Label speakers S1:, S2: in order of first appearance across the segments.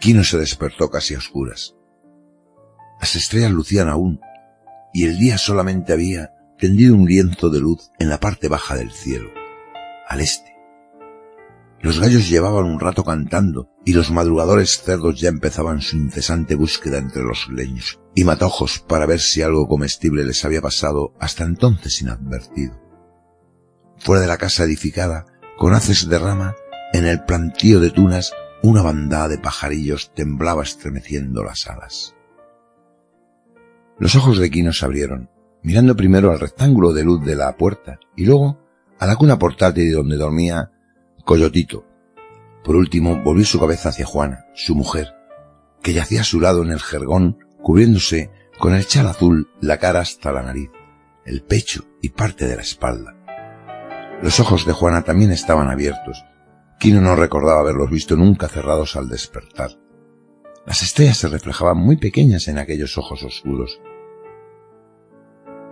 S1: Quino se despertó casi a oscuras. Las estrellas lucían aún, y el día solamente había tendido un lienzo de luz en la parte baja del cielo, al este. Los gallos llevaban un rato cantando y los madrugadores cerdos ya empezaban su incesante búsqueda entre los leños y matojos para ver si algo comestible les había pasado hasta entonces inadvertido. Fuera de la casa edificada, con haces de rama, en el plantío de tunas, una bandada de pajarillos temblaba estremeciendo las alas. Los ojos de Quino se abrieron, mirando primero al rectángulo de luz de la puerta y luego a la cuna portátil donde dormía Coyotito. Por último volvió su cabeza hacia Juana, su mujer, que yacía a su lado en el jergón, cubriéndose con el chal azul la cara hasta la nariz, el pecho y parte de la espalda. Los ojos de Juana también estaban abiertos. Quino no recordaba haberlos visto nunca cerrados al despertar. Las estrellas se reflejaban muy pequeñas en aquellos ojos oscuros.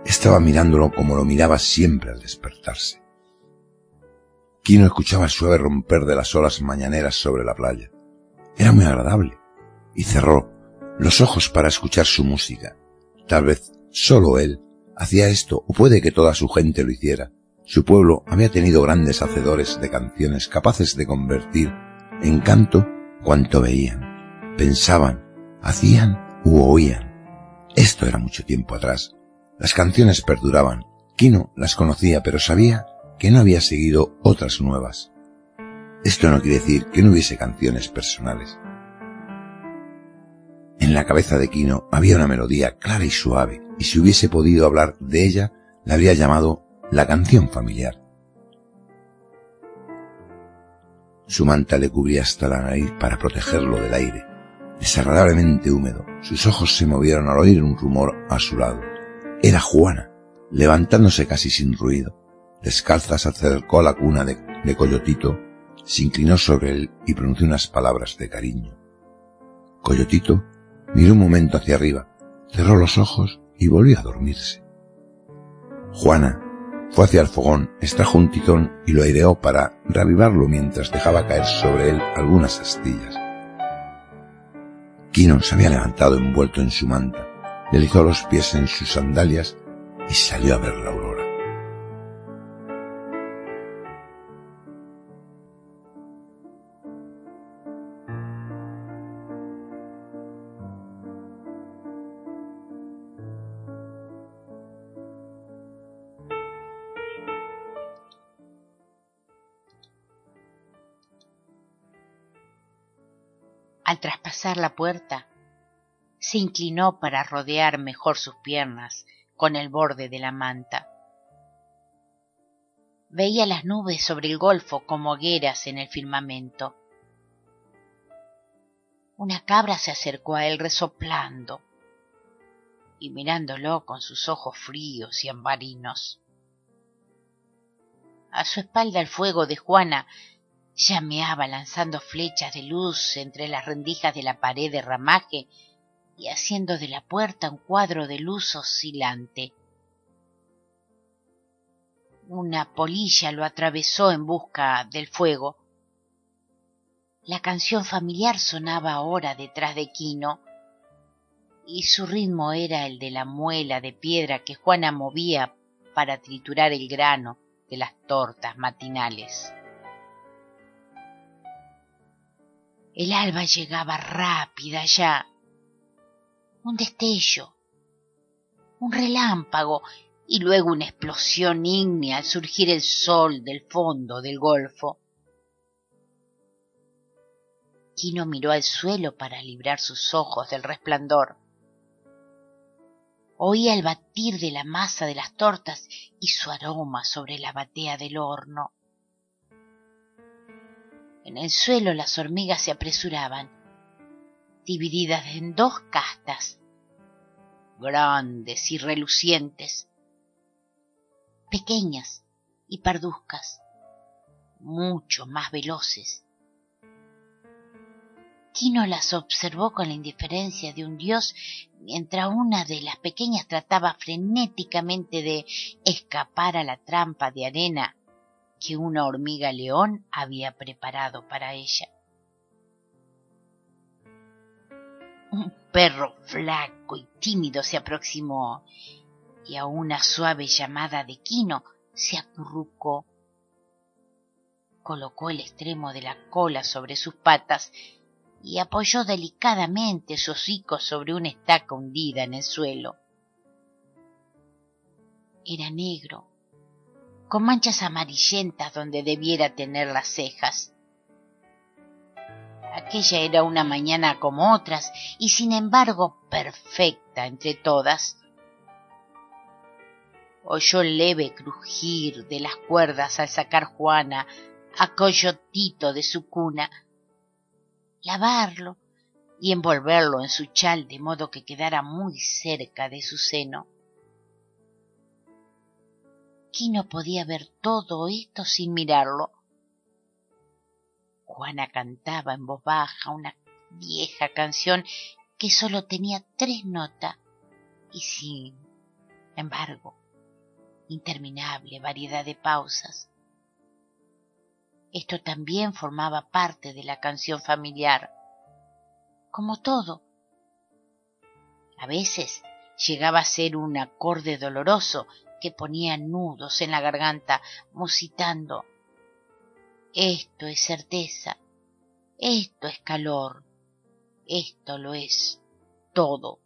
S1: Estaba mirándolo como lo miraba siempre al despertarse. Quino escuchaba el suave romper de las olas mañaneras sobre la playa. Era muy agradable, y cerró los ojos para escuchar su música. Tal vez solo él hacía esto, o puede que toda su gente lo hiciera. Su pueblo había tenido grandes hacedores de canciones capaces de convertir en canto cuanto veían, pensaban, hacían u oían. Esto era mucho tiempo atrás. Las canciones perduraban. Quino las conocía, pero sabía que no había seguido otras nuevas. Esto no quiere decir que no hubiese canciones personales. En la cabeza de Quino había una melodía clara y suave, y si hubiese podido hablar de ella, la habría llamado la canción familiar. Su manta le cubría hasta la nariz para protegerlo del aire. Desagradablemente húmedo, sus ojos se movieron al oír un rumor a su lado. Era Juana, levantándose casi sin ruido. Descalza se acercó a la cuna de, de Coyotito, se inclinó sobre él y pronunció unas palabras de cariño. Coyotito miró un momento hacia arriba, cerró los ojos y volvió a dormirse. Juana fue hacia el fogón, extrajo un tizón y lo aireó para reavivarlo mientras dejaba caer sobre él algunas astillas. Quino se había levantado envuelto en su manta, deslizó los pies en sus sandalias y salió a ver la aurora.
S2: Al traspasar la puerta, se inclinó para rodear mejor sus piernas con el borde de la manta. Veía las nubes sobre el golfo como hogueras en el firmamento. Una cabra se acercó a él resoplando y mirándolo con sus ojos fríos y ambarinos. A su espalda el fuego de Juana llameaba lanzando flechas de luz entre las rendijas de la pared de ramaje y haciendo de la puerta un cuadro de luz oscilante. Una polilla lo atravesó en busca del fuego. La canción familiar sonaba ahora detrás de Quino, y su ritmo era el de la muela de piedra que Juana movía para triturar el grano de las tortas matinales. El alba llegaba rápida ya. Un destello, un relámpago y luego una explosión ígnea al surgir el sol del fondo del golfo. Quino miró al suelo para librar sus ojos del resplandor. Oía el batir de la masa de las tortas y su aroma sobre la batea del horno. En el suelo las hormigas se apresuraban, divididas en dos castas, grandes y relucientes, pequeñas y parduzcas, mucho más veloces. Quino las observó con la indiferencia de un dios mientras una de las pequeñas trataba frenéticamente de escapar a la trampa de arena que una hormiga león había preparado para ella. Un perro flaco y tímido se aproximó y a una suave llamada de Quino se acurrucó. Colocó el extremo de la cola sobre sus patas y apoyó delicadamente su hocico sobre una estaca hundida en el suelo. Era negro, con manchas amarillentas donde debiera tener las cejas. Aquella era una mañana como otras y sin embargo perfecta entre todas. Oyó el leve crujir de las cuerdas al sacar Juana a Coyotito de su cuna, lavarlo y envolverlo en su chal de modo que quedara muy cerca de su seno. No podía ver todo esto sin mirarlo. Juana cantaba en voz baja una vieja canción que sólo tenía tres notas y sin embargo interminable variedad de pausas. Esto también formaba parte de la canción familiar, como todo. A veces llegaba a ser un acorde doloroso que ponía nudos en la garganta, musitando esto es certeza, esto es calor, esto lo es todo.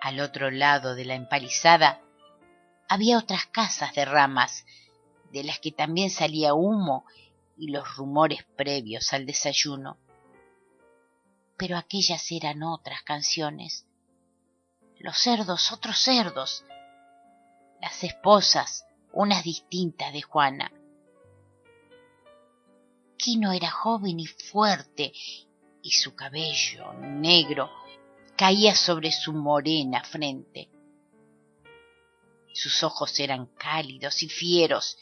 S2: Al otro lado de la empalizada había otras casas de ramas, de las que también salía humo y los rumores previos al desayuno. Pero aquellas eran otras canciones. Los cerdos, otros cerdos. Las esposas, unas distintas de Juana. Quino era joven y fuerte, y su cabello negro caía sobre su morena frente. Sus ojos eran cálidos y fieros,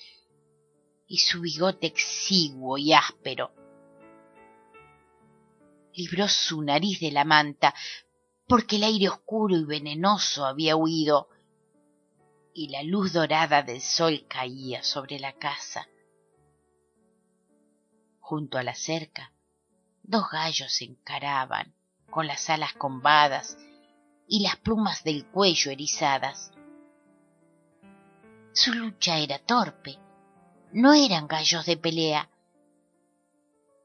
S2: y su bigote exiguo y áspero. Libró su nariz de la manta, porque el aire oscuro y venenoso había huido, y la luz dorada del sol caía sobre la casa. Junto a la cerca, dos gallos se encaraban, con las alas combadas y las plumas del cuello erizadas. Su lucha era torpe, no eran gallos de pelea.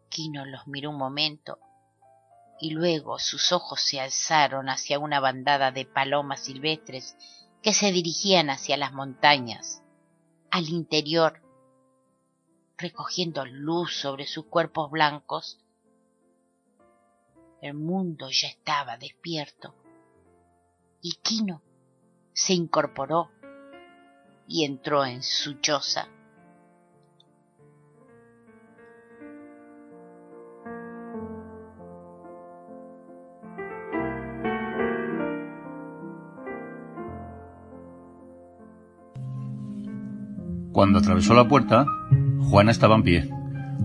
S2: Quino los miró un momento y luego sus ojos se alzaron hacia una bandada de palomas silvestres que se dirigían hacia las montañas, al interior, recogiendo luz sobre sus cuerpos blancos. El mundo ya estaba despierto y Quino se incorporó y entró en su choza.
S3: Cuando atravesó la puerta, Juana estaba en pie,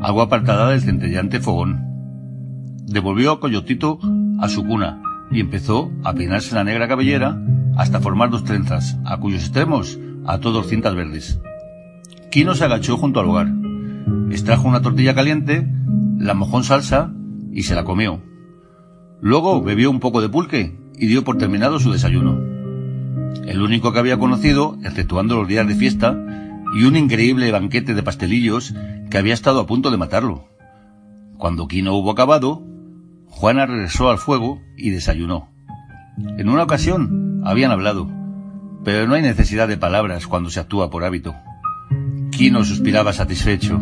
S3: algo apartada del centellante fogón. Devolvió a Coyotito a su cuna y empezó a peinarse la negra cabellera hasta formar dos trenzas, a cuyos extremos ató dos cintas verdes. Quino se agachó junto al hogar, extrajo una tortilla caliente, la mojó en salsa y se la comió. Luego bebió un poco de pulque y dio por terminado su desayuno. El único que había conocido, exceptuando los días de fiesta, y un increíble banquete de pastelillos que había estado a punto de matarlo. Cuando Quino hubo acabado, Juana regresó al fuego y desayunó. En una ocasión habían hablado, pero no hay necesidad de palabras cuando se actúa por hábito. Quino suspiraba satisfecho,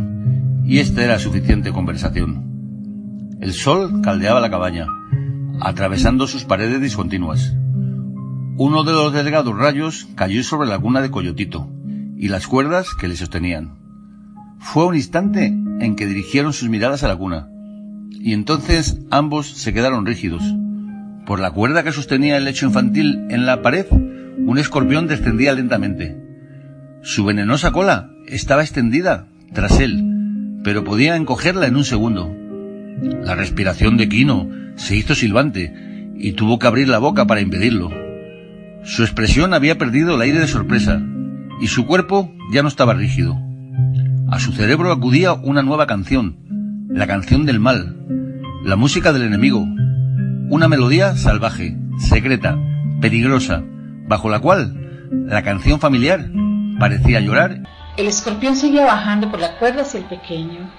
S3: y esta era suficiente conversación. El sol caldeaba la cabaña, atravesando sus paredes discontinuas. Uno de los delgados rayos cayó sobre la cuna de Coyotito, y las cuerdas que le sostenían. Fue un instante en que dirigieron sus miradas a la cuna, y entonces ambos se quedaron rígidos. Por la cuerda que sostenía el lecho infantil en la pared, un escorpión descendía lentamente. Su venenosa cola estaba extendida tras él, pero podía encogerla en un segundo. La respiración de Quino se hizo silbante y tuvo que abrir la boca para impedirlo. Su expresión había perdido el aire de sorpresa, y su cuerpo ya no estaba rígido. A su cerebro acudía una nueva canción, la canción del mal, la música del enemigo, una melodía salvaje, secreta, peligrosa, bajo la cual la canción familiar parecía llorar.
S4: El escorpión seguía bajando por la cuerda hacia el pequeño.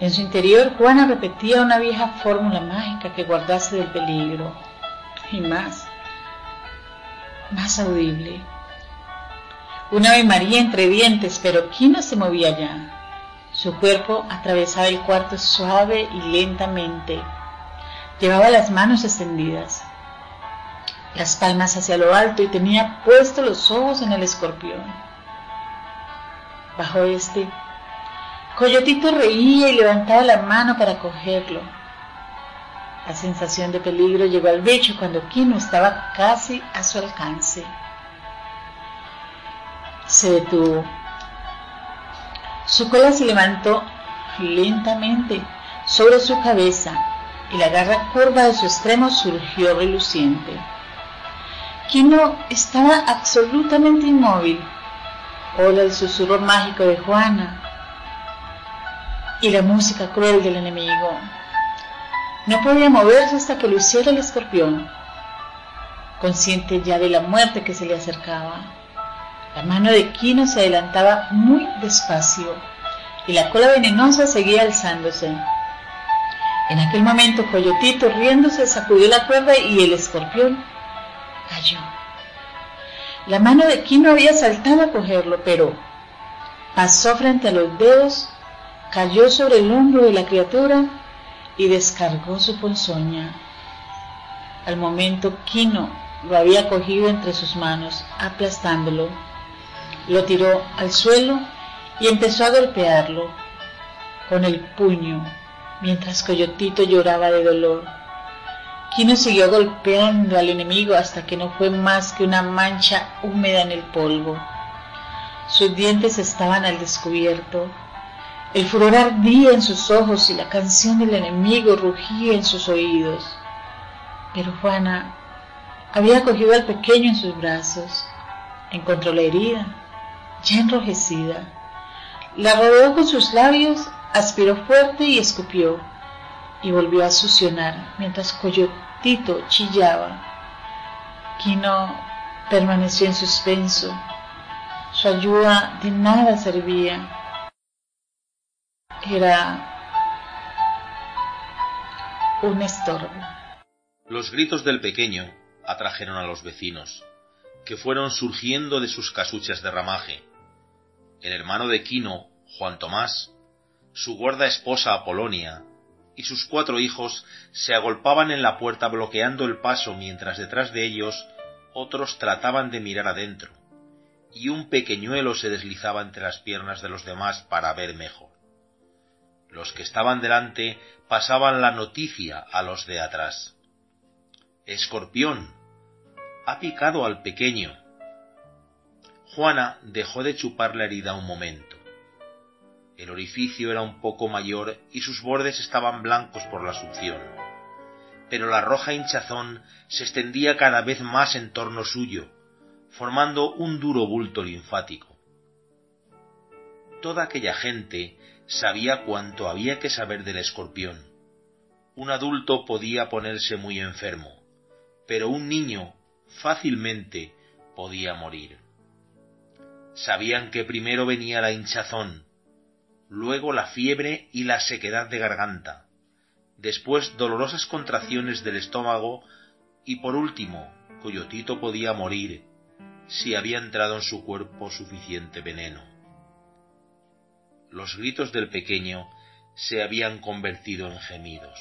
S4: En su interior, Juana repetía una vieja fórmula mágica que guardase del peligro. Y más, más audible. Una Ave María entre dientes, pero no se movía ya. Su cuerpo atravesaba el cuarto suave y lentamente. Llevaba las manos extendidas, las palmas hacia lo alto y tenía puestos los ojos en el escorpión. Bajo este, Coyotito reía y levantaba la mano para cogerlo. La sensación de peligro llegó al bicho cuando Kino estaba casi a su alcance. Se detuvo su cola se levantó lentamente sobre su cabeza y la garra curva de su extremo surgió reluciente. Kino estaba absolutamente inmóvil. Ola el susurro mágico de Juana y la música cruel del enemigo. No podía moverse hasta que luciera el escorpión, consciente ya de la muerte que se le acercaba. La mano de Kino se adelantaba muy despacio y la cola venenosa seguía alzándose. En aquel momento Coyotito riéndose sacudió la cuerda y el escorpión cayó. La mano de Kino había saltado a cogerlo, pero pasó frente a los dedos, cayó sobre el hombro de la criatura y descargó su ponzoña. Al momento Kino lo había cogido entre sus manos, aplastándolo lo tiró al suelo y empezó a golpearlo con el puño mientras Coyotito lloraba de dolor. Kino siguió golpeando al enemigo hasta que no fue más que una mancha húmeda en el polvo. Sus dientes estaban al descubierto. El furor ardía en sus ojos y la canción del enemigo rugía en sus oídos. Pero Juana había cogido al pequeño en sus brazos, encontró la herida ya enrojecida. La rodeó con sus labios, aspiró fuerte y escupió, y volvió a succionar mientras Coyotito chillaba. Quino permaneció en suspenso. Su ayuda de nada servía. Era un estorbo.
S5: Los gritos del pequeño atrajeron a los vecinos, que fueron surgiendo de sus casuchas de ramaje el hermano de Quino, Juan Tomás, su guarda esposa Apolonia y sus cuatro hijos se agolpaban en la puerta bloqueando el paso mientras detrás de ellos otros trataban de mirar adentro, y un pequeñuelo se deslizaba entre las piernas de los demás para ver mejor. Los que estaban delante pasaban la noticia a los de atrás. Escorpión, ha picado al pequeño. Juana dejó de chupar la herida un momento. El orificio era un poco mayor y sus bordes estaban blancos por la succión, pero la roja hinchazón se extendía cada vez más en torno suyo, formando un duro bulto linfático. Toda aquella gente sabía cuánto había que saber del escorpión. Un adulto podía ponerse muy enfermo, pero un niño fácilmente podía morir. Sabían que primero venía la hinchazón, luego la fiebre y la sequedad de garganta, después dolorosas contracciones del estómago y por último, Coyotito podía morir si había entrado en su cuerpo suficiente veneno. Los gritos del pequeño se habían convertido en gemidos.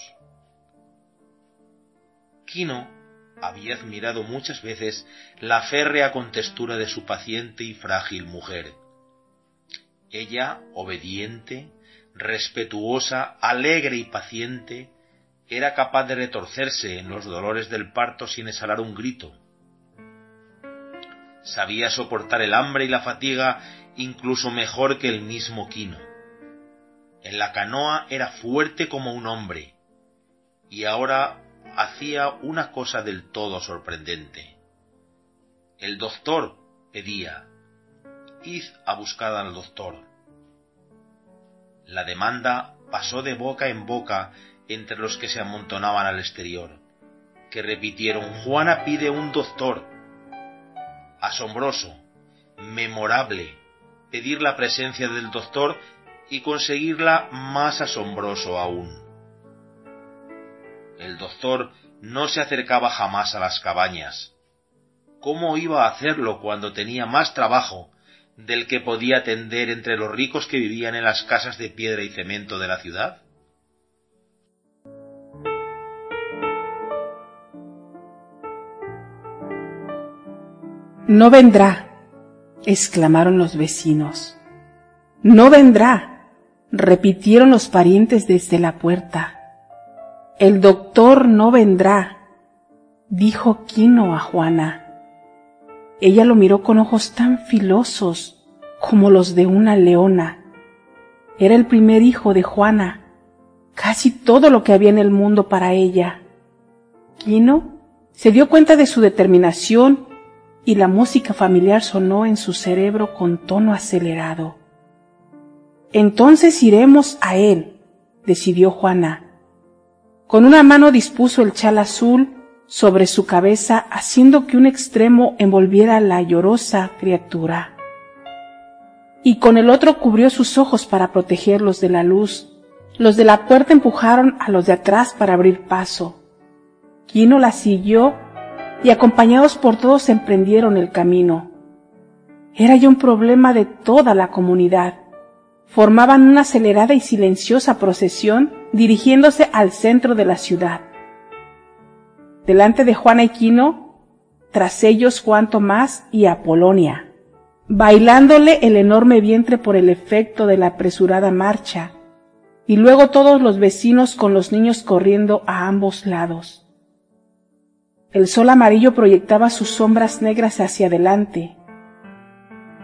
S5: Quino había admirado muchas veces la férrea contextura de su paciente y frágil mujer. Ella, obediente, respetuosa, alegre y paciente, era capaz de retorcerse en los dolores del parto sin exhalar un grito. Sabía soportar el hambre y la fatiga incluso mejor que el mismo Quino. En la canoa era fuerte como un hombre, y ahora hacía una cosa del todo sorprendente. El doctor pedía, id a buscar al doctor. La demanda pasó de boca en boca entre los que se amontonaban al exterior, que repitieron Juana pide un doctor. Asombroso, memorable, pedir la presencia del doctor y conseguirla más asombroso aún. El doctor no se acercaba jamás a las cabañas. ¿Cómo iba a hacerlo cuando tenía más trabajo del que podía atender entre los ricos que vivían en las casas de piedra y cemento de la ciudad?
S6: No vendrá, exclamaron los vecinos. No vendrá, repitieron los parientes desde la puerta. El doctor no vendrá, dijo Quino a Juana. Ella lo miró con ojos tan filosos como los de una leona. Era el primer hijo de Juana, casi todo lo que había en el mundo para ella. Quino se dio cuenta de su determinación y la música familiar sonó en su cerebro con tono acelerado. Entonces iremos a él, decidió Juana. Con una mano dispuso el chal azul sobre su cabeza, haciendo que un extremo envolviera a la llorosa criatura. Y con el otro cubrió sus ojos para protegerlos de la luz. Los de la puerta empujaron a los de atrás para abrir paso. Quino la siguió y acompañados por todos emprendieron el camino. Era ya un problema de toda la comunidad. Formaban una acelerada y silenciosa procesión dirigiéndose al centro de la ciudad. Delante de Juana y Quino, tras ellos Juan Tomás y Apolonia, bailándole el enorme vientre por el efecto de la apresurada marcha, y luego todos los vecinos con los niños corriendo a ambos lados. El sol amarillo proyectaba sus sombras negras hacia adelante,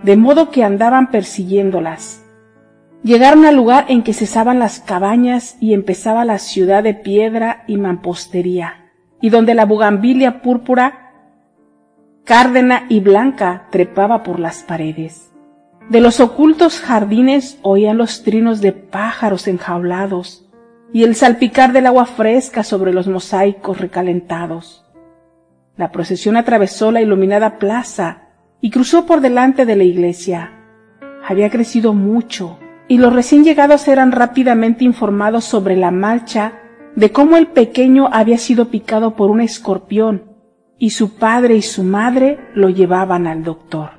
S6: de modo que andaban persiguiéndolas Llegaron al lugar en que cesaban las cabañas y empezaba la ciudad de piedra y mampostería, y donde la bugambilia púrpura, cárdena y blanca trepaba por las paredes. De los ocultos jardines oían los trinos de pájaros enjaulados y el salpicar del agua fresca sobre los mosaicos recalentados. La procesión atravesó la iluminada plaza y cruzó por delante de la iglesia. Había crecido mucho y los recién llegados eran rápidamente informados sobre la marcha de cómo el pequeño había sido picado por un escorpión y su padre y su madre lo llevaban al doctor.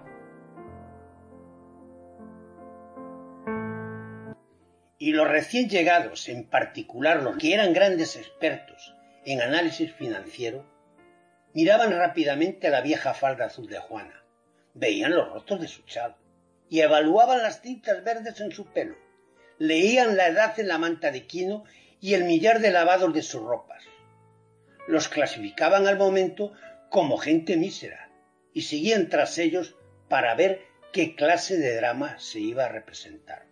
S7: Y los recién llegados, en particular los que eran grandes expertos en análisis financiero, miraban rápidamente la vieja falda azul de Juana, veían los rostros de su chal, y evaluaban las cintas verdes en su pelo. Leían la edad en la manta de quino y el millar de lavados de sus ropas. Los clasificaban al momento como gente mísera y seguían tras ellos para ver qué clase de drama se iba a representar.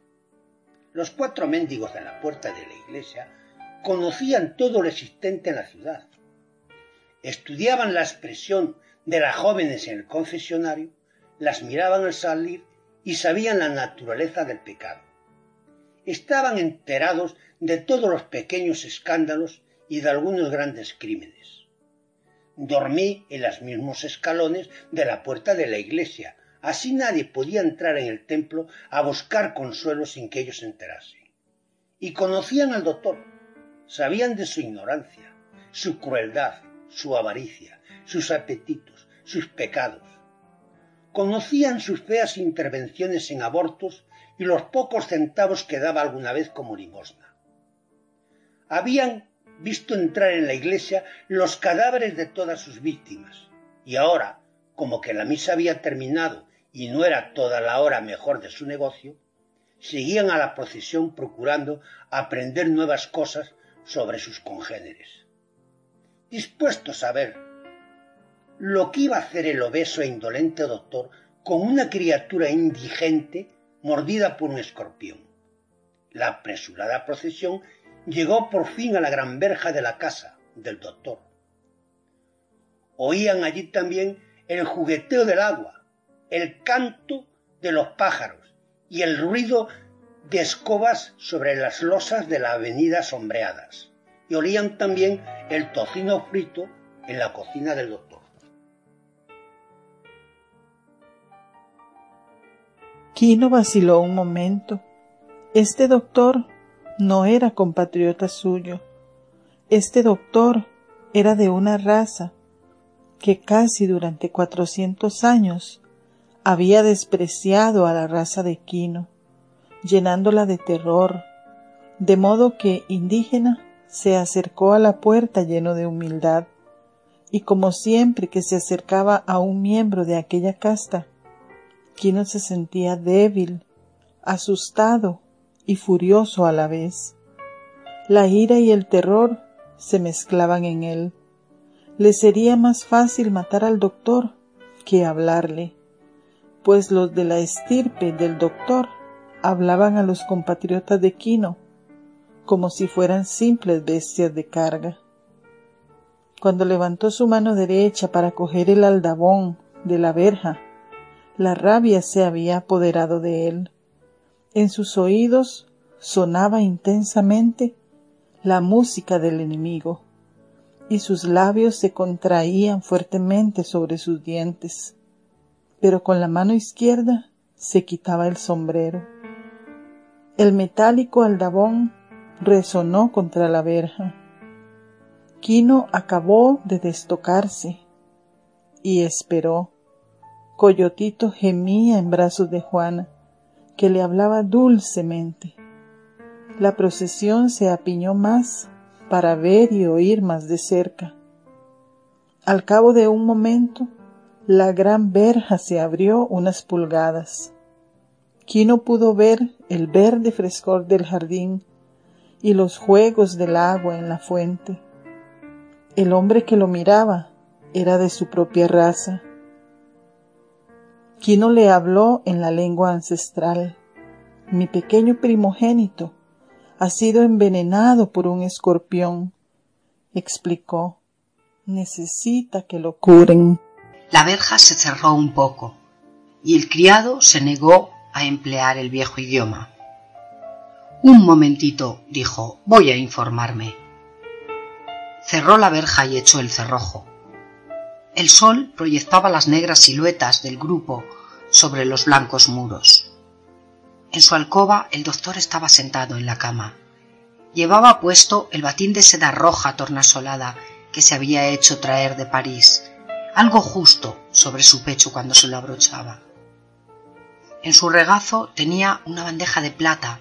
S7: Los cuatro mendigos de la puerta de la iglesia conocían todo lo existente en la ciudad. Estudiaban la expresión de las jóvenes en el confesionario, las miraban al salir y sabían la naturaleza del pecado. Estaban enterados de todos los pequeños escándalos y de algunos grandes crímenes. Dormí en los mismos escalones de la puerta de la iglesia, así nadie podía entrar en el templo a buscar consuelo sin que ellos se enterasen. Y conocían al doctor, sabían de su ignorancia, su crueldad, su avaricia, sus apetitos, sus pecados, conocían sus feas intervenciones en abortos y los pocos centavos que daba alguna vez como limosna. Habían visto entrar en la iglesia los cadáveres de todas sus víctimas, y ahora, como que la misa había terminado y no era toda la hora mejor de su negocio, seguían a la procesión procurando aprender nuevas cosas sobre sus congéneres. Dispuestos a ver lo que iba a hacer el obeso e indolente doctor con una criatura indigente mordida por un escorpión. La apresurada procesión llegó por fin a la gran verja de la casa del doctor. Oían allí también el jugueteo del agua, el canto de los pájaros y el ruido de escobas sobre las losas de la avenida sombreadas, y olían también el tocino frito en la cocina del doctor.
S8: Quino vaciló un momento. Este doctor no era compatriota suyo. Este doctor era de una raza que casi durante cuatrocientos años había despreciado a la raza de Quino, llenándola de terror, de modo que indígena se acercó a la puerta lleno de humildad, y como siempre que se acercaba a un miembro de aquella casta, Quino se sentía débil, asustado y furioso a la vez. La ira y el terror se mezclaban en él. Le sería más fácil matar al doctor que hablarle, pues los de la estirpe del doctor hablaban a los compatriotas de Quino como si fueran simples bestias de carga. Cuando levantó su mano derecha para coger el aldabón de la verja, la rabia se había apoderado de él. En sus oídos sonaba intensamente la música del enemigo, y sus labios se contraían fuertemente sobre sus dientes, pero con la mano izquierda se quitaba el sombrero. El metálico aldabón resonó contra la verja. Quino acabó de destocarse y esperó. Coyotito gemía en brazos de Juana, que le hablaba dulcemente. La procesión se apiñó más para ver y oír más de cerca. Al cabo de un momento, la gran verja se abrió unas pulgadas. Quino pudo ver el verde frescor del jardín y los juegos del agua en la fuente. El hombre que lo miraba era de su propia raza. Quino le habló en la lengua ancestral. Mi pequeño primogénito ha sido envenenado por un escorpión, explicó. Necesita que lo curen.
S9: La verja se cerró un poco y el criado se negó a emplear el viejo idioma. Un momentito, dijo, voy a informarme. Cerró la verja y echó el cerrojo. El sol proyectaba las negras siluetas del grupo sobre los blancos muros. En su alcoba el doctor estaba sentado en la cama. Llevaba puesto el batín de seda roja tornasolada que se había hecho traer de París, algo justo sobre su pecho cuando se lo abrochaba. En su regazo tenía una bandeja de plata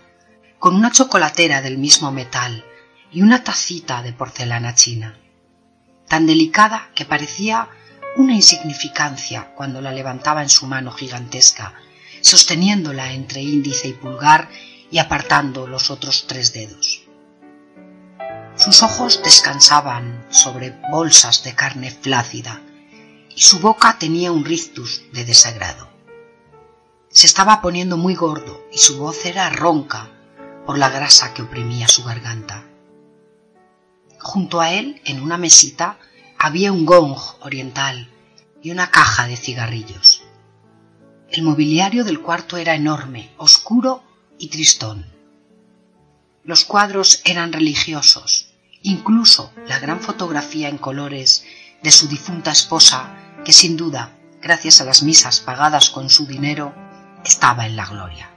S9: con una chocolatera del mismo metal y una tacita de porcelana china, tan delicada que parecía una insignificancia cuando la levantaba en su mano gigantesca, sosteniéndola entre índice y pulgar y apartando los otros tres dedos. Sus ojos descansaban sobre bolsas de carne flácida y su boca tenía un rictus de desagrado. Se estaba poniendo muy gordo y su voz era ronca por la grasa que oprimía su garganta. Junto a él, en una mesita, había un gong oriental y una caja de cigarrillos. El mobiliario del cuarto era enorme, oscuro y tristón. Los cuadros eran religiosos, incluso la gran fotografía en colores de su difunta esposa, que sin duda, gracias a las misas pagadas con su dinero, estaba en la gloria.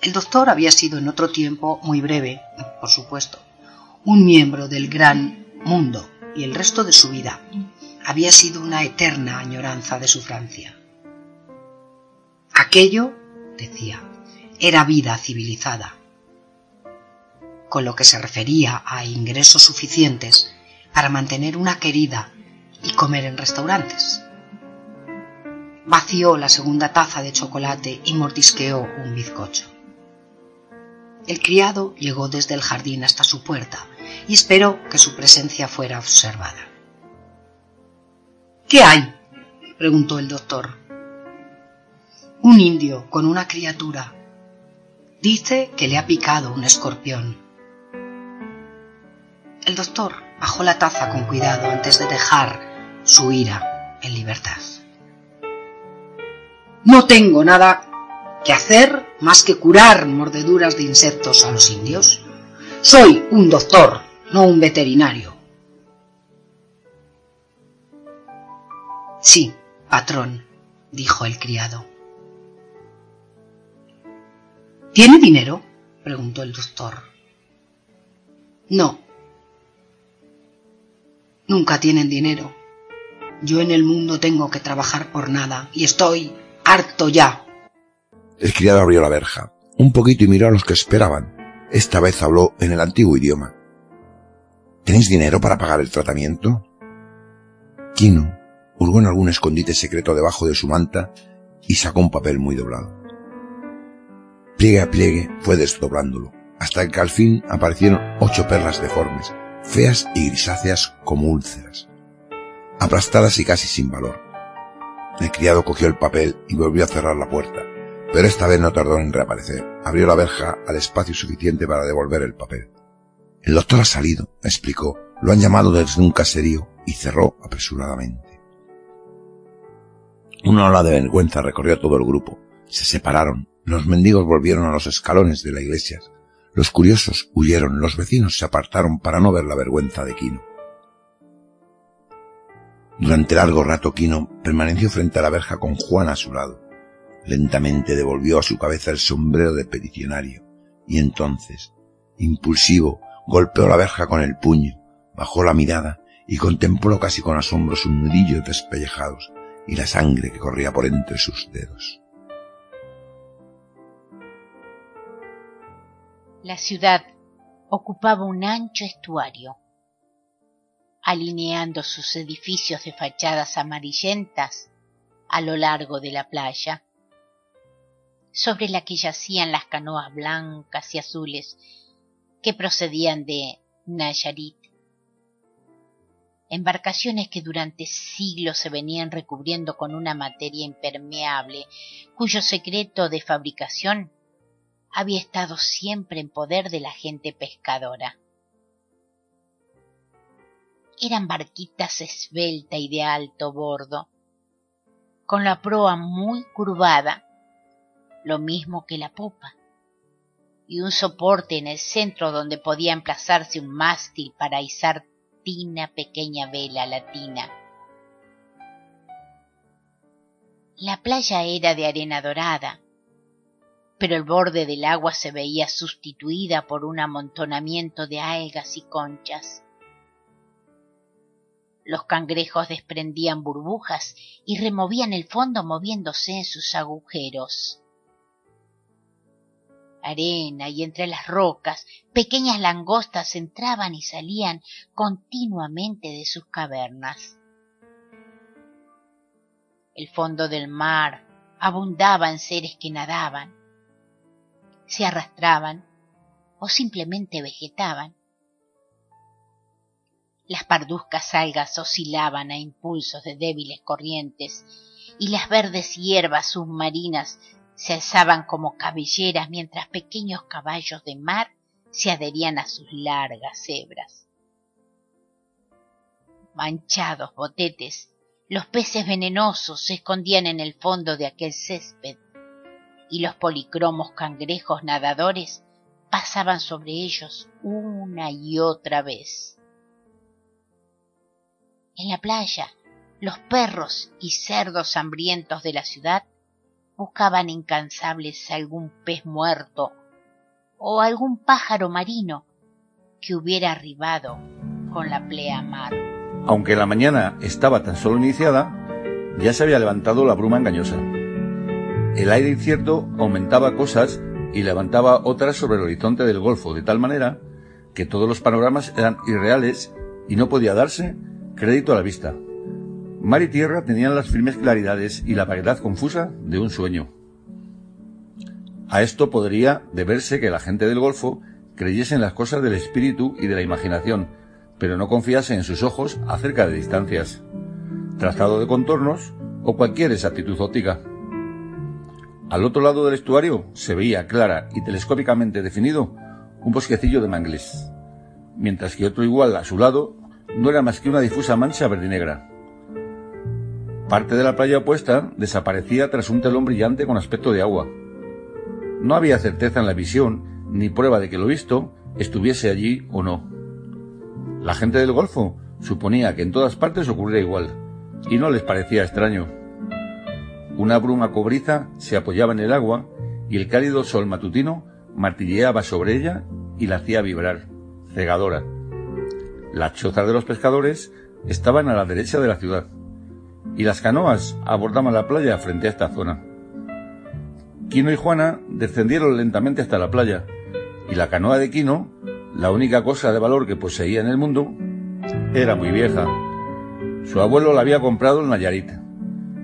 S9: El doctor había sido en otro tiempo, muy breve, por supuesto, un miembro del gran mundo y el resto de su vida había sido una eterna añoranza de su Francia. Aquello, decía, era vida civilizada, con lo que se refería a ingresos suficientes para mantener una querida y comer en restaurantes. Vació la segunda taza de chocolate y mordisqueó un bizcocho. El criado llegó desde el jardín hasta su puerta y esperó que su presencia fuera observada. ¿Qué hay? preguntó el doctor. Un indio con una criatura. Dice que le ha picado un escorpión. El doctor bajó la taza con cuidado antes de dejar su ira en libertad. No tengo nada que hacer más que curar mordeduras de insectos a los indios. Soy un doctor, no un veterinario. Sí, patrón, dijo el criado. ¿Tiene dinero? preguntó el doctor. No. Nunca tienen dinero. Yo en el mundo tengo que trabajar por nada y estoy harto ya.
S1: El criado abrió la verja un poquito y miró a los que esperaban. Esta vez habló en el antiguo idioma. ¿Tenéis dinero para pagar el tratamiento? Quino hurgó en algún escondite secreto debajo de su manta y sacó un papel muy doblado. Pliegue a pliegue fue desdoblándolo, hasta que al fin aparecieron ocho perlas deformes, feas y grisáceas como úlceras, aplastadas y casi sin valor. El criado cogió el papel y volvió a cerrar la puerta, pero esta vez no tardó en reaparecer. Abrió la verja al espacio suficiente para devolver el papel. El doctor ha salido, explicó. Lo han llamado desde un caserío y cerró apresuradamente. Una ola de vergüenza recorrió todo el grupo. Se separaron. Los mendigos volvieron a los escalones de la iglesia. Los curiosos huyeron. Los vecinos se apartaron para no ver la vergüenza de Quino. Durante largo rato Quino permaneció frente a la verja con Juan a su lado. Lentamente devolvió a su cabeza el sombrero de peticionario y entonces, impulsivo, golpeó la verja con el puño, bajó la mirada y contempló casi con asombro sus nudillos despellejados y la sangre que corría por entre sus dedos.
S2: La ciudad ocupaba un ancho estuario, alineando sus edificios de fachadas amarillentas a lo largo de la playa, sobre la que yacían las canoas blancas y azules que procedían de Nayarit embarcaciones que durante siglos se venían recubriendo con una materia impermeable, cuyo secreto de fabricación había estado siempre en poder de la gente pescadora. Eran barquitas esbelta y de alto bordo, con la proa muy curvada, lo mismo que la popa, y un soporte en el centro donde podía emplazarse un mástil para izar pequeña vela latina. La playa era de arena dorada, pero el borde del agua se veía sustituida por un amontonamiento de algas y conchas. Los cangrejos desprendían burbujas y removían el fondo moviéndose en sus agujeros arena y entre las rocas pequeñas langostas entraban y salían continuamente de sus cavernas. El fondo del mar abundaba en seres que nadaban, se arrastraban o simplemente vegetaban. Las parduzcas algas oscilaban a impulsos de débiles corrientes y las verdes hierbas submarinas se alzaban como cabelleras mientras pequeños caballos de mar se adherían a sus largas hebras. Manchados botetes, los peces venenosos se escondían en el fondo de aquel césped y los policromos cangrejos nadadores pasaban sobre ellos una y otra vez. En la playa, los perros y cerdos hambrientos de la ciudad buscaban incansables algún pez muerto o algún pájaro marino que hubiera arribado con la pleamar.
S3: Aunque la mañana estaba tan solo iniciada, ya se había levantado la bruma engañosa. El aire incierto aumentaba cosas y levantaba otras sobre el horizonte del Golfo, de tal manera que todos los panoramas eran irreales y no podía darse crédito a la vista. Mar y tierra tenían las firmes claridades y la vaguedad confusa de un sueño. A esto podría deberse que la gente del Golfo creyese en las cosas del espíritu y de la imaginación, pero no confiase en sus ojos acerca de distancias, trazado de contornos o cualquier exactitud óptica. Al otro lado del estuario se veía clara y telescópicamente definido un bosquecillo de mangles, mientras que otro igual a su lado no era más que una difusa mancha verdinegra. Parte de la playa opuesta desaparecía tras un telón brillante con aspecto de agua. No había certeza en la visión, ni prueba de que lo visto estuviese allí o no. La gente del Golfo suponía que en todas partes ocurría igual, y no les parecía extraño. Una bruma cobriza se apoyaba en el agua y el cálido sol matutino martilleaba sobre ella y la hacía vibrar, cegadora. Las chozas de los pescadores estaban a la derecha de la ciudad y las canoas abordaban la playa frente a esta zona. Quino y Juana descendieron lentamente hasta la playa y la canoa de Quino, la única cosa de valor que poseía en el mundo, era muy vieja. Su abuelo la había comprado en Nayarit.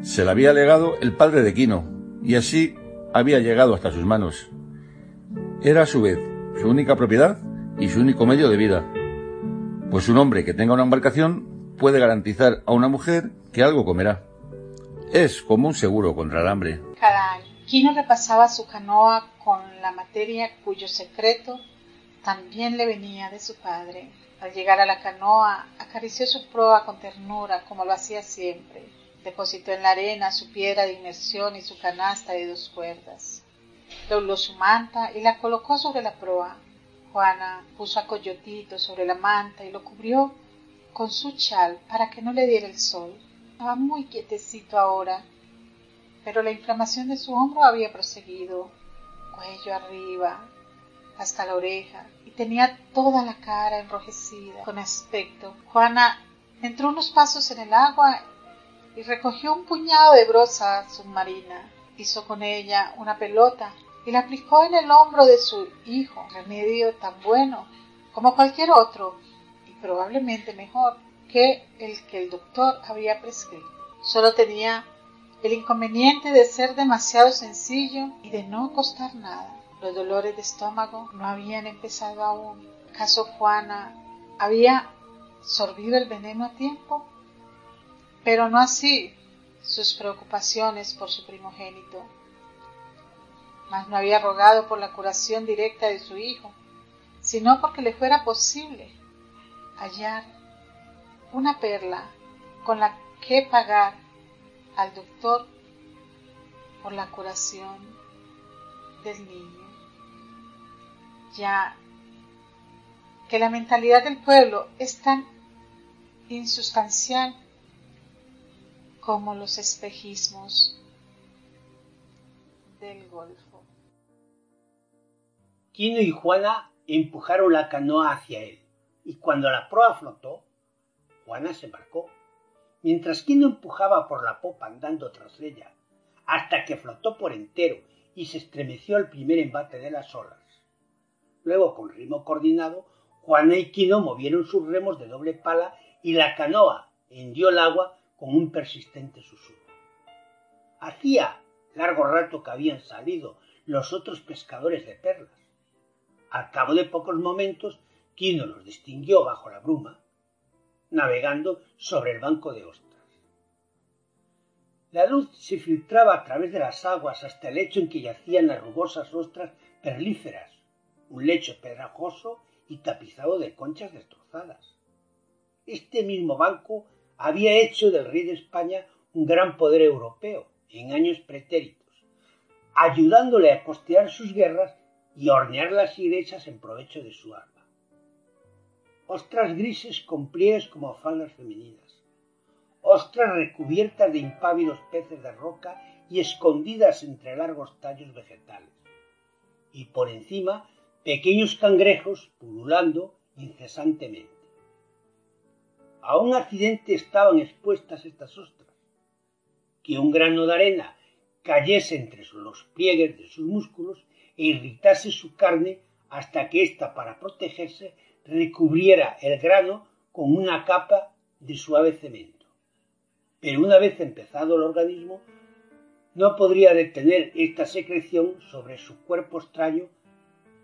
S3: Se la había legado el padre de Quino y así había llegado hasta sus manos. Era a su vez su única propiedad y su único medio de vida, pues un hombre que tenga una embarcación puede garantizar a una mujer que algo comerá. Es como un seguro contra el hambre.
S10: Cada año, Quino repasaba su canoa con la materia cuyo secreto también le venía de su padre. Al llegar a la canoa, acarició su proa con ternura, como lo hacía siempre. Depositó en la arena su piedra de inmersión y su canasta de dos cuerdas. Dobló su manta y la colocó sobre la proa. Juana puso a Coyotito sobre la manta y lo cubrió con su chal para que no le diera el sol. Estaba muy quietecito ahora, pero la inflamación de su hombro había proseguido, cuello arriba, hasta la oreja, y tenía toda la cara enrojecida, con aspecto. Juana entró unos pasos en el agua y recogió un puñado de brosa submarina. Hizo con ella una pelota y la aplicó en el hombro de su hijo, remedio tan bueno como cualquier otro y probablemente mejor que el que el doctor había prescrito. Solo tenía el inconveniente de ser demasiado sencillo y de no costar nada. Los dolores de estómago no habían empezado aún. ¿Acaso Juana había sorbido el veneno a tiempo? Pero no así sus preocupaciones por su primogénito mas no había rogado por la curación directa de su hijo, sino porque le fuera posible hallar una perla con la que pagar al doctor por la curación del niño. Ya que la mentalidad del pueblo es tan insustancial como los espejismos del Golfo.
S7: Quino y Juana empujaron la canoa hacia él, y cuando la proa flotó, Juana se embarcó, mientras Quino empujaba por la popa andando tras ella, hasta que flotó por entero y se estremeció al primer embate de las olas. Luego, con ritmo coordinado, Juana y Quino movieron sus remos de doble pala y la canoa hendió el agua con un persistente susurro. Hacía largo rato que habían salido los otros pescadores de perlas al cabo de pocos momentos, Quino los distinguió bajo la bruma, navegando sobre el banco de ostras. La luz se filtraba a través de las aguas hasta el lecho en que yacían las rugosas ostras perlíferas, un lecho pedrajoso y tapizado de conchas destrozadas. Este mismo banco había hecho del rey de España un gran poder europeo en años pretéritos, ayudándole a costear sus guerras y hornear las iglesias en provecho de su alma. Ostras grises con pliegues como faldas femeninas, ostras recubiertas de impávidos peces de roca y escondidas entre largos tallos vegetales, y por encima pequeños cangrejos pululando incesantemente. A un accidente estaban expuestas estas ostras, que un grano de arena cayese entre los pliegues de sus músculos e irritase su carne hasta que ésta, para protegerse, recubriera el grano con una capa de suave cemento. Pero una vez empezado el organismo, no podría detener esta secreción sobre su cuerpo extraño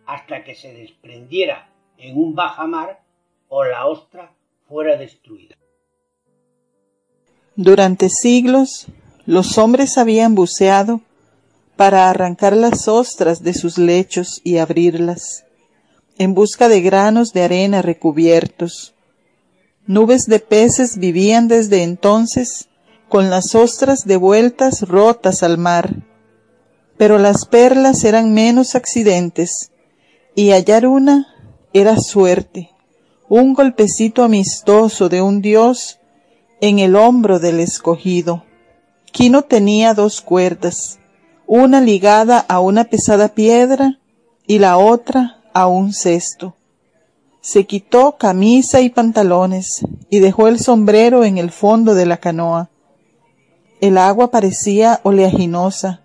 S7: hasta que se desprendiera en un bajamar o la ostra fuera destruida.
S8: Durante siglos, los hombres habían buceado para arrancar las ostras de sus lechos y abrirlas, en busca de granos de arena recubiertos. Nubes de peces vivían desde entonces con las ostras devueltas rotas al mar, pero las perlas eran menos accidentes, y hallar una era suerte, un golpecito amistoso de un dios en el hombro del escogido. Quino tenía dos cuerdas, una ligada a una pesada piedra y la otra a un cesto. Se quitó camisa y pantalones y dejó el sombrero en el fondo de la canoa. El agua parecía oleaginosa.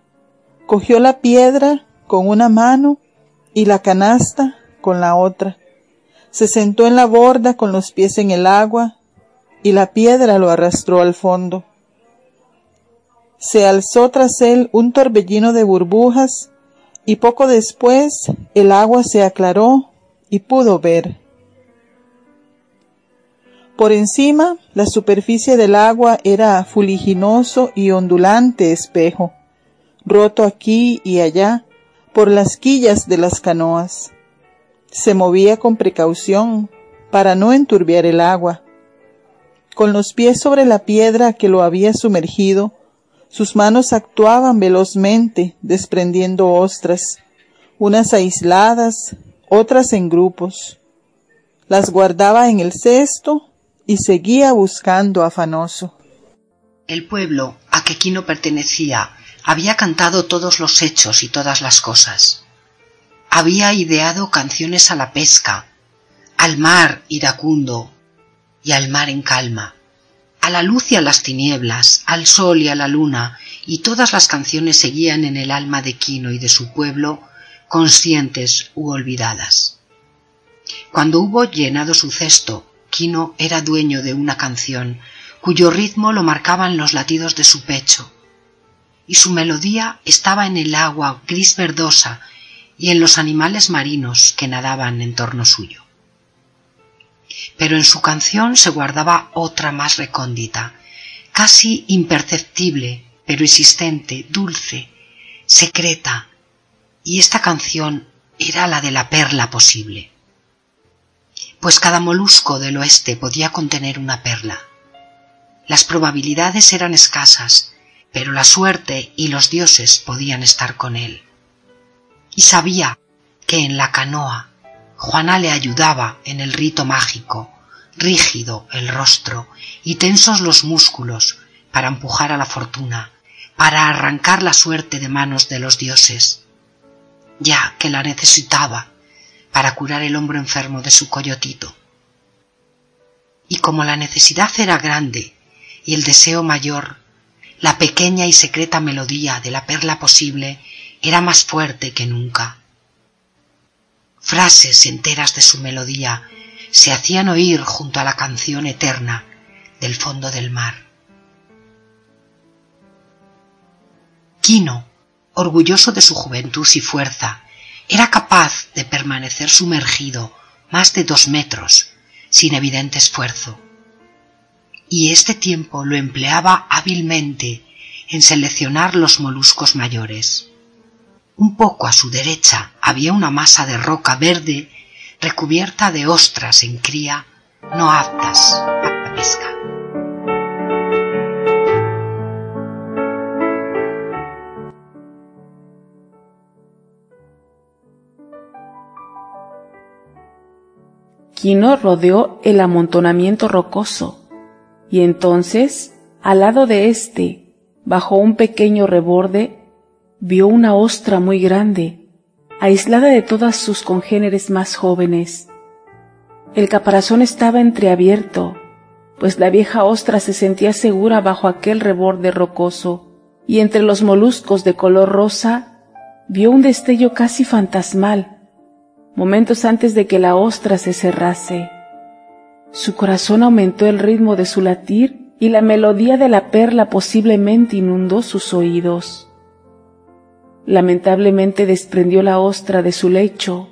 S8: Cogió la piedra con una mano y la canasta con la otra. Se sentó en la borda con los pies en el agua y la piedra lo arrastró al fondo. Se alzó tras él un torbellino de burbujas y poco después el agua se aclaró y pudo ver. Por encima, la superficie del agua era fuliginoso y ondulante espejo, roto aquí y allá por las quillas de las canoas. Se movía con precaución para no enturbiar el agua. Con los pies sobre la piedra que lo había sumergido, sus manos actuaban velozmente, desprendiendo ostras, unas aisladas, otras en grupos. Las guardaba en el cesto y seguía buscando afanoso.
S9: El pueblo a que Quino pertenecía había cantado todos los hechos y todas las cosas. Había ideado canciones a la pesca, al mar iracundo y al mar en calma, a la luz y a las tinieblas, al sol y a la luna, y todas las canciones seguían en el alma de Quino y de su pueblo, conscientes u olvidadas. Cuando hubo llenado su cesto, Quino era dueño de una canción, cuyo ritmo lo marcaban los latidos de su pecho, y su melodía estaba en el agua gris verdosa y en los animales marinos que nadaban en torno suyo. Pero en su canción se guardaba otra más recóndita, casi imperceptible, pero insistente, dulce, secreta, y esta canción era la de la perla posible. Pues cada molusco del oeste podía contener una perla. Las probabilidades eran escasas, pero la suerte y los dioses podían estar con él. Y sabía que en la canoa Juana le ayudaba en el rito mágico, rígido el rostro y tensos los músculos para empujar a la fortuna, para arrancar la suerte de manos de los dioses, ya que la necesitaba para curar el hombro enfermo de su coyotito. Y como la necesidad era grande y el deseo mayor, la pequeña y secreta melodía de la perla posible era más fuerte que nunca. Frases enteras de su melodía se hacían oír junto a la canción eterna del fondo del mar. Quino, orgulloso de su juventud y fuerza, era capaz de permanecer sumergido más de dos metros sin evidente esfuerzo y este tiempo lo empleaba hábilmente en seleccionar los moluscos mayores. Un poco a su derecha había una masa de roca verde recubierta de ostras en cría no aptas a la pesca.
S6: Quino rodeó el amontonamiento rocoso y entonces, al lado de éste, bajo un pequeño reborde, vio una ostra muy grande, aislada de todas sus congéneres más jóvenes. El caparazón estaba entreabierto, pues la vieja ostra se sentía segura bajo aquel reborde rocoso, y entre los moluscos de color rosa vio un destello casi fantasmal, momentos antes de que la ostra se cerrase. Su corazón aumentó el ritmo de su latir y la melodía de la perla posiblemente inundó sus oídos. Lamentablemente desprendió la ostra de su lecho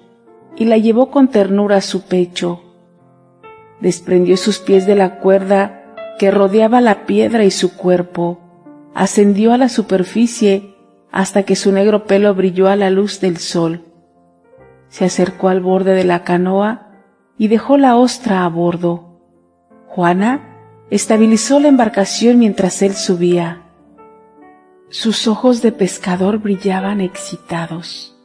S6: y la llevó con ternura a su pecho. Desprendió sus pies de la cuerda que rodeaba la piedra y su cuerpo. Ascendió a la superficie hasta que su negro pelo brilló a la luz del sol. Se acercó al borde de la canoa y dejó la ostra a bordo. Juana estabilizó la embarcación mientras él subía. Sus ojos de pescador brillaban excitados,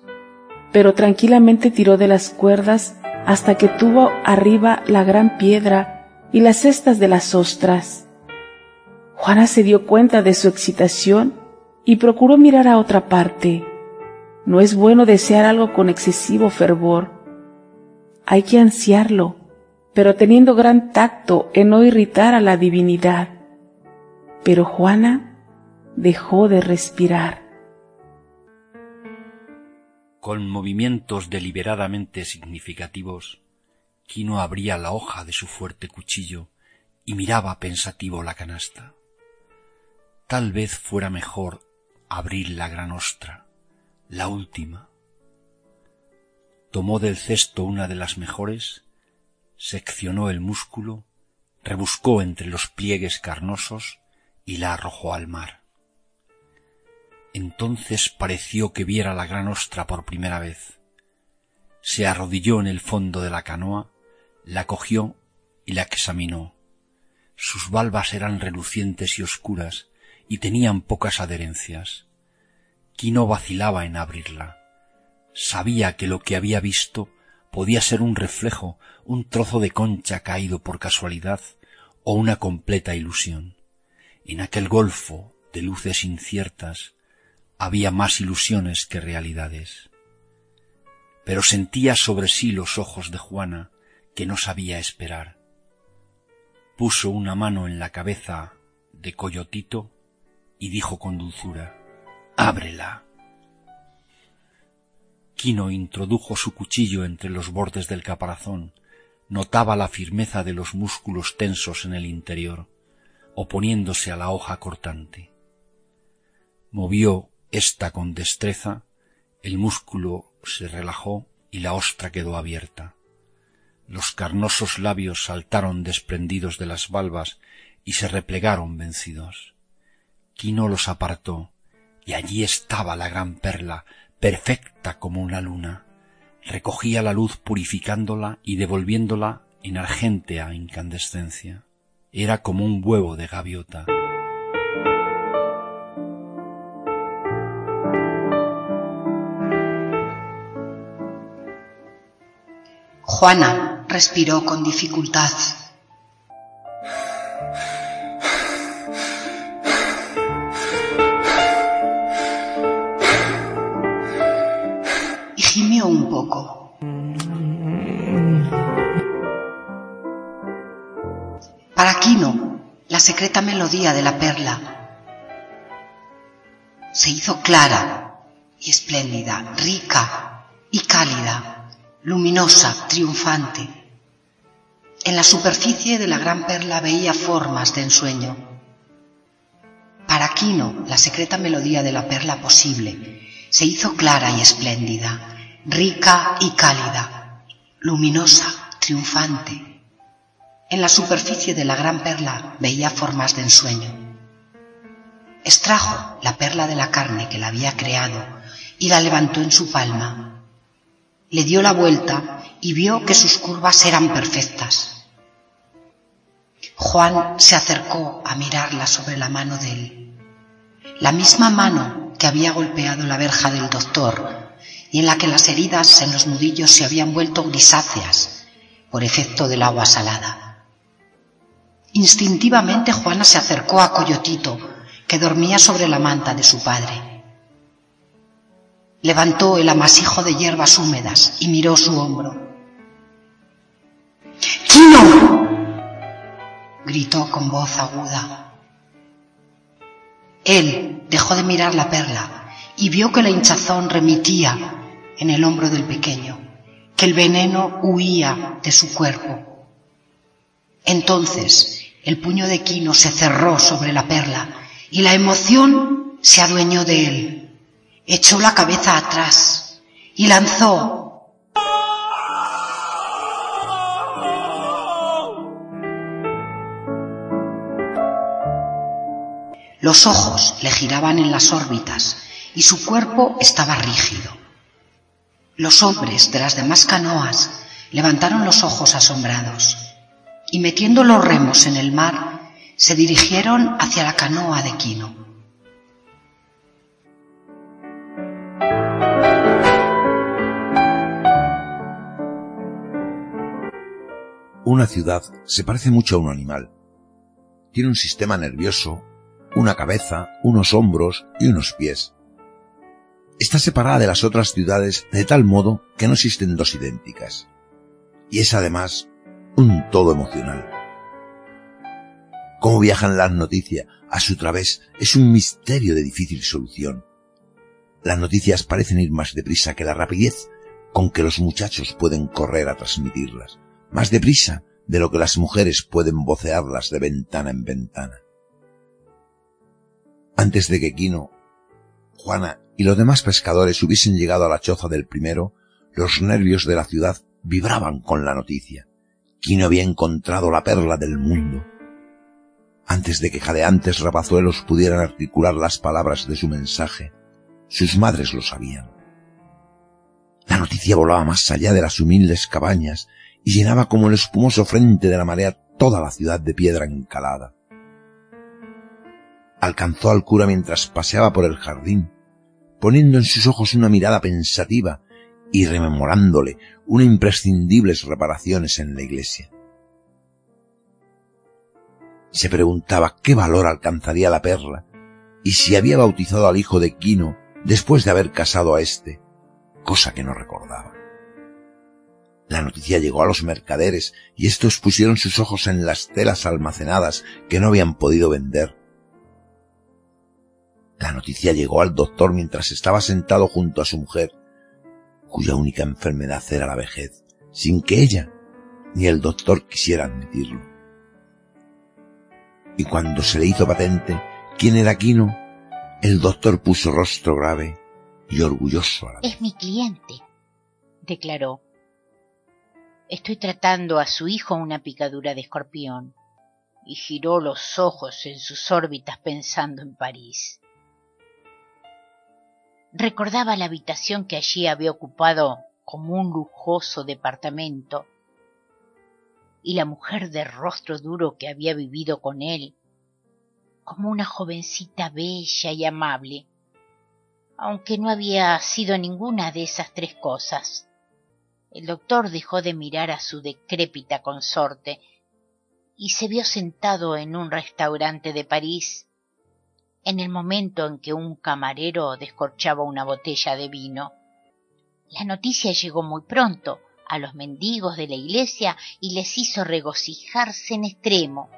S6: pero tranquilamente tiró de las cuerdas hasta que tuvo arriba la gran piedra y las cestas de las ostras. Juana se dio cuenta de su excitación y procuró mirar a otra parte. No es bueno desear algo con excesivo fervor. Hay que ansiarlo, pero teniendo gran tacto en no irritar a la divinidad. Pero Juana dejó de respirar.
S11: Con movimientos deliberadamente significativos, Quino abría la hoja de su fuerte cuchillo y miraba pensativo la canasta. Tal vez fuera mejor abrir la gran ostra, la última. Tomó del cesto una de las mejores, seccionó el músculo, rebuscó entre los pliegues carnosos y la arrojó al mar. Entonces pareció que viera la gran ostra por primera vez. Se arrodilló en el fondo de la canoa, la cogió y la examinó. Sus valvas eran relucientes y oscuras y tenían pocas adherencias. Quino vacilaba en abrirla. Sabía que lo que había visto podía ser un reflejo, un trozo de concha caído por casualidad o una completa ilusión. En aquel golfo de luces inciertas había más ilusiones que realidades. Pero sentía sobre sí los ojos de Juana que no sabía esperar. Puso una mano en la cabeza de Coyotito y dijo con dulzura, Ábrela. Quino introdujo su cuchillo entre los bordes del caparazón, notaba la firmeza de los músculos tensos en el interior, oponiéndose a la hoja cortante. Movió esta con destreza, el músculo se relajó y la ostra quedó abierta. Los carnosos labios saltaron desprendidos de las valvas y se replegaron vencidos. Quino los apartó, y allí estaba la gran perla, perfecta como una luna. Recogía la luz purificándola y devolviéndola en argéntea incandescencia. Era como un huevo de gaviota.
S9: Juana respiró con dificultad. Y gimió un poco. Para Quino, la secreta melodía de la perla se hizo clara y espléndida, rica y cálida luminosa, triunfante. En la superficie de la gran perla veía formas de ensueño. Para Quino, la secreta melodía de la perla posible se hizo clara y espléndida, rica y cálida, luminosa, triunfante. En la superficie de la gran perla veía formas de ensueño. Extrajo la perla de la carne que la había creado y la levantó en su palma le dio la vuelta y vio que sus curvas eran perfectas. Juan se acercó a mirarla sobre la mano de él, la misma mano que había golpeado la verja del doctor y en la que las heridas en los nudillos se habían vuelto grisáceas por efecto del agua salada. Instintivamente Juana se acercó a Coyotito, que dormía sobre la manta de su padre levantó el amasijo de hierbas húmedas y miró su hombro. ¡Quino! gritó con voz aguda. Él dejó de mirar la perla y vio que la hinchazón remitía en el hombro del pequeño, que el veneno huía de su cuerpo. Entonces el puño de Quino se cerró sobre la perla y la emoción se adueñó de él echó la cabeza atrás y lanzó Los ojos le giraban en las órbitas y su cuerpo estaba rígido. Los hombres de las demás canoas levantaron los ojos asombrados y metiendo los remos en el mar se dirigieron hacia la canoa de Quino.
S1: Una ciudad se parece mucho a un animal. Tiene un sistema nervioso, una cabeza, unos hombros y unos pies. Está separada de las otras ciudades de tal modo que no existen dos idénticas. Y es además un todo emocional. Cómo viajan las noticias a su través es un misterio de difícil solución. Las noticias parecen ir más deprisa que la rapidez con que los muchachos pueden correr a transmitirlas, más deprisa de lo que las mujeres pueden vocearlas de ventana en ventana. Antes de que Quino, Juana y los demás pescadores hubiesen llegado a la choza del primero, los nervios de la ciudad vibraban con la noticia. Quino había encontrado la perla del mundo. Antes de que jadeantes rapazuelos pudieran articular las palabras de su mensaje, sus madres lo sabían. La noticia volaba más allá de las humildes cabañas y llenaba como el espumoso frente de la marea toda la ciudad de piedra encalada. Alcanzó al cura mientras paseaba por el jardín, poniendo en sus ojos una mirada pensativa y rememorándole unas imprescindibles reparaciones en la iglesia. Se preguntaba qué valor alcanzaría la perla y si había bautizado al hijo de Quino después de haber casado a éste, cosa que no recordaba. La noticia llegó a los mercaderes y estos pusieron sus ojos en las telas almacenadas que no habían podido vender. La noticia llegó al doctor mientras estaba sentado junto a su mujer, cuya única enfermedad era la vejez, sin que ella ni el doctor quisieran admitirlo. Y cuando se le hizo patente quién era Quino, el doctor puso rostro grave y orgulloso a la
S2: Es mi cliente, declaró. Estoy tratando a su hijo una picadura de escorpión. Y giró los ojos en sus órbitas pensando en París. Recordaba la habitación que allí había ocupado como un lujoso departamento y la mujer de rostro duro que había vivido con él como una jovencita bella y amable, aunque no había sido ninguna de esas tres cosas. El doctor dejó de mirar a su decrépita consorte y se vio sentado en un restaurante de París en el momento en que un camarero descorchaba una botella de vino. La noticia llegó muy pronto a los mendigos de la iglesia y les hizo regocijarse en extremo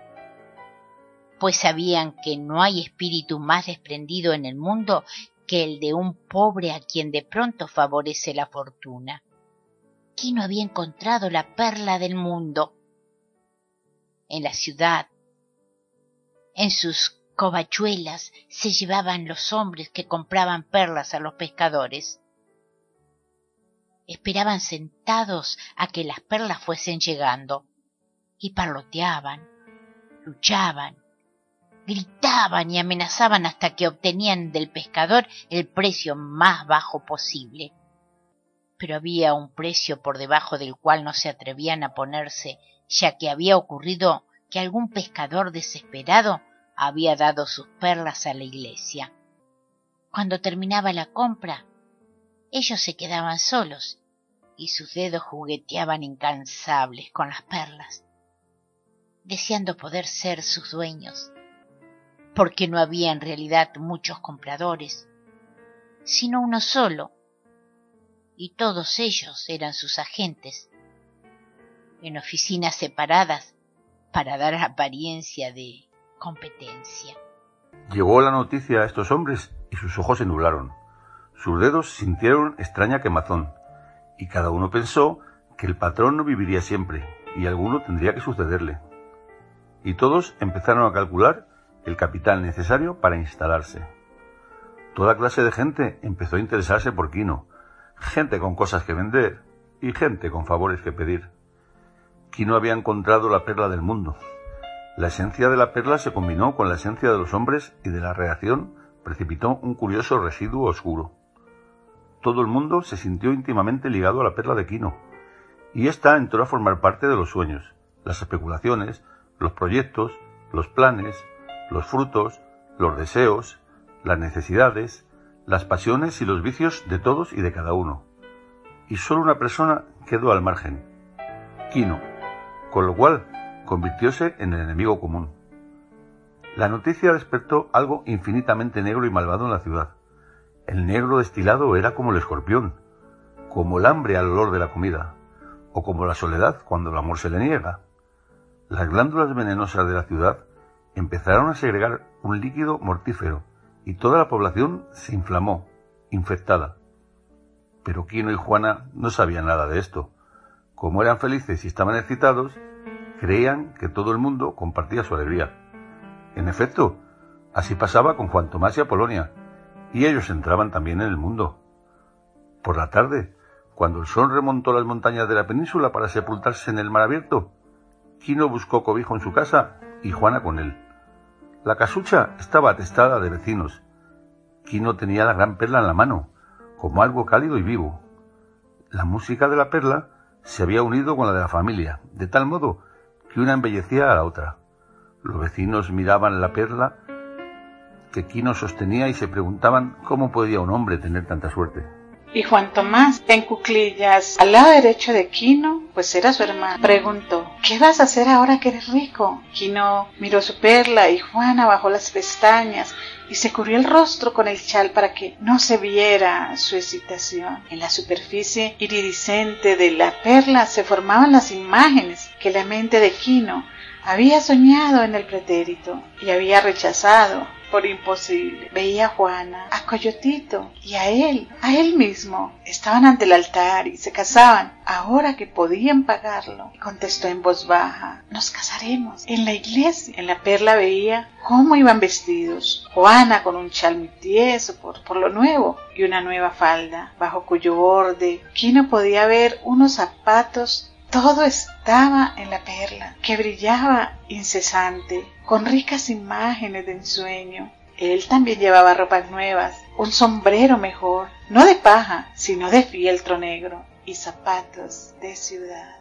S2: pues sabían que no hay espíritu más desprendido en el mundo que el de un pobre a quien de pronto favorece la fortuna. ¿Quién no había encontrado la perla del mundo? En la ciudad, en sus covachuelas se llevaban los hombres que compraban perlas a los pescadores. Esperaban sentados a que las perlas fuesen llegando y parloteaban, luchaban, gritaban y amenazaban hasta que obtenían del pescador el precio más bajo posible. Pero había un precio por debajo del cual no se atrevían a ponerse, ya que había ocurrido que algún pescador desesperado había dado sus perlas a la iglesia. Cuando terminaba la compra, ellos se quedaban solos y sus dedos jugueteaban incansables con las perlas, deseando poder ser sus dueños porque no había en realidad muchos compradores, sino uno solo, y todos ellos eran sus agentes, en oficinas separadas para dar apariencia de competencia.
S3: Llegó la noticia a estos hombres y sus ojos se nublaron. Sus dedos sintieron extraña quemazón, y cada uno pensó que el patrón no viviría siempre, y alguno tendría que sucederle. Y todos empezaron a calcular el capital necesario para instalarse. Toda clase de gente empezó a interesarse por Quino, gente con cosas que vender y gente con favores que pedir. Quino había encontrado la perla del mundo. La esencia de la perla se combinó con la esencia de los hombres y de la reacción precipitó un curioso residuo oscuro. Todo el mundo se sintió íntimamente ligado a la perla de Quino, y ésta entró a formar parte de los sueños, las especulaciones, los proyectos, los planes, los frutos, los deseos, las necesidades, las pasiones y los vicios de todos y de cada uno. Y solo una persona quedó al margen. Quino, con lo cual convirtióse en el enemigo común. La noticia despertó algo infinitamente negro y malvado en la ciudad. El negro destilado era como el escorpión, como el hambre al olor de la comida, o como la soledad cuando el amor se le niega. Las glándulas venenosas de la ciudad empezaron a segregar un líquido mortífero y toda la población se inflamó, infectada. Pero Quino y Juana no sabían nada de esto. Como eran felices y estaban excitados, creían que todo el mundo compartía su alegría. En efecto, así pasaba con Juan Tomás y Apolonia, y ellos entraban también en el mundo. Por la tarde, cuando el sol remontó las montañas de la península para sepultarse en el mar abierto, Quino buscó cobijo en su casa y Juana con él. La casucha estaba atestada de vecinos. Quino tenía la gran perla en la mano, como algo cálido y vivo. La música de la perla se había unido con la de la familia, de tal modo que una embellecía a la otra. Los vecinos miraban la perla que Quino sostenía y se preguntaban cómo podía un hombre tener tanta suerte.
S10: Y Juan Tomás, en cuclillas, al lado derecho de Quino, pues era su hermano, preguntó, ¿qué vas a hacer ahora que eres rico? Quino miró su perla y Juana bajó las pestañas y se cubrió el rostro con el chal para que no se viera su excitación. En la superficie iridiscente de la perla se formaban las imágenes que la mente de Quino había soñado en el pretérito y había rechazado imposible. Veía a Juana, a Coyotito y a él, a él mismo. Estaban ante el altar y se casaban, ahora que podían pagarlo. Contestó en voz baja, nos casaremos en la iglesia. En la perla veía cómo iban vestidos. Juana con un chal muy tieso por, por lo nuevo y una nueva falda, bajo cuyo borde Quino podía ver unos zapatos todo estaba en la perla, que brillaba incesante, con ricas imágenes de ensueño. Él también llevaba ropas nuevas, un sombrero mejor, no de paja, sino de fieltro negro, y zapatos de ciudad.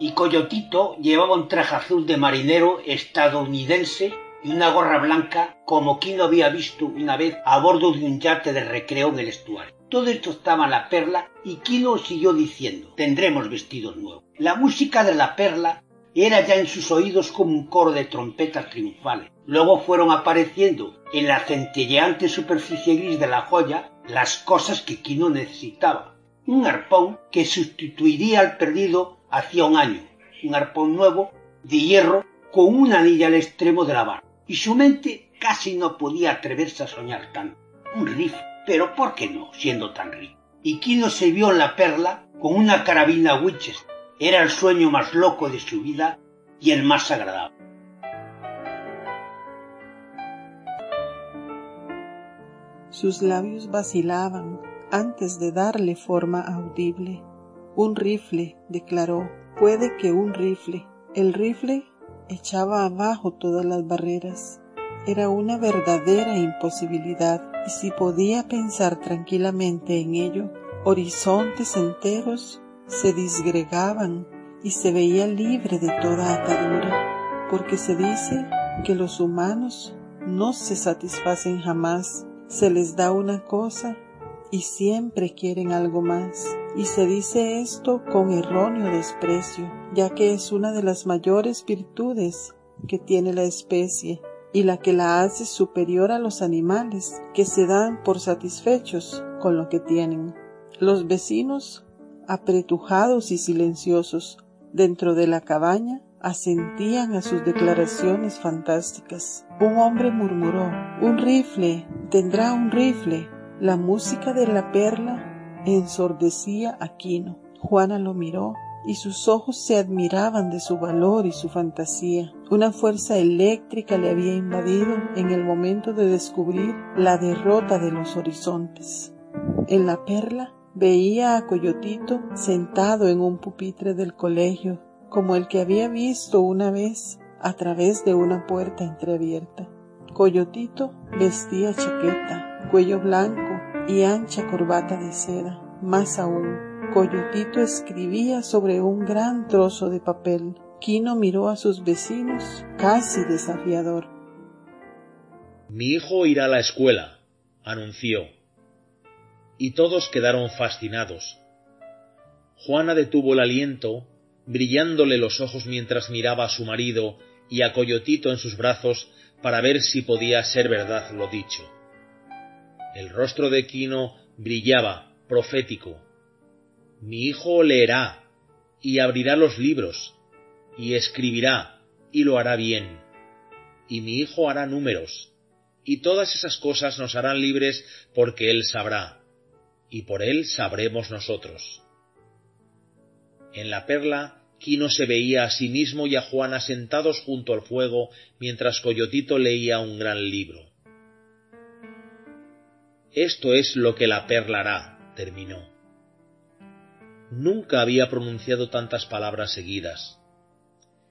S7: Y Coyotito llevaba un traje azul de marinero estadounidense y una gorra blanca como quien lo había visto una vez a bordo de un yate de recreo en el estuario. Todo esto estaba la perla y Kino siguió diciendo, tendremos vestidos nuevos. La música de la perla era ya en sus oídos como un coro de trompetas triunfales. Luego fueron apareciendo en la centelleante superficie gris de la joya las cosas que Kino necesitaba. Un arpón que sustituiría al perdido hacía un año. Un arpón nuevo de hierro con una anilla al extremo de la barra. Y su mente casi no podía atreverse a soñar tanto. Un rifle pero ¿por qué no, siendo tan rico? Y Kino se vio en la perla con una carabina Winchester. Era el sueño más loco de su vida y el más agradable.
S8: Sus labios vacilaban antes de darle forma audible. Un rifle, declaró, puede que un rifle. El rifle echaba abajo todas las barreras. Era una verdadera imposibilidad y si podía pensar tranquilamente en ello, horizontes enteros se disgregaban y se veía libre de toda atadura, porque se dice que los humanos no se satisfacen jamás, se les da una cosa y siempre quieren algo más. Y se dice esto con erróneo desprecio, ya que es una de las mayores virtudes que tiene la especie y la que la hace superior a los animales que se dan por satisfechos con lo que tienen. Los vecinos, apretujados y silenciosos dentro de la cabaña, asentían a sus declaraciones fantásticas. Un hombre murmuró, un rifle, tendrá un rifle. La música de la perla ensordecía a Quino. Juana lo miró y sus ojos se admiraban de su valor y su fantasía. Una fuerza eléctrica le había invadido en el momento de descubrir la derrota de los horizontes. En la perla veía a Coyotito sentado en un pupitre del colegio, como el que había visto una vez a través de una puerta entreabierta. Coyotito vestía chaqueta, cuello blanco y ancha corbata de seda. Más aún, Coyotito escribía sobre un gran trozo de papel. Quino miró a sus vecinos casi desafiador.
S5: Mi hijo irá a la escuela, anunció. Y todos quedaron fascinados. Juana detuvo el aliento brillándole los ojos mientras miraba a su marido y a Coyotito en sus brazos para ver si podía ser verdad lo dicho. El rostro de Quino brillaba, profético. Mi hijo leerá y abrirá los libros y escribirá y lo hará bien. Y mi hijo hará números y todas esas cosas nos harán libres porque él sabrá y por él sabremos nosotros. En la perla Quino se veía a sí mismo y a Juana sentados junto al fuego mientras Coyotito leía un gran libro. Esto es lo que la perla hará, terminó. Nunca había pronunciado tantas palabras seguidas,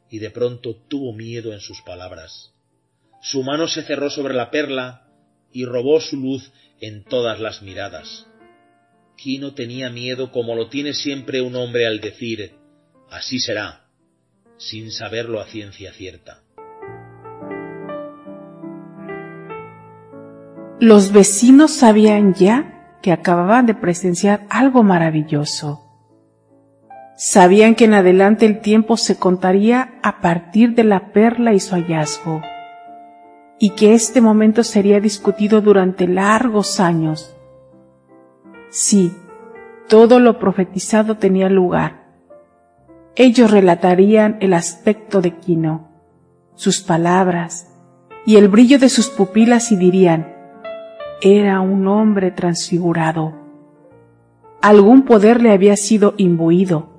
S5: y de pronto tuvo miedo en sus palabras. Su mano se cerró sobre la perla y robó su luz en todas las miradas. Quino tenía miedo como lo tiene siempre un hombre al decir así será, sin saberlo a ciencia cierta.
S6: Los vecinos sabían ya que acababan de presenciar algo maravilloso. Sabían que en adelante el tiempo se contaría a partir de la perla y su hallazgo, y que este momento sería discutido durante largos años. Sí, todo lo profetizado tenía lugar ellos relatarían el aspecto de Quino, sus palabras y el brillo de sus pupilas y dirían, era un hombre transfigurado. Algún poder le había sido imbuido.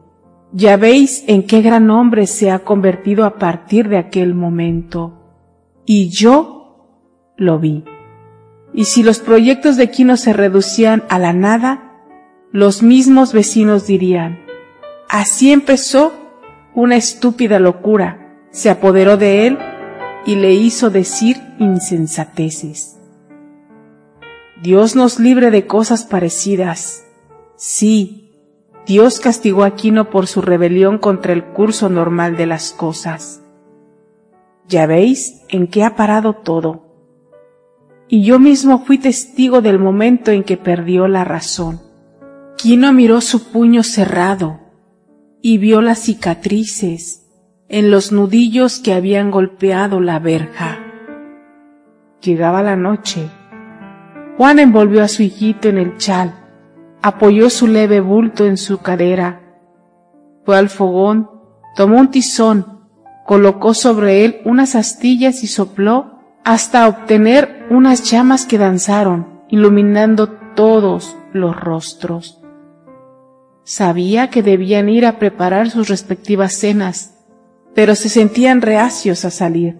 S6: Ya veis en qué gran hombre se ha convertido a partir de aquel momento. Y yo lo vi. Y si los proyectos de Quino se reducían a la nada, los mismos vecinos dirían, Así empezó una estúpida locura, se apoderó de él y le hizo decir insensateces. Dios nos libre de cosas parecidas. Sí, Dios castigó a Quino por su rebelión contra el curso normal de las cosas. Ya veis en qué ha parado todo. Y yo mismo fui testigo del momento en que perdió la razón. Quino miró su puño cerrado, y vio las cicatrices en los nudillos que habían golpeado la verja. Llegaba la noche. Juan envolvió a su hijito en el chal, apoyó su leve bulto en su cadera, fue al fogón, tomó un tizón, colocó sobre él unas astillas y sopló hasta obtener unas llamas que danzaron, iluminando todos los rostros. Sabía que debían ir a preparar sus respectivas cenas, pero se sentían reacios a salir.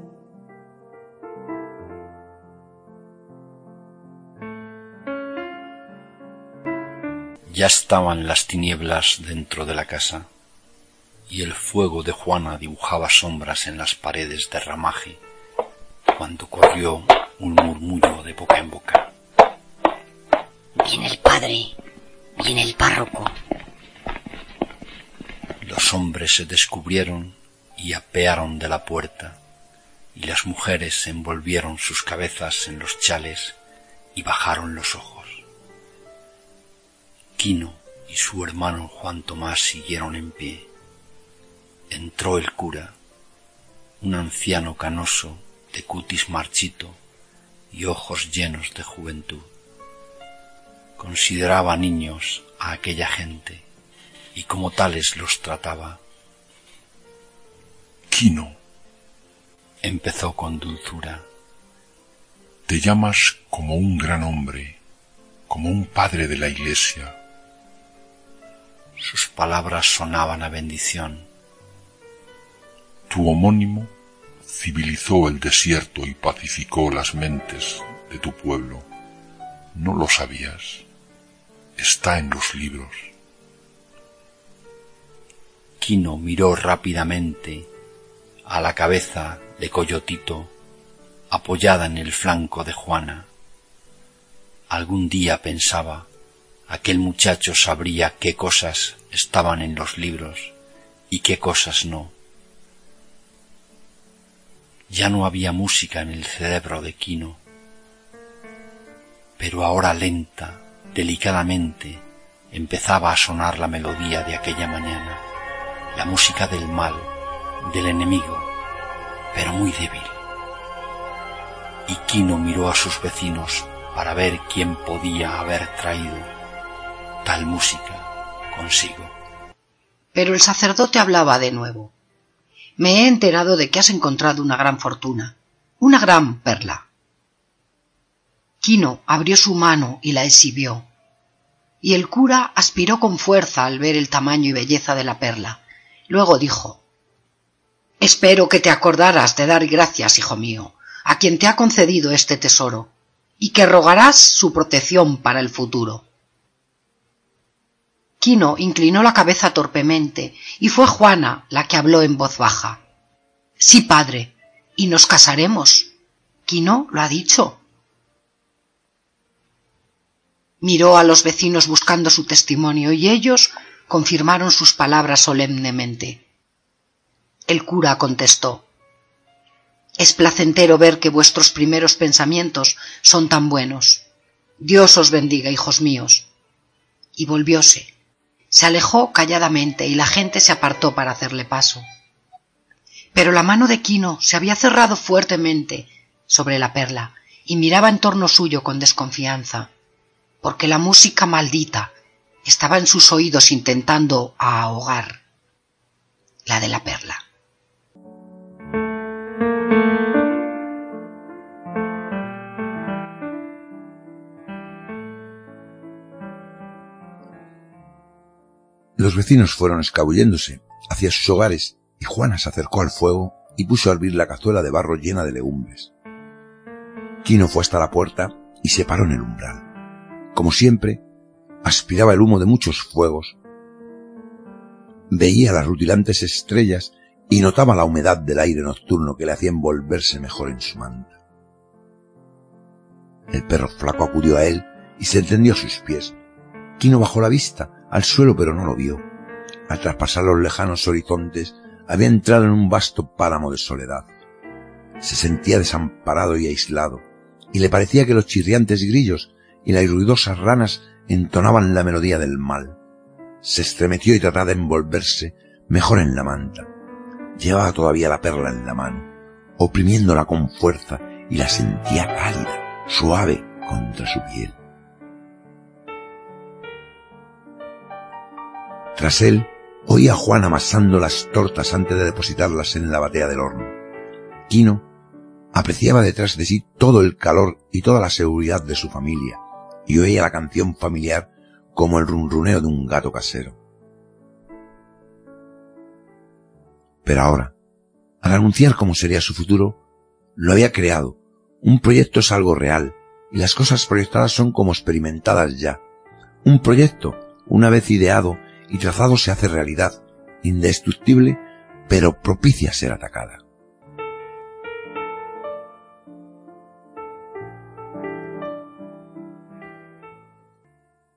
S11: Ya estaban las tinieblas dentro de la casa, y el fuego de Juana dibujaba sombras en las paredes de ramaje, cuando corrió un murmullo de boca en boca.
S2: Viene el padre, viene el párroco,
S11: los hombres se descubrieron y apearon de la puerta, y las mujeres envolvieron sus cabezas en los chales y bajaron los ojos. Quino y su hermano Juan Tomás siguieron en pie. Entró el cura, un anciano canoso de cutis marchito y ojos llenos de juventud. Consideraba niños a aquella gente y como tales los trataba.
S12: Quino,
S11: empezó con dulzura,
S12: te llamas como un gran hombre, como un padre de la iglesia.
S11: Sus palabras sonaban a bendición.
S12: Tu homónimo civilizó el desierto y pacificó las mentes de tu pueblo. ¿No lo sabías? Está en los libros.
S11: Quino miró rápidamente a la cabeza de Coyotito apoyada en el flanco de Juana. Algún día pensaba, aquel muchacho sabría qué cosas estaban en los libros y qué cosas no. Ya no había música en el cerebro de Quino, pero ahora lenta, delicadamente, empezaba a sonar la melodía de aquella mañana la música del mal, del enemigo, pero muy débil. Y Quino miró a sus vecinos para ver quién podía haber traído tal música consigo.
S9: Pero el sacerdote hablaba de nuevo. Me he enterado de que has encontrado una gran fortuna, una gran perla. Quino abrió su mano y la exhibió, y el cura aspiró con fuerza al ver el tamaño y belleza de la perla. Luego dijo Espero que te acordaras de dar gracias, hijo mío, a quien te ha concedido este tesoro, y que rogarás su protección para el futuro. Quino inclinó la cabeza torpemente, y fue Juana la que habló en voz baja. Sí, padre, y nos casaremos. Quino lo ha dicho. Miró a los vecinos buscando su testimonio, y ellos confirmaron sus palabras solemnemente. El cura contestó Es placentero ver que vuestros primeros pensamientos son tan buenos. Dios os bendiga, hijos míos. Y volvióse. Se alejó calladamente y la gente se apartó para hacerle paso. Pero la mano de Quino se había cerrado fuertemente sobre la perla y miraba en torno suyo con desconfianza, porque la música maldita estaba en sus oídos intentando ahogar la de la perla.
S1: Los vecinos fueron escabulléndose hacia sus hogares y Juana se acercó al fuego y puso a hervir la cazuela de barro llena de legumbres. Quino fue hasta la puerta y se paró en el umbral. Como siempre, aspiraba el humo de muchos fuegos. Veía las rutilantes estrellas y notaba la humedad del aire nocturno que le hacía envolverse mejor en su manta. El perro flaco acudió a él y se tendió a sus pies. Quino bajó la vista al suelo pero no lo vio. Al traspasar los lejanos horizontes, había entrado en un vasto páramo de soledad. Se sentía desamparado y aislado, y le parecía que los chirriantes grillos y las ruidosas ranas entonaban la melodía del mal. Se estremeció y trataba de envolverse mejor en la manta. Llevaba todavía la perla en la mano, oprimiéndola con fuerza y la sentía cálida, suave contra su piel. Tras él, oía a Juan amasando las tortas antes de depositarlas en la batea del horno. Quino apreciaba detrás de sí todo el calor y toda la seguridad de su familia, y oía la canción familiar como el runruneo de un gato casero. Pero ahora, al anunciar cómo sería su futuro, lo había creado. Un proyecto es algo real, y las cosas proyectadas son como experimentadas ya. Un proyecto, una vez ideado, y trazado se hace realidad, indestructible, pero propicia a ser atacada.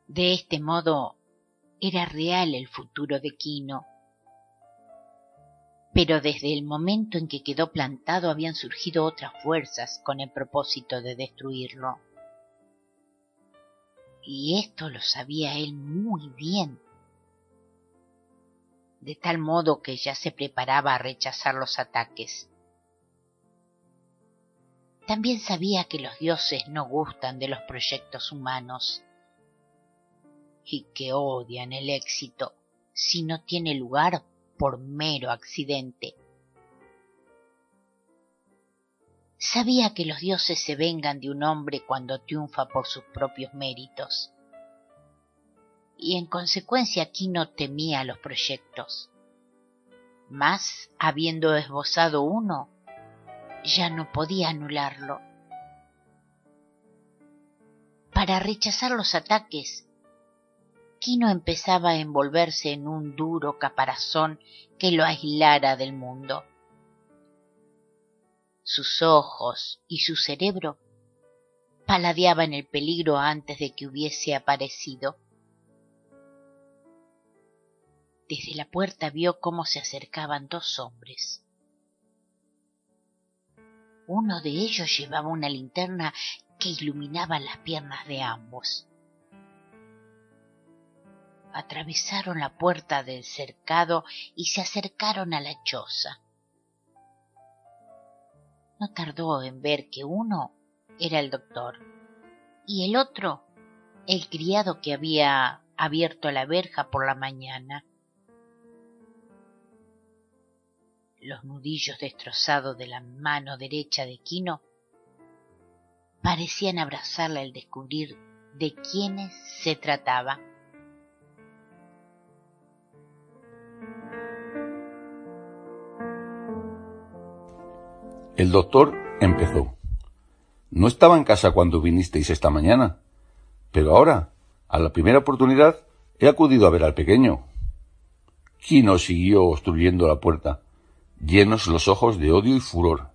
S2: De este modo, era real el futuro de Quino. Pero desde el momento en que quedó plantado habían surgido otras fuerzas con el propósito de destruirlo. Y esto lo sabía él muy bien de tal modo que ya se preparaba a rechazar los ataques. También sabía que los dioses no gustan de los proyectos humanos y que odian el éxito si no tiene lugar por mero accidente. Sabía que los dioses se vengan de un hombre cuando triunfa por sus propios méritos y en consecuencia aquí no temía los proyectos. Mas, habiendo esbozado uno, ya no podía anularlo. Para rechazar los ataques, Quino empezaba a envolverse en un duro caparazón que lo aislara del mundo. Sus ojos y su cerebro paladeaban el peligro antes de que hubiese aparecido desde la puerta vio cómo se acercaban dos hombres. Uno de ellos llevaba una linterna que iluminaba las piernas de ambos. atravesaron la puerta del cercado y se acercaron a la choza. No tardó en ver que uno era el doctor y el otro el criado que había abierto la verja por la mañana. Los nudillos destrozados de la mano derecha de Quino parecían abrazarle al descubrir de quiénes se trataba.
S3: El doctor empezó. No estaba en casa cuando vinisteis esta mañana, pero ahora, a la primera oportunidad, he acudido a ver al pequeño. Quino siguió obstruyendo la puerta, llenos los ojos de odio y furor,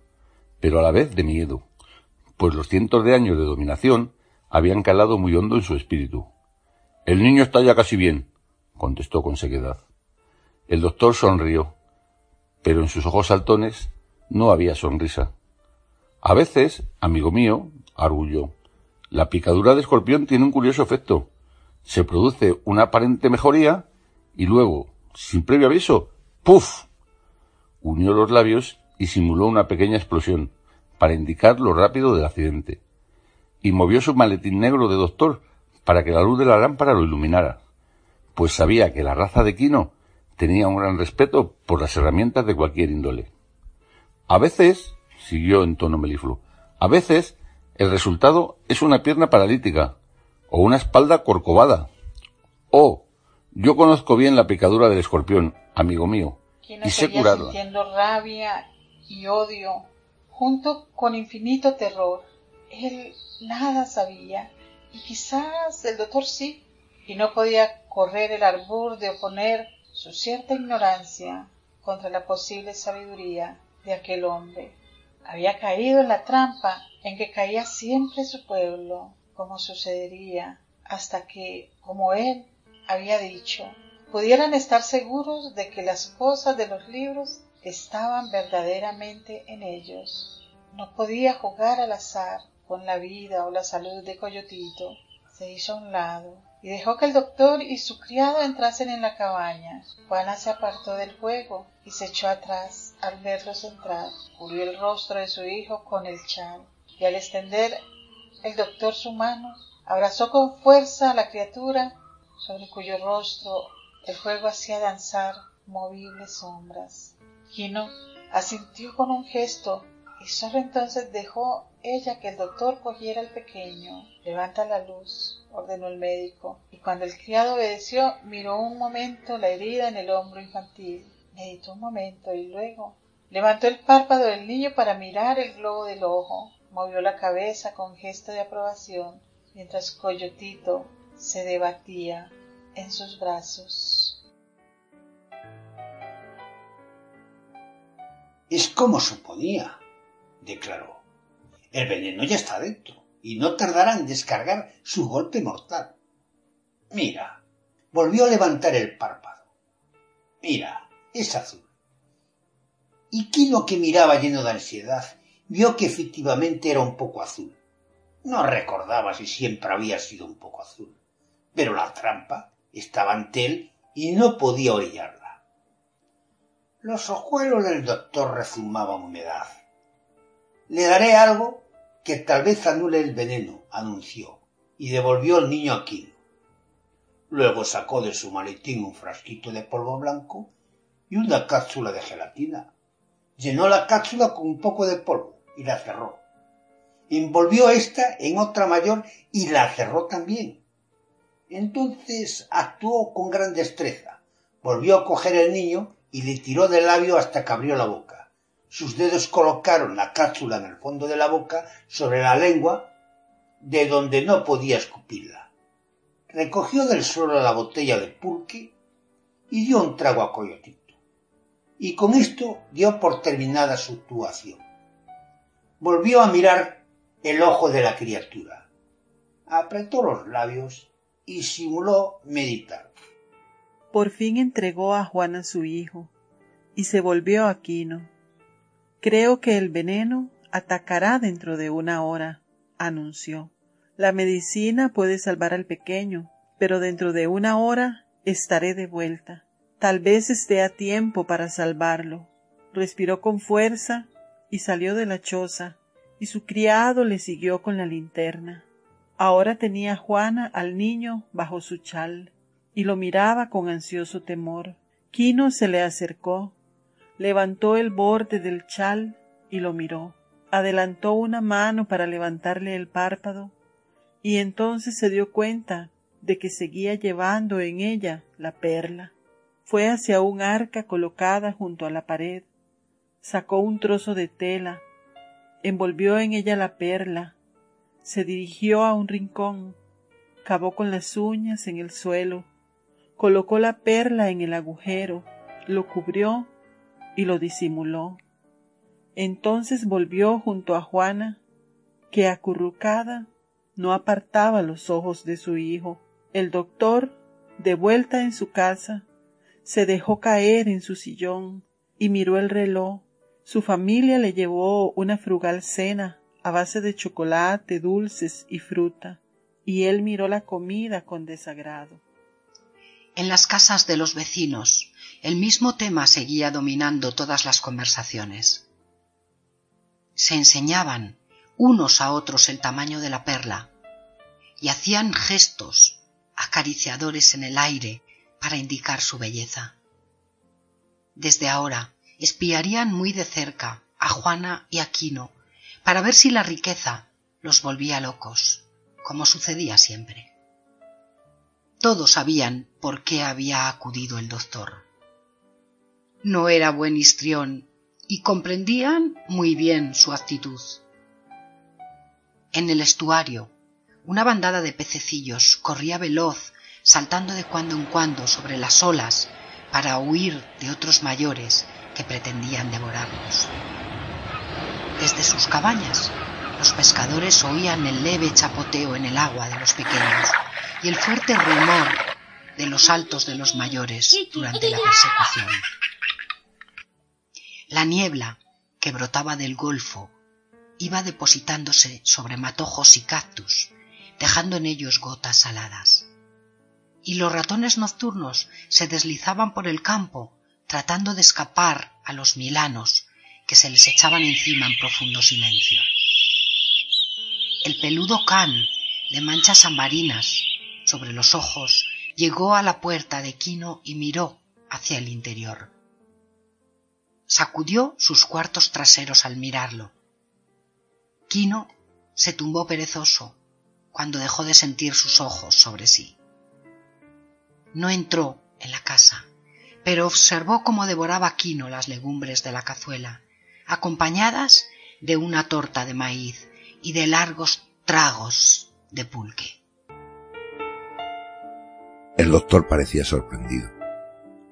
S3: pero a la vez de miedo, pues los cientos de años de dominación habían calado muy hondo en su espíritu. El niño está ya casi bien, contestó con sequedad. El doctor sonrió, pero en sus ojos saltones no había sonrisa. A veces, amigo mío, arguyó, la picadura de escorpión tiene un curioso efecto. Se produce una aparente mejoría y luego, sin previo aviso, ¡puf! Unió los labios y simuló una pequeña explosión para indicar lo rápido del accidente. Y movió su maletín negro de doctor para que la luz de la lámpara lo iluminara, pues sabía que la raza de Quino tenía un gran respeto por las herramientas de cualquier índole. A veces, siguió en tono melifluo, a veces el resultado es una pierna paralítica o una espalda corcovada. Oh, yo conozco bien la picadura del escorpión, amigo mío, y sé curarla.
S4: sintiendo rabia y odio, junto con infinito terror. Él nada sabía, y quizás el doctor sí, y no podía correr el arbur de oponer su cierta ignorancia contra la posible sabiduría de aquel hombre. Había caído en la trampa en que caía siempre su pueblo, como sucedería, hasta que, como él había dicho, pudieran estar seguros de que las cosas de los libros estaban verdaderamente en ellos. No podía jugar al azar con la vida o la salud de Coyotito. Se hizo a un lado y dejó que el doctor y su criado entrasen en la cabaña. Juana se apartó del juego y se echó atrás al verlos entrar. Cubrió el rostro de su hijo con el chal y al extender el doctor su mano, abrazó con fuerza a la criatura sobre cuyo rostro el fuego hacía danzar movibles sombras. Quino asintió con un gesto y sólo entonces dejó ella que el doctor cogiera al pequeño. Levanta la luz, ordenó el médico, y cuando el criado obedeció, miró un momento la herida en el hombro infantil. Meditó un momento y luego levantó el párpado del niño para mirar el globo del ojo. Movió la cabeza con gesto de aprobación, mientras Coyotito se debatía en sus brazos.
S7: Es como suponía, declaró. El veneno ya está dentro y no tardará en descargar su golpe mortal. Mira, volvió a levantar el párpado. Mira, es azul. Y Kino, que miraba lleno de ansiedad, vio que efectivamente era un poco azul. No recordaba si siempre había sido un poco azul, pero la trampa estaba ante él y no podía orillarla. Los ojuelos del doctor rezumaban humedad. Le daré algo que tal vez anule el veneno, anunció, y devolvió al niño a Quino. Luego sacó de su maletín un frasquito de polvo blanco y una cápsula de gelatina. Llenó la cápsula con un poco de polvo y la cerró. Envolvió esta en otra mayor y la cerró también. Entonces actuó con gran destreza. Volvió a coger el niño y le tiró del labio hasta que abrió la boca sus dedos colocaron la cápsula en el fondo de la boca sobre la lengua, de donde no podía escupirla. Recogió del suelo la botella de pulque y dio un trago a Coyotito. Y con esto dio por terminada su actuación. Volvió a mirar el ojo de la criatura. Apretó los labios y simuló meditar.
S8: Por fin entregó a Juana su hijo y se volvió a Quino Creo que el veneno atacará dentro de una hora, anunció. La medicina puede salvar al pequeño, pero dentro de una hora estaré de vuelta. Tal vez esté a tiempo para salvarlo. Respiró con fuerza y salió de la choza, y su criado le siguió con la linterna. Ahora tenía Juana al niño bajo su chal, y lo miraba con ansioso temor. Quino se le acercó, levantó el borde del chal y lo miró. Adelantó una mano para levantarle el párpado, y entonces se dio cuenta de que seguía llevando en ella la perla. Fue hacia un arca colocada junto a la pared, sacó un trozo de tela, envolvió en ella la perla, se dirigió a un rincón, cavó con las uñas en el suelo, colocó la perla en el agujero, lo cubrió y lo disimuló. Entonces volvió junto a Juana, que acurrucada no apartaba los ojos de su hijo. El doctor, de vuelta en su casa, se dejó caer en su sillón y miró el reloj. Su familia le llevó una frugal cena a base de chocolate, dulces y fruta, y él miró la comida con desagrado.
S9: En las casas de los vecinos, el mismo tema seguía dominando todas las conversaciones. Se enseñaban unos a otros el tamaño de la perla y hacían gestos acariciadores en el aire para indicar su belleza. Desde ahora espiarían muy de cerca a Juana y a Quino para ver si la riqueza los volvía locos, como sucedía siempre. Todos sabían por qué había acudido el doctor. No era buen histrión y comprendían muy bien su actitud. En el estuario, una bandada de pececillos corría veloz, saltando de cuando en cuando sobre las olas para huir de otros mayores que pretendían devorarlos. Desde sus cabañas, los pescadores oían el leve chapoteo en el agua de los pequeños y el fuerte rumor de los saltos de los mayores durante la persecución. La niebla que brotaba del golfo iba depositándose sobre matojos y cactus dejando en ellos gotas saladas. Y los ratones nocturnos se deslizaban por el campo, tratando de escapar a los milanos que se les echaban encima en profundo silencio. El peludo can de manchas ambarinas sobre los ojos llegó a la puerta de Quino y miró hacia el interior. Sacudió sus cuartos traseros al mirarlo. Quino se tumbó perezoso cuando dejó de sentir sus ojos sobre sí. No entró en la casa, pero observó cómo devoraba Quino las legumbres de la cazuela, acompañadas de una torta de maíz y de largos tragos de pulque.
S1: El doctor parecía sorprendido.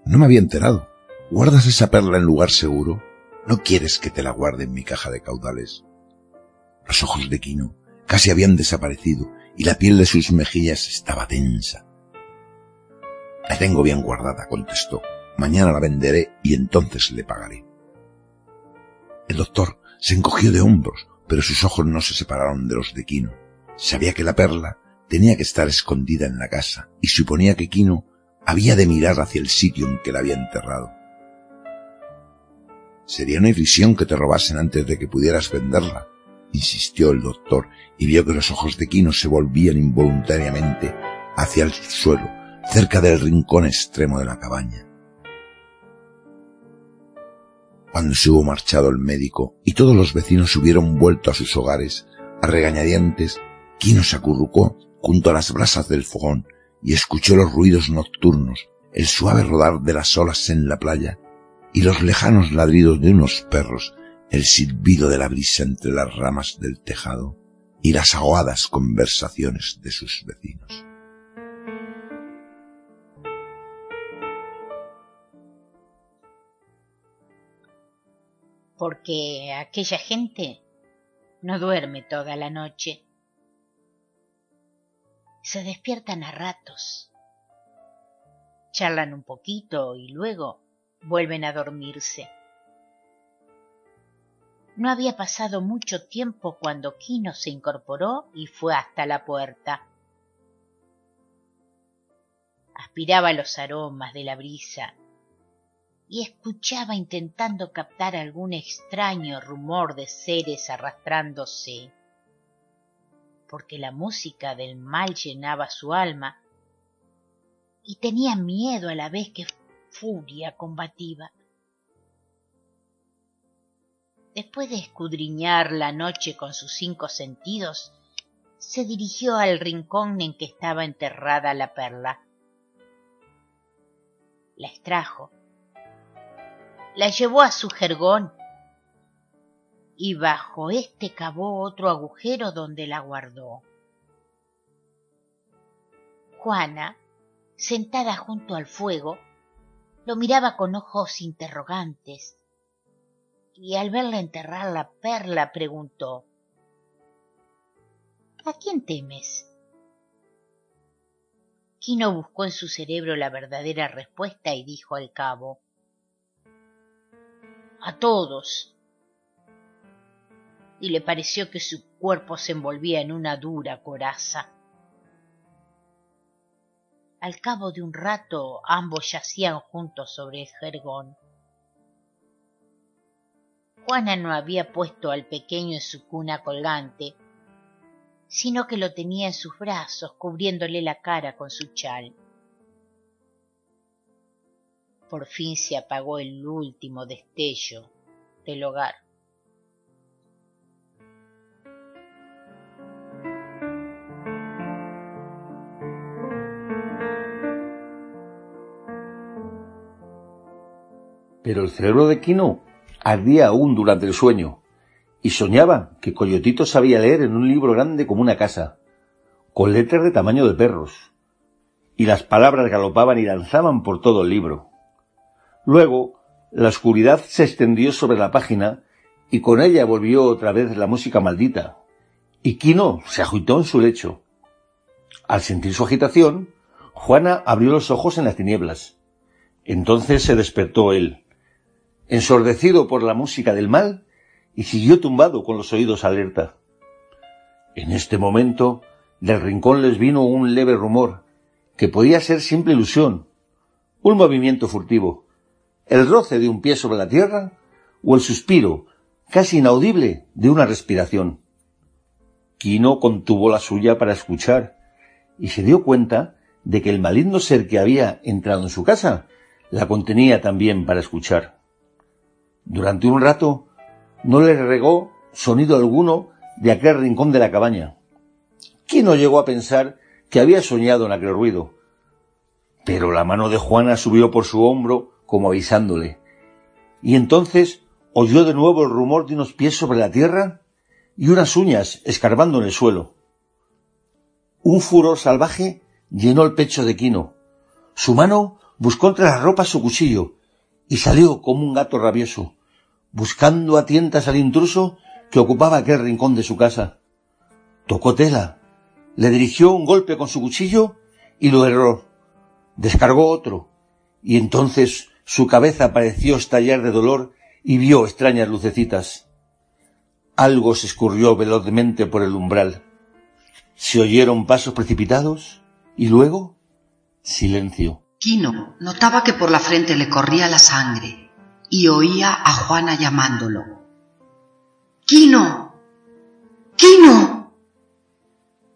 S1: No me había enterado. ¿Guardas esa perla en lugar seguro? ¿No quieres que te la guarde en mi caja de caudales? Los ojos de Quino Casi habían desaparecido y la piel de sus mejillas estaba tensa. La tengo bien guardada, contestó. Mañana la venderé y entonces le pagaré. El doctor se encogió de hombros, pero sus ojos no se separaron de los de Quino. Sabía que la perla tenía que estar escondida en la casa y suponía que Quino había de mirar hacia el sitio en que la había enterrado. Sería una irrisión que te robasen antes de que pudieras venderla, insistió el doctor, y vio que los ojos de Quino se volvían involuntariamente hacia el suelo, cerca del rincón extremo de la cabaña. Cuando se hubo marchado el médico y todos los vecinos hubieron vuelto a sus hogares, a regañadientes, Quino se acurrucó junto a las brasas del fogón y escuchó los ruidos nocturnos, el suave rodar de las olas en la playa y los lejanos ladridos de unos perros el silbido de la brisa entre las ramas del tejado y las aguadas conversaciones de sus vecinos.
S2: Porque aquella gente no duerme toda la noche. Se despiertan a ratos. Charlan un poquito y luego vuelven a dormirse. No había pasado mucho tiempo cuando Quino se incorporó y fue hasta la puerta. aspiraba los aromas de la brisa y escuchaba intentando captar algún extraño rumor de seres arrastrándose, porque la música del mal llenaba su alma y tenía miedo a la vez que furia combativa. Después de escudriñar la noche con sus cinco sentidos, se dirigió al rincón en que estaba enterrada la perla. La extrajo la llevó a su jergón y bajo éste cavó otro agujero donde la guardó. Juana, sentada junto al fuego, lo miraba con ojos interrogantes y al verla enterrar la perla preguntó ¿A quién temes? Quino buscó en su cerebro la verdadera respuesta y dijo al cabo a todos. Y le pareció que su cuerpo se envolvía en una dura coraza. Al cabo de un rato ambos yacían juntos sobre el jergón. Juana no había puesto al pequeño en su cuna colgante, sino que lo tenía en sus brazos, cubriéndole la cara con su chal. Por fin se apagó el último destello del hogar.
S3: Pero el cerebro de Quino ardía aún durante el sueño y soñaba que Coyotito sabía leer en un libro grande como una casa, con letras de tamaño de perros, y las palabras galopaban y danzaban por todo el libro. Luego, la oscuridad se extendió sobre la página y con ella volvió otra vez la música maldita. Y Quino se agitó en su lecho. Al sentir su agitación, Juana abrió los ojos en las tinieblas. Entonces se despertó él, ensordecido por la música del mal, y siguió tumbado con los oídos alerta. En este momento, del rincón les vino un leve rumor, que podía ser simple ilusión, un movimiento furtivo, el roce de un pie sobre la tierra o el suspiro, casi inaudible, de una respiración. Quino contuvo la suya para escuchar y se dio cuenta de que el maligno ser que había entrado en su casa la contenía también para escuchar. Durante un rato no le regó sonido alguno de aquel rincón de la cabaña. Quino llegó a pensar que había soñado en aquel ruido. Pero la mano de Juana subió por su hombro como avisándole. Y entonces oyó de nuevo el rumor de unos pies sobre la tierra y unas uñas escarbando en el suelo. Un furor salvaje llenó el pecho de Quino. Su mano buscó entre las ropas su cuchillo y salió como un gato rabioso, buscando a tientas al intruso que ocupaba aquel rincón de su casa. Tocó tela, le dirigió un golpe con su cuchillo y lo erró. Descargó otro, y entonces su cabeza pareció estallar de dolor y vio extrañas lucecitas. Algo se escurrió velozmente por el umbral. Se oyeron pasos precipitados y luego silencio.
S9: Quino notaba que por la frente le corría la sangre y oía a Juana llamándolo. Quino. Quino.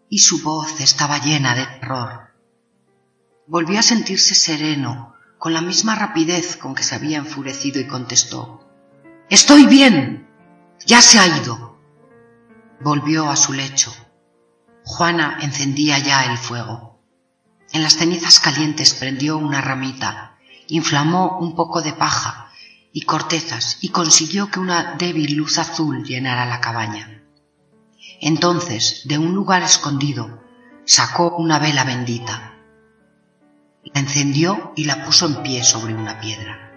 S9: Y su voz estaba llena de terror. Volvió a sentirse sereno con la misma rapidez con que se había enfurecido y contestó Estoy bien. Ya se ha ido. Volvió a su lecho. Juana encendía ya el fuego. En las cenizas calientes prendió una ramita, inflamó un poco de paja y cortezas y consiguió que una débil luz azul llenara la cabaña. Entonces, de un lugar escondido, sacó una vela bendita la encendió y la puso en pie sobre una piedra.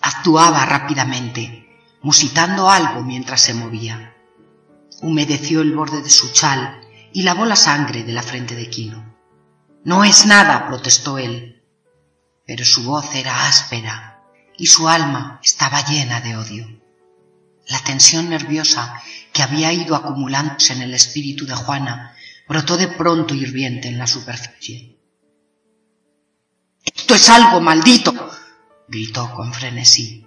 S9: Actuaba rápidamente, musitando algo mientras se movía. Humedeció el borde de su chal y lavó la sangre de la frente de Quino. No es nada, protestó él. Pero su voz era áspera y su alma estaba llena de odio. La tensión nerviosa que había ido acumulándose en el espíritu de Juana brotó de pronto hirviente en la superficie. Esto es algo maldito, gritó con frenesí.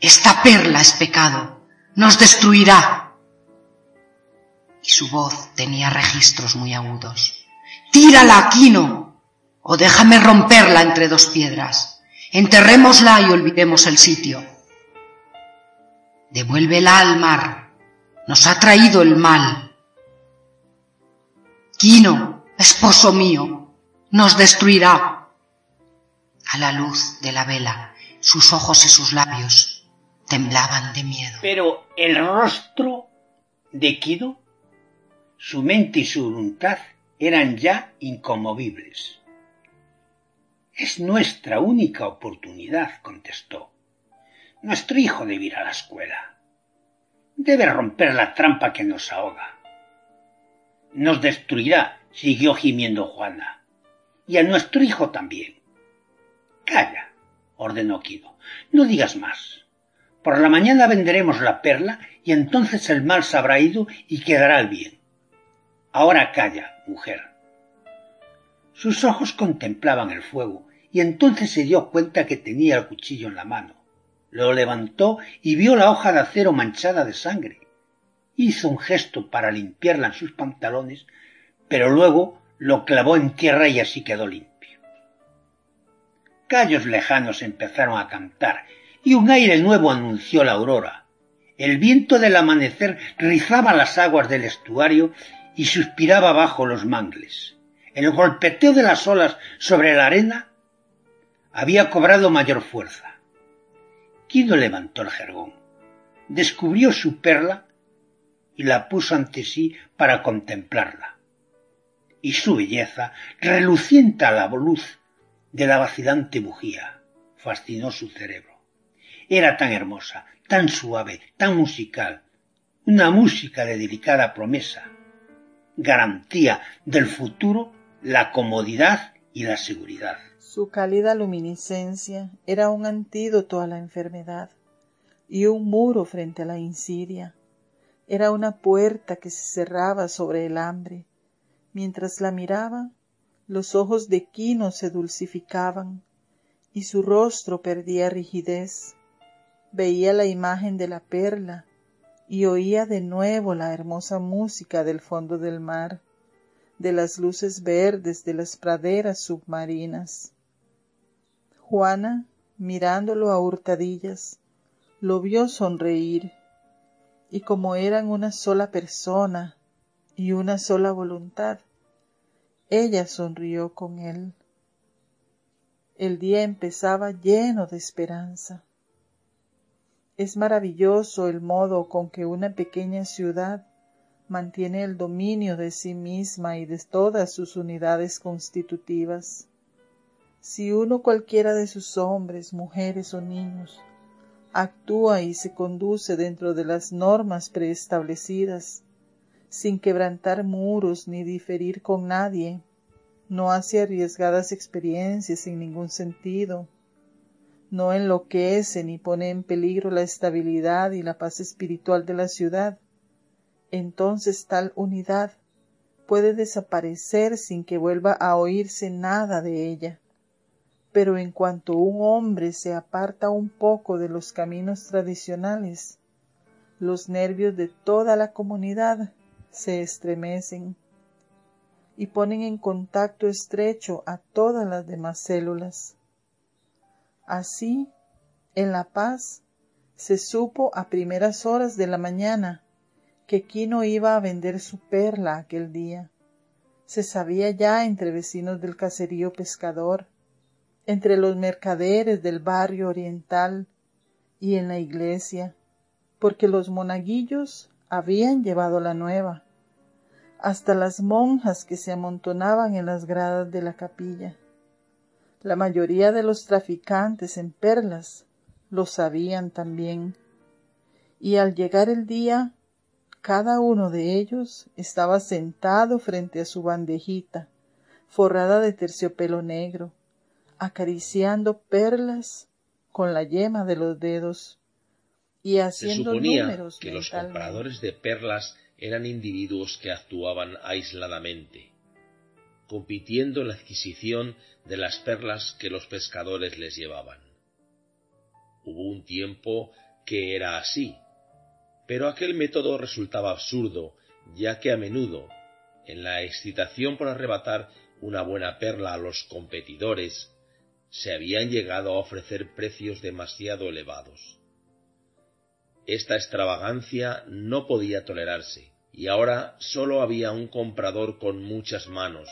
S9: Esta perla es pecado, nos destruirá. Y su voz tenía registros muy agudos. Tírala, Aquino, o déjame romperla entre dos piedras. Enterrémosla y olvidemos el sitio. Devuélvela al mar. Nos ha traído el mal. Quino, esposo mío, nos destruirá. A la luz de la vela, sus ojos y sus labios temblaban de miedo.
S7: Pero el rostro de Quino, su mente y su voluntad eran ya inconmovibles. Es nuestra única oportunidad, contestó. Nuestro hijo debe ir a la escuela. Debe romper la trampa que nos ahoga. Nos destruirá, siguió gimiendo Juana. Y a nuestro hijo también. Calla, ordenó Quido. No digas más. Por la mañana venderemos la perla y entonces el mal se habrá ido y quedará el bien. Ahora calla, mujer. Sus ojos contemplaban el fuego y entonces se dio cuenta que tenía el cuchillo en la mano. Lo levantó y vio la hoja de acero manchada de sangre. Hizo un gesto para limpiarla en sus pantalones, pero luego lo clavó en tierra y así quedó limpio. Gallos lejanos empezaron a cantar y un aire nuevo anunció la aurora. El viento del amanecer rizaba las aguas del estuario y suspiraba bajo los mangles. El golpeteo de las olas sobre la arena había cobrado mayor fuerza. Quido levantó el jergón, descubrió su perla y la puso ante sí para contemplarla. Y su belleza, reluciente a la luz de la vacilante bujía, fascinó su cerebro. Era tan hermosa, tan suave, tan musical, una música de delicada promesa, garantía del futuro, la comodidad y la seguridad.
S8: Su cálida luminiscencia era un antídoto a la enfermedad y un muro frente a la insidia. Era una puerta que se cerraba sobre el hambre. Mientras la miraba, los ojos de Quino se dulcificaban y su rostro perdía rigidez. Veía la imagen de la perla y oía de nuevo la hermosa música del fondo del mar, de las luces verdes de las praderas submarinas. Juana, mirándolo a hurtadillas, lo vio sonreír, y como eran una sola persona y una sola voluntad, ella sonrió con él. El día empezaba lleno de esperanza. Es maravilloso el modo con que una pequeña ciudad mantiene el dominio de sí misma y de todas sus unidades constitutivas. Si uno cualquiera de sus hombres, mujeres o niños actúa y se conduce dentro de las normas preestablecidas, sin quebrantar muros ni diferir con nadie, no hace arriesgadas experiencias sin ningún sentido, no enloquece ni pone en peligro la estabilidad y la paz espiritual de la ciudad, entonces tal unidad puede desaparecer sin que vuelva a oírse nada de ella pero en cuanto un hombre se aparta un poco de los caminos tradicionales, los nervios de toda la comunidad se estremecen y ponen en contacto estrecho a todas las demás células. Así, en La Paz, se supo a primeras horas de la mañana que Quino iba a vender su perla aquel día. Se sabía ya entre vecinos del caserío pescador entre los mercaderes del barrio oriental y en la iglesia, porque los monaguillos habían llevado la nueva, hasta las monjas que se amontonaban en las gradas de la capilla. La mayoría de los traficantes en perlas lo sabían también, y al llegar el día, cada uno de ellos estaba sentado frente a su bandejita, forrada de terciopelo negro, acariciando perlas con la yema de los dedos y haciendo
S5: Se suponía
S8: números
S5: que los compradores de perlas eran individuos que actuaban aisladamente, compitiendo en la adquisición de las perlas que los pescadores les llevaban. Hubo un tiempo que era así, pero aquel método resultaba absurdo, ya que a menudo, en la excitación por arrebatar una buena perla a los competidores, se habían llegado a ofrecer precios demasiado elevados. Esta extravagancia no podía tolerarse, y ahora sólo había un comprador con muchas manos,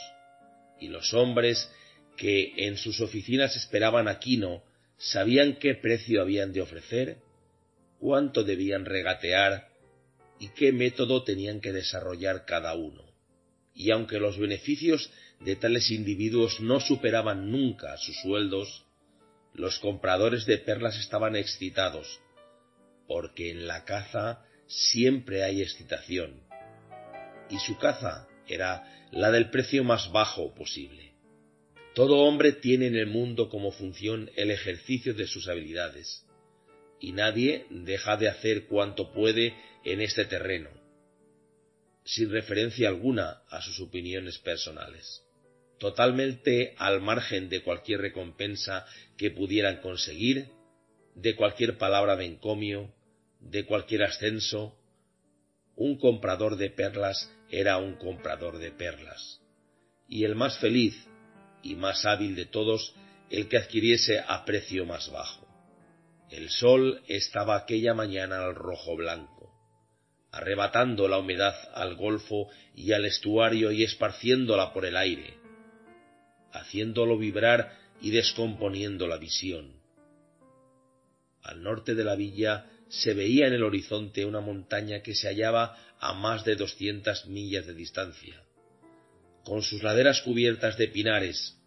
S5: y los hombres que en sus oficinas esperaban a Quino sabían qué precio habían de ofrecer, cuánto debían regatear y qué método tenían que desarrollar cada uno. Y aunque los beneficios de tales individuos no superaban nunca sus sueldos, los compradores de perlas estaban excitados, porque en la caza siempre hay excitación, y su caza era la del precio más bajo posible. Todo hombre tiene en el mundo como función el ejercicio de sus habilidades, y nadie deja de hacer cuanto puede en este terreno, sin referencia alguna a sus opiniones personales, totalmente al margen de cualquier recompensa que pudieran conseguir, de cualquier palabra de encomio, de cualquier ascenso, un comprador de perlas era un comprador de perlas, y el más feliz y más hábil de todos el que adquiriese a precio más bajo. El sol estaba aquella mañana al rojo blanco, arrebatando la humedad al golfo y al estuario y esparciéndola por el aire, haciéndolo vibrar y descomponiendo la visión. Al norte de la villa se veía en el horizonte una montaña que se hallaba a más de doscientas millas de distancia, con sus laderas cubiertas de pinares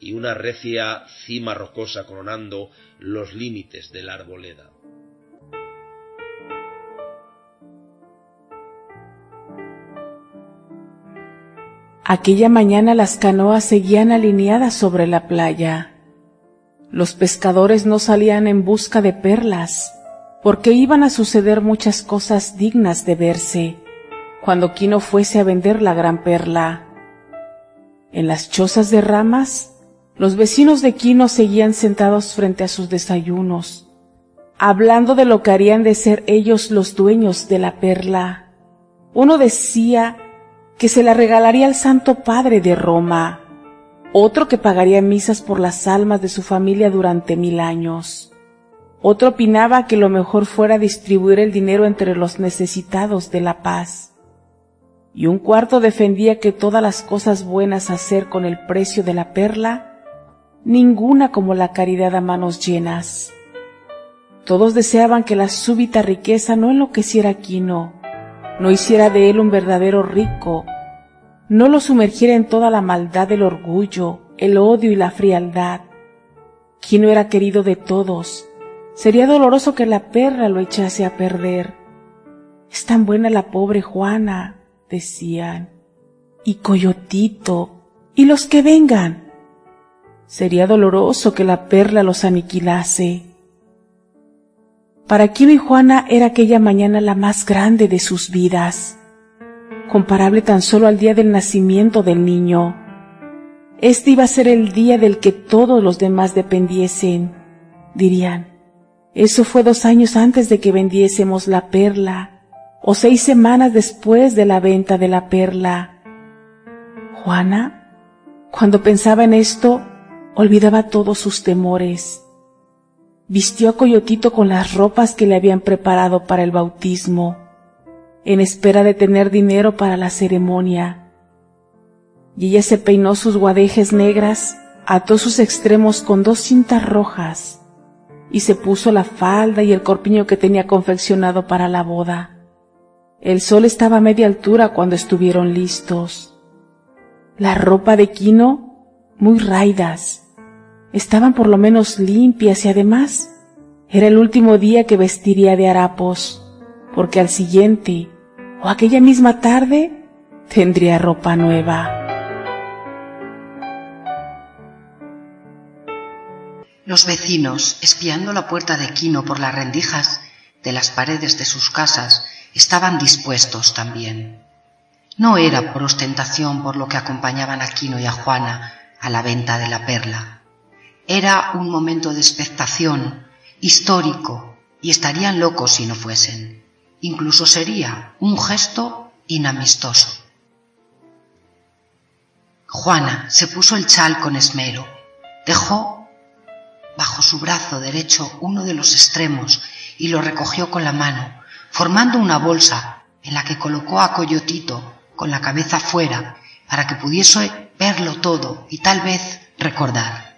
S5: y una recia cima rocosa coronando los límites de la arboleda.
S6: Aquella mañana las canoas seguían alineadas sobre la playa. Los pescadores no salían en busca de perlas, porque iban a suceder muchas cosas dignas de verse cuando Quino fuese a vender la gran perla. En las chozas de ramas, los vecinos de Quino seguían sentados frente a sus desayunos, hablando de lo que harían de ser ellos los dueños de la perla. Uno decía que se la regalaría al Santo Padre de Roma, otro que pagaría misas por las almas de su familia durante mil años. Otro opinaba que lo mejor fuera distribuir el dinero entre los necesitados de la paz. Y un cuarto defendía que todas las cosas buenas hacer con el precio de la perla, ninguna como la caridad a manos llenas. Todos deseaban que la súbita riqueza no enloqueciera a Quino, no hiciera de él un verdadero rico, no lo sumergiera en toda la maldad del orgullo, el odio y la frialdad. Quino era querido de todos, Sería doloroso que la perra lo echase a perder. Es tan buena la pobre Juana, decían. Y Coyotito, y los que vengan. Sería doloroso que la perla los aniquilase. Para Quino y Juana era aquella mañana la más grande de sus vidas, comparable tan solo al día del nacimiento del niño. Este iba a ser el día del que todos los demás dependiesen, dirían. Eso fue dos años antes de que vendiésemos la perla, o seis semanas después de la venta de la perla. Juana, cuando pensaba en esto, olvidaba todos sus temores. Vistió a Coyotito con las ropas que le habían preparado para el bautismo, en espera de tener dinero para la ceremonia. Y ella se peinó sus guadejes negras, ató sus extremos con dos cintas rojas, y se puso la falda y el corpiño que tenía confeccionado para la boda. El sol estaba a media altura cuando estuvieron listos. La ropa de Quino, muy raidas, estaban por lo menos limpias y además era el último día que vestiría de harapos, porque al siguiente o aquella misma tarde tendría ropa nueva.
S9: Los vecinos, espiando la puerta de Quino por las rendijas de las paredes de sus casas, estaban dispuestos también. No era por ostentación por lo que acompañaban a Quino y a Juana a la venta de la perla. Era un momento de expectación, histórico, y estarían locos si no fuesen. Incluso sería un gesto inamistoso. Juana se puso el chal con esmero, dejó bajo su brazo derecho uno de los extremos y lo recogió con la mano, formando una bolsa en la que colocó a Coyotito con la cabeza fuera para que pudiese verlo todo y tal vez recordar.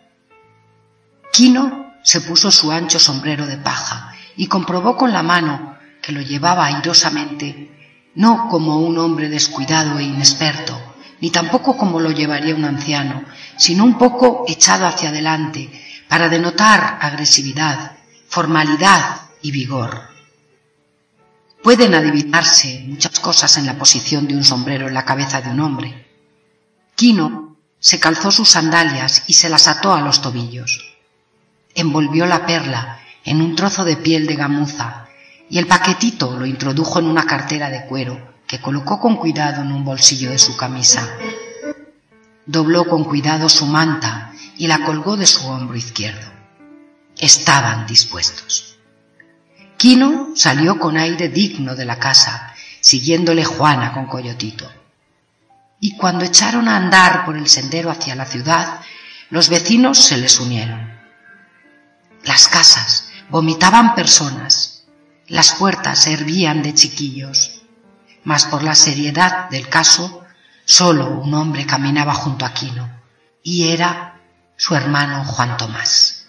S9: Quino se puso su ancho sombrero de paja y comprobó con la mano que lo llevaba airosamente, no como un hombre descuidado e inexperto, ni tampoco como lo llevaría un anciano, sino un poco echado hacia adelante para denotar agresividad, formalidad y vigor. Pueden adivinarse muchas cosas en la posición de un sombrero en la cabeza de un hombre. Quino se calzó sus sandalias y se las ató a los tobillos. Envolvió la perla en un trozo de piel de gamuza y el paquetito lo introdujo en una cartera de cuero que colocó con cuidado en un bolsillo de su camisa. Dobló con cuidado su manta y la colgó de su hombro izquierdo. Estaban dispuestos. Quino salió con aire digno de la casa, siguiéndole Juana con Coyotito. Y cuando echaron a andar por el sendero hacia la ciudad, los vecinos se les unieron. Las casas vomitaban personas, las puertas hervían de chiquillos, mas por la seriedad del caso, solo un hombre caminaba junto a Quino, y era su hermano Juan Tomás.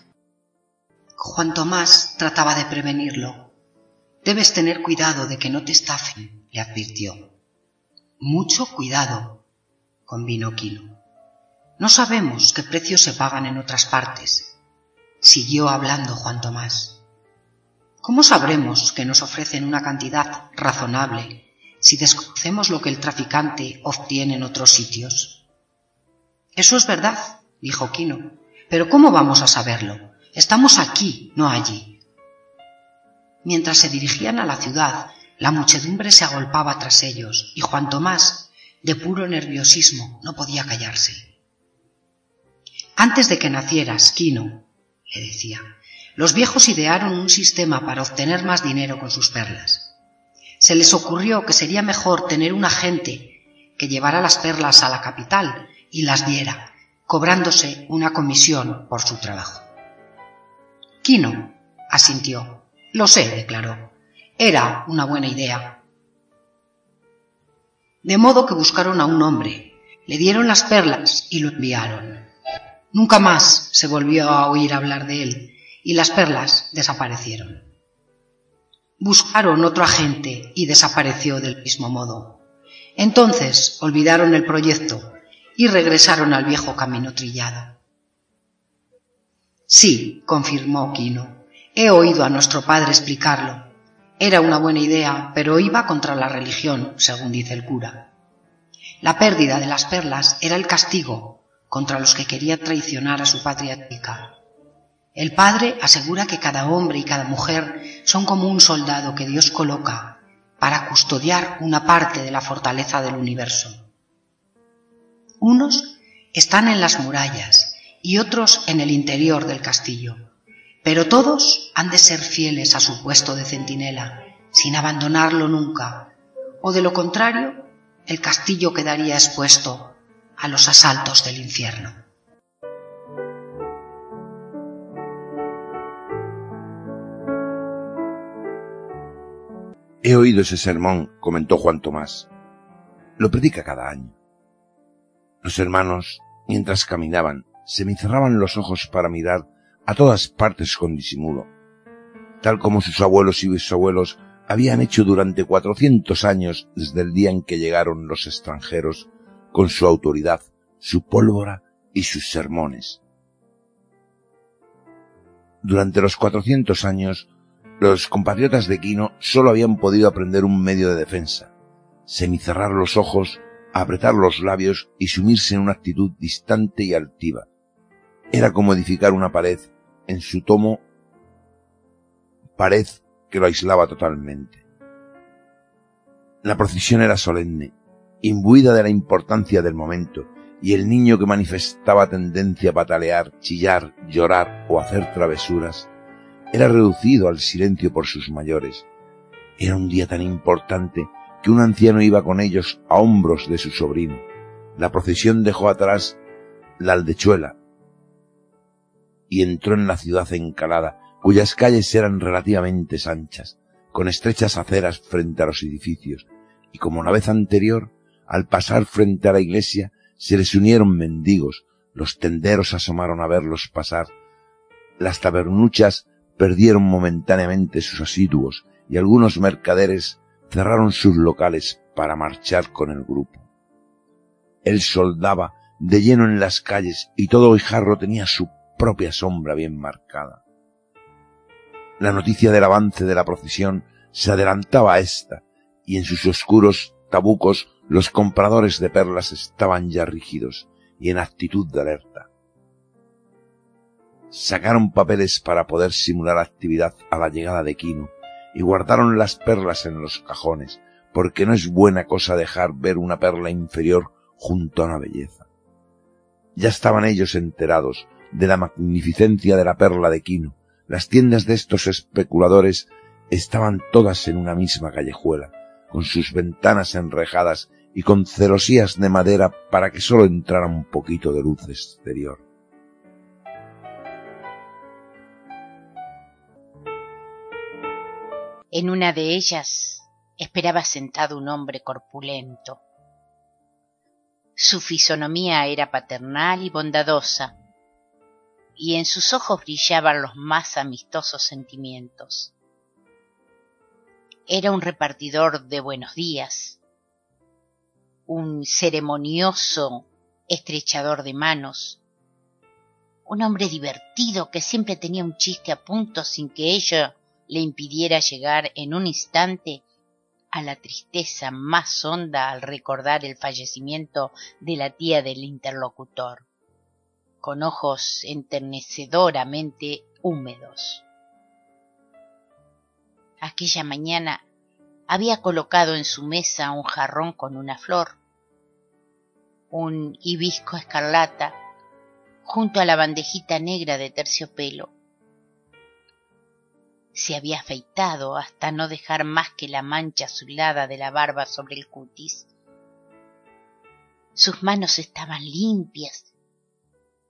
S9: Juan Tomás trataba de prevenirlo. Debes tener cuidado de que no te estafen, le advirtió. Mucho cuidado, convino Quino. No sabemos qué precios se pagan en otras partes, siguió hablando Juan Tomás. ¿Cómo sabremos que nos ofrecen una cantidad razonable si desconocemos lo que el traficante obtiene en otros sitios? Eso es verdad, dijo Quino, pero ¿cómo vamos a saberlo? Estamos aquí, no allí. Mientras se dirigían a la ciudad, la muchedumbre se agolpaba tras ellos y Juan Tomás, de puro nerviosismo, no podía callarse. Antes de que nacieras, Quino, le decía, los viejos idearon un sistema para obtener más dinero con sus perlas se les ocurrió que sería mejor tener un agente que llevara las perlas a la capital y las diera, cobrándose una comisión por su trabajo. Quino asintió. Lo sé, declaró. Era una buena idea. De modo que buscaron a un hombre, le dieron las perlas y lo enviaron. Nunca más se volvió a oír hablar de él y las perlas desaparecieron. Buscaron otro agente y desapareció del mismo modo. Entonces olvidaron el proyecto y regresaron al viejo camino trillado. Sí, confirmó Quino. He oído a nuestro padre explicarlo. Era una buena idea, pero iba contra la religión, según dice el cura. La pérdida de las perlas era el castigo contra los que querían traicionar a su patria el Padre asegura que cada hombre y cada mujer son como un soldado que Dios coloca para custodiar una parte de la fortaleza del universo. Unos están en las murallas y otros en el interior del castillo, pero todos han de ser fieles a su puesto de centinela, sin abandonarlo nunca, o de lo contrario, el castillo quedaría expuesto a los asaltos del infierno.
S1: He oído ese sermón, comentó Juan Tomás. Lo predica cada año. Los hermanos, mientras caminaban, se me cerraban los ojos para mirar a todas partes con disimulo, tal como sus abuelos y bisabuelos habían hecho durante cuatrocientos años desde el día en que llegaron los extranjeros con su autoridad, su pólvora y sus sermones. Durante los cuatrocientos años los compatriotas de Quino solo habían podido aprender un medio de defensa, semicerrar los ojos, apretar los labios y sumirse en una actitud distante y altiva. Era como edificar una pared en su tomo, pared que lo aislaba totalmente. La procesión era solemne, imbuida de la importancia del momento, y el niño que manifestaba tendencia a patalear, chillar, llorar o hacer travesuras, era reducido al silencio por sus mayores. Era un día tan importante que un anciano iba con ellos a hombros de su sobrino. La procesión dejó atrás la aldechuela y entró en la ciudad encalada, cuyas calles eran relativamente anchas, con estrechas aceras frente a los edificios, y como la vez anterior, al pasar frente a la iglesia, se les unieron mendigos, los tenderos asomaron a verlos pasar, las tabernuchas perdieron momentáneamente sus asiduos y algunos mercaderes cerraron sus locales para marchar con el grupo. El soldaba de lleno en las calles y todo Guijarro tenía su propia sombra bien marcada. La noticia del avance de la procesión se adelantaba a esta, y en sus oscuros tabucos los compradores de perlas estaban ya rígidos y en actitud de alerta. Sacaron papeles para poder simular actividad a la llegada de Quino y guardaron las perlas en los cajones, porque no es buena cosa dejar ver una perla inferior junto a una belleza. Ya estaban ellos enterados de la magnificencia de la perla de Quino. Las tiendas de estos especuladores estaban todas en una misma callejuela, con sus ventanas enrejadas y con celosías de madera para que sólo entrara un poquito de luz exterior.
S2: En una de ellas esperaba sentado un hombre corpulento. Su fisonomía era paternal y bondadosa, y en sus ojos brillaban los más amistosos sentimientos. Era un repartidor de buenos días, un ceremonioso estrechador de manos, un hombre divertido que siempre tenía un chiste a punto sin que ello le impidiera llegar en un instante a la tristeza más honda al recordar el fallecimiento de la tía del interlocutor con ojos enternecedoramente húmedos. Aquella mañana había colocado en su mesa un jarrón con una flor, un hibisco escarlata, junto a la bandejita negra de terciopelo. Se había afeitado hasta no dejar más que la mancha azulada de la barba sobre el cutis. Sus manos estaban limpias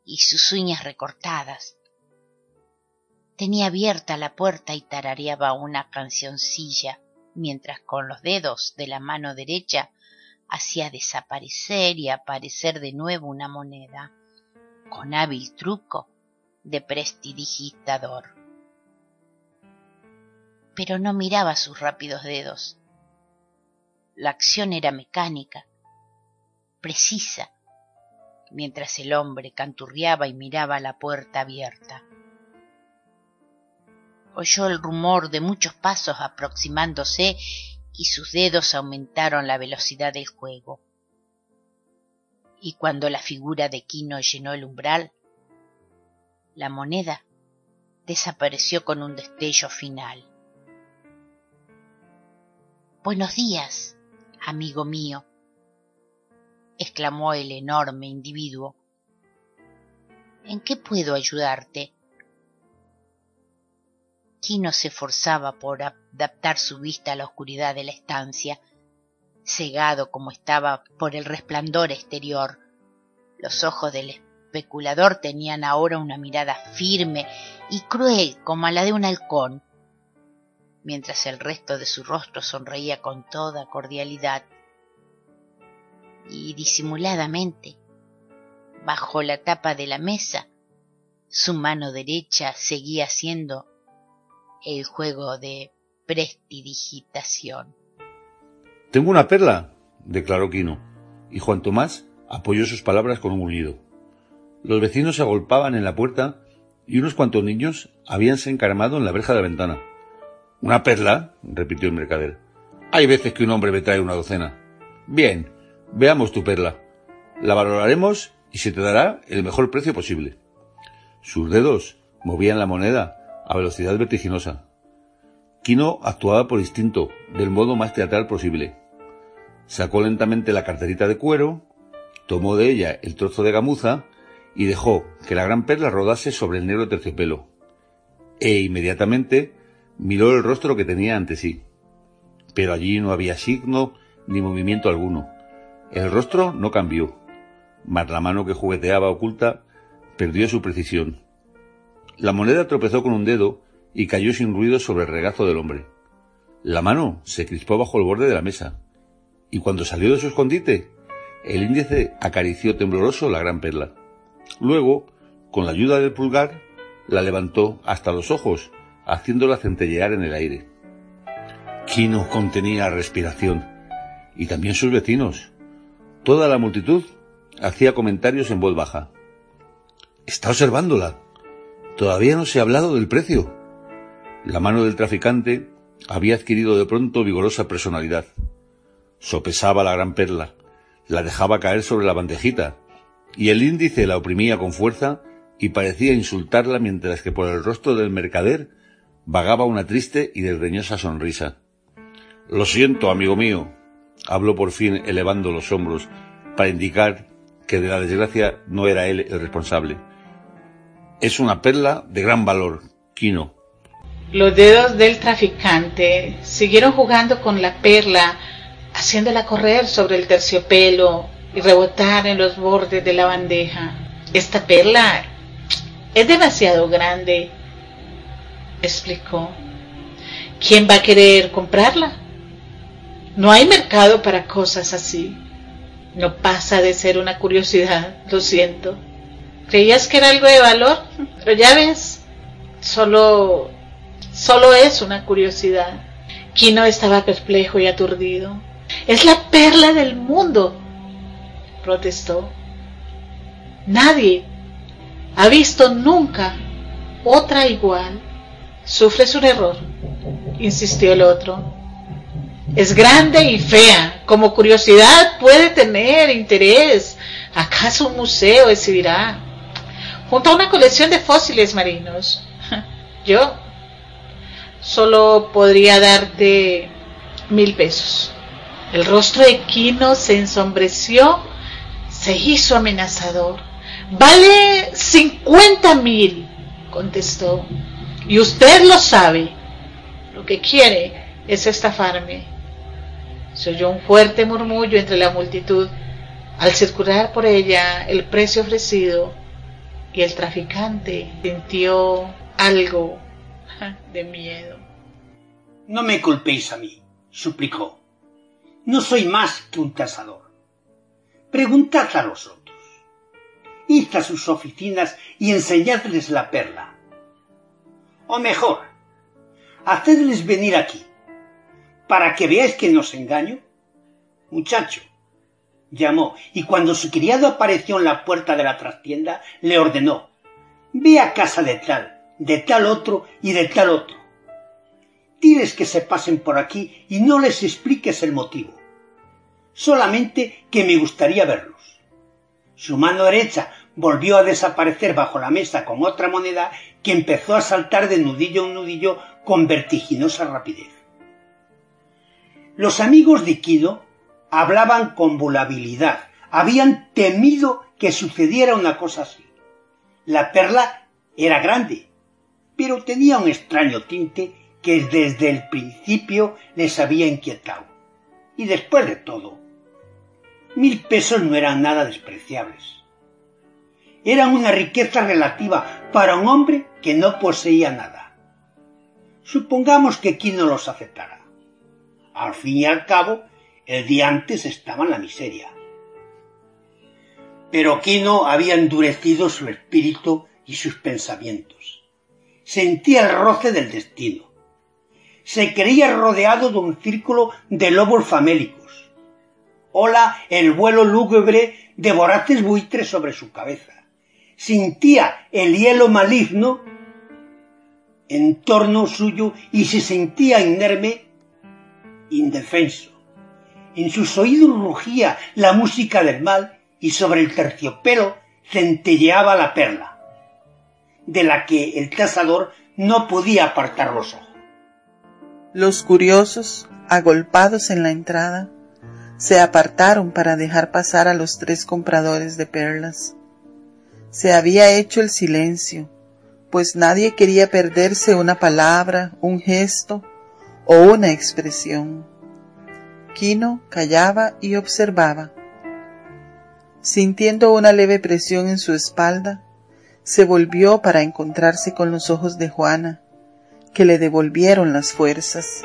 S2: y sus uñas recortadas. Tenía abierta la puerta y tarareaba una cancioncilla, mientras con los dedos de la mano derecha hacía desaparecer y aparecer de nuevo una moneda, con hábil truco de prestidigitador. Pero no miraba sus rápidos dedos. La acción era mecánica, precisa, mientras el hombre canturriaba y miraba la puerta abierta. Oyó el rumor de muchos pasos aproximándose y sus dedos aumentaron la velocidad del juego. Y cuando la figura de Quino llenó el umbral, la moneda desapareció con un destello final. Buenos días, amigo mío, exclamó el enorme individuo. ¿En qué puedo ayudarte? Quino se esforzaba por adaptar su vista a la oscuridad de la estancia, cegado como estaba por el resplandor exterior. Los ojos del especulador tenían ahora una mirada firme y cruel como la de un halcón, mientras el resto de su rostro sonreía con toda cordialidad y disimuladamente, bajo la tapa de la mesa, su mano derecha seguía haciendo el juego de prestidigitación.
S3: Tengo una perla, declaró Quino, y Juan Tomás apoyó sus palabras con un unido. Los vecinos se agolpaban en la puerta y unos cuantos niños habíanse encaramado en la verja de la ventana. ¿Una perla? repitió el mercader. Hay veces que un hombre me trae una docena. Bien, Veamos tu perla. La valoraremos y se te dará el mejor precio posible. Sus dedos movían la moneda a velocidad vertiginosa. Quino actuaba por instinto, del modo más teatral posible. Sacó lentamente la carterita de cuero, tomó de ella el trozo de gamuza y dejó que la gran perla rodase sobre el negro terciopelo. E inmediatamente miró el rostro que tenía ante sí. Pero allí no había signo ni movimiento alguno. El rostro no cambió, mas la mano que jugueteaba oculta perdió su precisión. La moneda tropezó con un dedo y cayó sin ruido sobre el regazo del hombre. La mano se crispó bajo el borde de la mesa, y cuando salió de su escondite, el índice acarició tembloroso la gran perla. Luego, con la ayuda del pulgar, la levantó hasta los ojos, haciéndola centellear en el aire. Quino contenía respiración, y también sus vecinos. Toda la multitud hacía comentarios en voz baja. Está observándola. Todavía no se ha hablado del precio. La mano del traficante había adquirido de pronto vigorosa personalidad. Sopesaba la gran perla, la dejaba caer sobre la bandejita, y el índice la oprimía con fuerza y parecía insultarla mientras que por el rostro del mercader vagaba una triste y desdeñosa sonrisa. Lo siento, amigo mío, habló por fin elevando los hombros para indicar que de la desgracia no era él el responsable. Es una perla de gran valor, Quino.
S4: Los dedos del traficante siguieron jugando con la perla, haciéndola correr sobre el terciopelo y rebotar en los bordes de la bandeja. Esta perla es demasiado grande, explicó. ¿Quién va a querer comprarla? No hay mercado para cosas así. No pasa de ser una curiosidad, lo siento. ¿Creías que era algo de valor? Pero ya ves, solo, solo es una curiosidad. Kino estaba perplejo y aturdido. Es la perla del mundo, protestó. Nadie ha visto nunca otra igual. Sufres un error, insistió el otro. Es grande y fea. Como curiosidad puede tener interés. ¿Acaso un museo exhibirá? Junto a una colección de fósiles marinos. Yo solo podría darte mil pesos. El rostro de Quino se ensombreció, se hizo amenazador. Vale cincuenta mil, contestó. Y usted lo sabe. Lo que quiere es estafarme. Se oyó un fuerte murmullo entre la multitud al circular por ella el precio ofrecido y el traficante sintió algo de miedo.
S7: No me culpéis a mí, suplicó. No soy más que un tasador. Preguntad a los otros. Id a sus oficinas y enseñadles la perla. O mejor, hacedles venir aquí, para que veáis que no os engaño. Muchacho, llamó, y cuando su criado apareció en la puerta de la trastienda, le ordenó Ve a casa de tal, de tal otro y de tal otro. Diles que se pasen por aquí y no les expliques el motivo. Solamente que me gustaría verlos. Su mano derecha volvió a desaparecer bajo la mesa con otra moneda que empezó a saltar de nudillo en nudillo con vertiginosa rapidez. Los amigos de Kido hablaban con volabilidad, habían temido que sucediera una cosa así. La perla era grande, pero tenía un extraño tinte que desde el principio les había inquietado. Y después de todo, mil pesos no eran nada despreciables. Eran una riqueza relativa para un hombre que no poseía nada. Supongamos que Kino los aceptara. Al fin y al cabo, el día antes estaba en la miseria. Pero Kino había endurecido su espíritu y sus pensamientos. Sentía el roce del destino. Se creía rodeado de un círculo de lobos famélicos. Ola el vuelo lúgubre de voraces buitres sobre su cabeza. Sentía el hielo maligno en torno suyo y se sentía inerme, indefenso. En sus oídos rugía la música del mal y sobre el terciopelo centelleaba la perla, de la que el cazador no podía apartar los ojos.
S8: Los curiosos, agolpados en la entrada, se apartaron para dejar pasar a los tres compradores de perlas. Se había hecho el silencio, pues nadie quería perderse una palabra, un gesto o una expresión. Quino callaba y observaba. Sintiendo una leve presión en su espalda, se volvió para encontrarse con los ojos de Juana, que le devolvieron las fuerzas.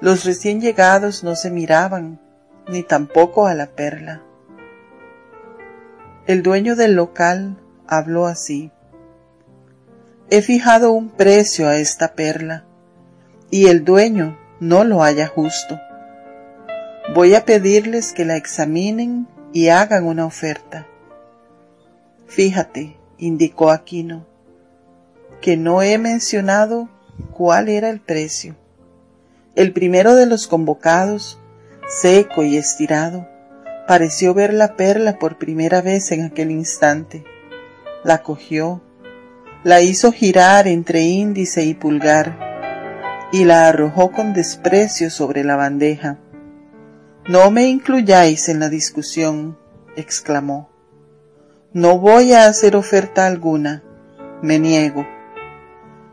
S8: Los recién llegados no se miraban, ni tampoco a la perla. El dueño del local habló así. He fijado un precio a esta perla, y el dueño no lo halla justo. Voy a pedirles que la examinen y hagan una oferta. Fíjate, indicó Aquino, que no he mencionado cuál era el precio. El primero de los convocados, seco y estirado, pareció ver la perla por primera vez en aquel instante. La cogió, la hizo girar entre índice y pulgar, y la arrojó con desprecio sobre la bandeja. No me incluyáis en la discusión, exclamó. No voy a hacer oferta alguna, me niego.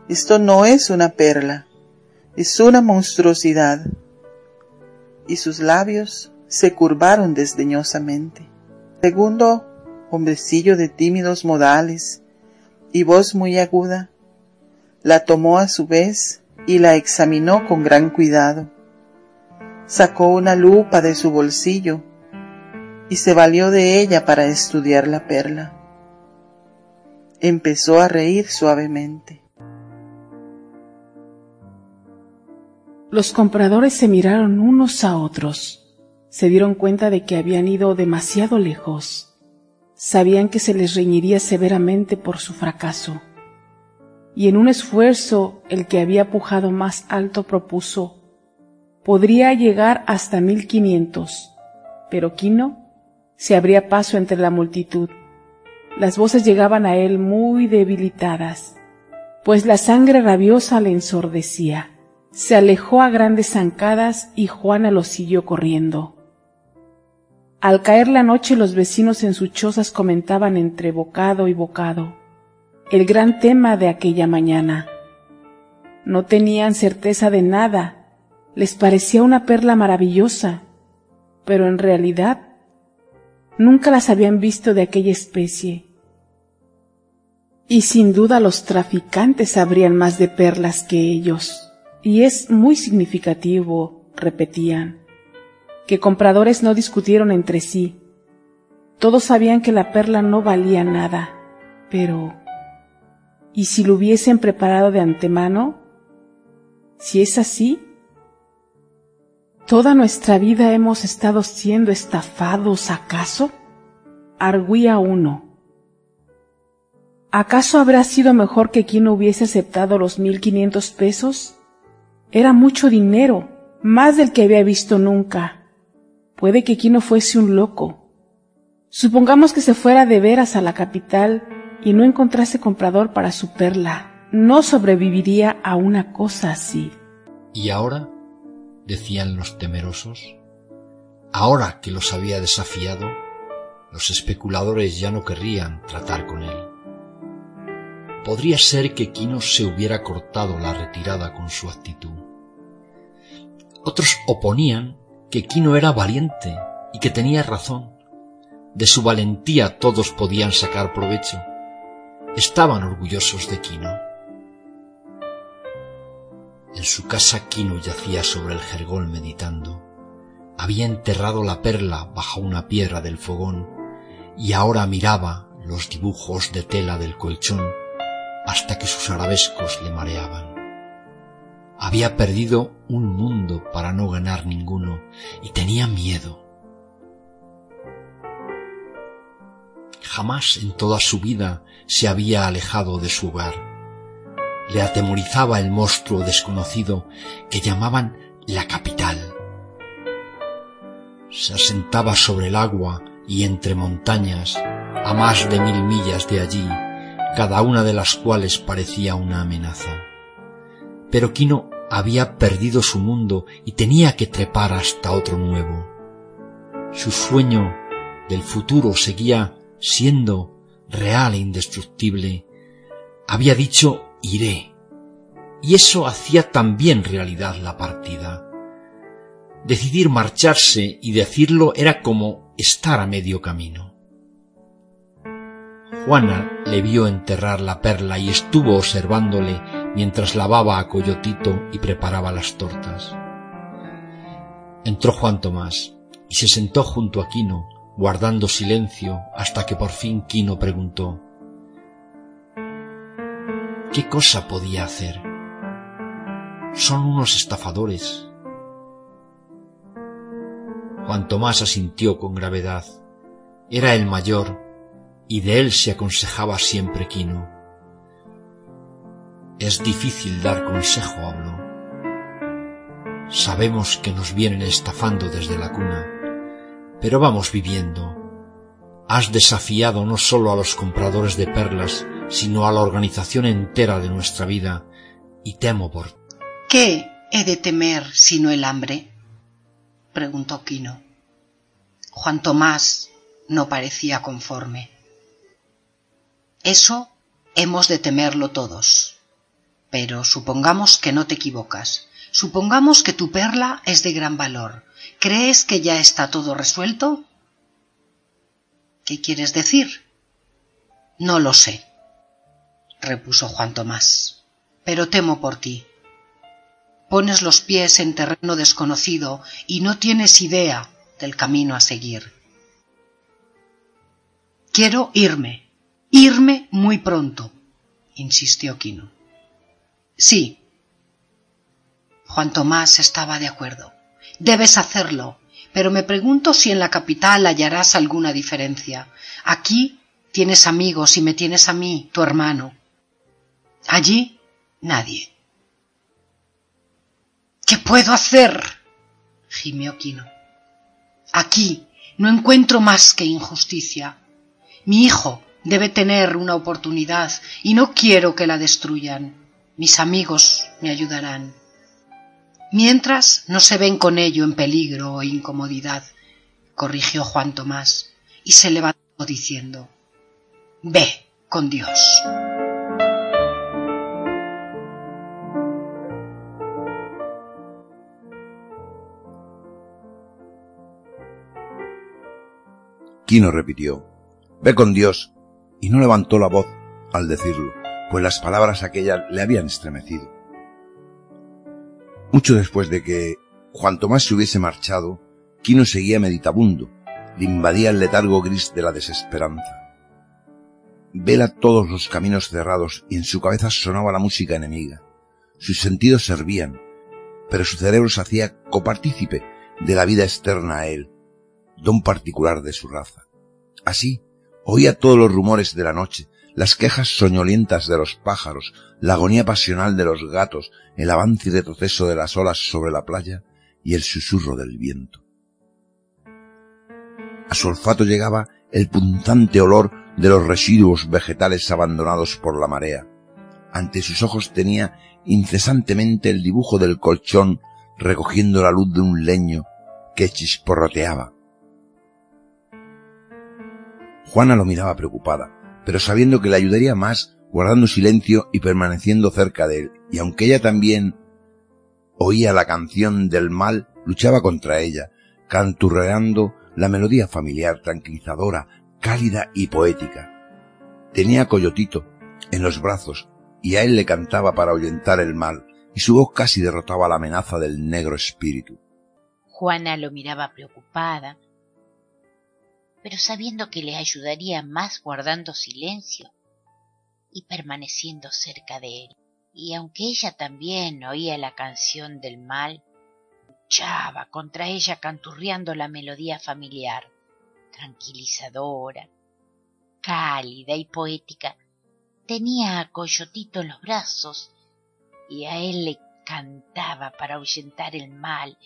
S8: Esto no es una perla, es una monstruosidad. Y sus labios se curvaron desdeñosamente. Segundo, hombrecillo de tímidos modales y voz muy aguda, la tomó a su vez y la examinó con gran cuidado. Sacó una lupa de su bolsillo y se valió de ella para estudiar la perla. Empezó a reír suavemente.
S6: Los compradores se miraron unos a otros. Se dieron cuenta de que habían ido demasiado lejos. Sabían que se les reñiría severamente por su fracaso. Y en un esfuerzo el que había pujado más alto propuso podría llegar hasta mil quinientos, pero Quino se abría paso entre la multitud. Las voces llegaban a él muy debilitadas, pues la sangre rabiosa le ensordecía. Se alejó a grandes zancadas y Juana lo siguió corriendo. Al caer la noche los vecinos en sus chozas comentaban entre bocado y bocado el gran tema de aquella mañana. No tenían certeza de nada, les parecía una perla maravillosa, pero en realidad nunca las habían visto de aquella especie. Y sin duda los traficantes sabrían más de perlas que ellos. Y es muy significativo, repetían, que compradores no discutieron entre sí. Todos sabían que la perla no valía nada, pero ¿y si lo hubiesen preparado de antemano? Si es así, ¿toda nuestra vida hemos estado siendo estafados acaso? Arguía uno. ¿Acaso habrá sido mejor que quien hubiese aceptado los mil quinientos pesos? Era mucho dinero, más del que había visto nunca. Puede que Quino fuese un loco. Supongamos que se fuera de veras a la capital y no encontrase comprador para su perla. No sobreviviría a una cosa así.
S11: ¿Y ahora? decían los temerosos. Ahora que los había desafiado, los especuladores ya no querrían tratar con él. Podría ser que Quino se hubiera cortado la retirada con su actitud. Otros oponían que Quino era valiente y que tenía razón. De su valentía todos podían sacar provecho. Estaban orgullosos de Quino. En su casa Quino yacía sobre el jergol meditando. Había enterrado la perla bajo una piedra del fogón y ahora miraba los dibujos de tela del colchón hasta que sus arabescos le mareaban. Había perdido un mundo para no ganar ninguno y tenía miedo. Jamás en toda su vida se había alejado de su hogar. Le atemorizaba el monstruo desconocido que llamaban la capital. Se asentaba sobre el agua y entre montañas, a más de mil millas de allí, cada una de las cuales parecía una amenaza. Pero Quino había perdido su mundo y tenía que trepar hasta otro nuevo. Su sueño del futuro seguía siendo real e indestructible. Había dicho iré. Y eso hacía también realidad la partida. Decidir marcharse y decirlo era como estar a medio camino. Juana le vio enterrar la perla y estuvo observándole mientras lavaba a Coyotito y preparaba las tortas. Entró Juan Tomás y se sentó junto a Quino, guardando silencio hasta que por fin Quino preguntó ¿Qué cosa podía hacer? Son unos estafadores. Juan Tomás asintió con gravedad. Era el mayor y de él se aconsejaba siempre Quino. Es difícil dar consejo, habló. Sabemos que nos vienen estafando desde la cuna, pero vamos viviendo. Has desafiado no solo a los compradores de perlas, sino a la organización entera de nuestra vida, y temo por...
S9: ¿Qué he de temer sino el hambre? preguntó Quino. Juan Tomás no parecía conforme. Eso hemos de temerlo todos. Pero supongamos que no te equivocas. Supongamos que tu perla es de gran valor. ¿Crees que ya está todo resuelto? ¿Qué quieres decir? No lo sé, repuso Juan Tomás, pero temo por ti. Pones los pies en terreno desconocido y no tienes idea del camino a seguir. Quiero irme, irme muy pronto, insistió Quino. Sí. Juan Tomás estaba de acuerdo. Debes hacerlo, pero me pregunto si en la capital hallarás alguna diferencia. Aquí tienes amigos y me tienes a mí, tu hermano. Allí, nadie. ¿Qué puedo hacer? gimió Quino. Aquí no encuentro más que injusticia. Mi hijo debe tener una oportunidad y no quiero que la destruyan. Mis amigos me ayudarán. Mientras no se ven con ello en peligro o incomodidad, corrigió Juan Tomás y se levantó diciendo Ve con Dios.
S1: Quino repitió Ve con Dios y no levantó la voz al decirlo, pues las palabras aquellas le habían estremecido. Mucho después de que Juan Tomás se hubiese marchado, Quino seguía meditabundo, le invadía el letargo gris de la desesperanza. Vela todos los caminos cerrados y en su cabeza sonaba la música enemiga. Sus sentidos servían, pero su cerebro se hacía copartícipe de la vida externa a él, don particular de su raza. Así, oía todos los rumores de la noche, las quejas soñolientas de los pájaros, la agonía pasional de los gatos, el avance y retroceso de las olas sobre la playa y el susurro del viento. A su olfato llegaba el punzante olor de los residuos vegetales abandonados por la marea. Ante sus ojos tenía incesantemente el dibujo del colchón recogiendo la luz de un leño que chisporroteaba. Juana lo miraba preocupada, pero sabiendo que le ayudaría más guardando silencio y permaneciendo cerca de él, y aunque ella también oía la canción del mal, luchaba contra ella, canturreando la melodía familiar, tranquilizadora, cálida y poética. Tenía a Coyotito en los brazos y a él le cantaba para ahuyentar el mal, y su voz casi derrotaba la amenaza del negro espíritu.
S2: Juana lo miraba preocupada, pero sabiendo que le ayudaría más guardando silencio y permaneciendo cerca de él. Y aunque ella también oía la canción del mal, luchaba contra ella canturreando la melodía familiar, tranquilizadora, cálida y poética. Tenía a Coyotito en los brazos y a él le cantaba para ahuyentar el mal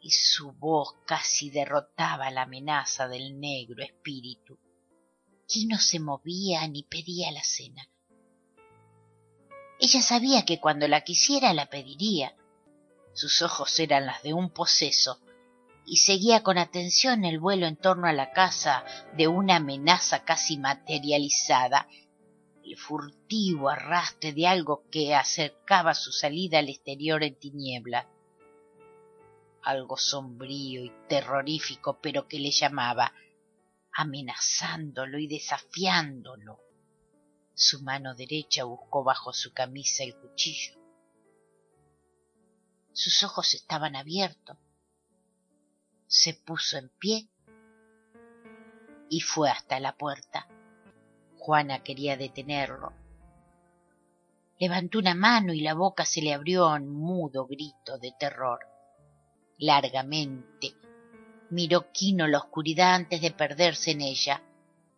S2: y su voz casi derrotaba la amenaza del negro espíritu. Aquí no se movía ni pedía la cena. Ella sabía que cuando la quisiera la pediría. Sus ojos eran las de un poseso y seguía con atención el vuelo en torno a la casa de una amenaza casi materializada, el furtivo arrastre de algo que acercaba su salida al exterior en tiniebla. Algo sombrío y terrorífico, pero que le llamaba, amenazándolo y desafiándolo. Su mano derecha buscó bajo su camisa el cuchillo. Sus ojos estaban abiertos. Se puso en pie y fue hasta la puerta. Juana quería detenerlo. Levantó una mano y la boca se le abrió en mudo grito de terror. Largamente miró Quino la oscuridad antes de perderse en ella.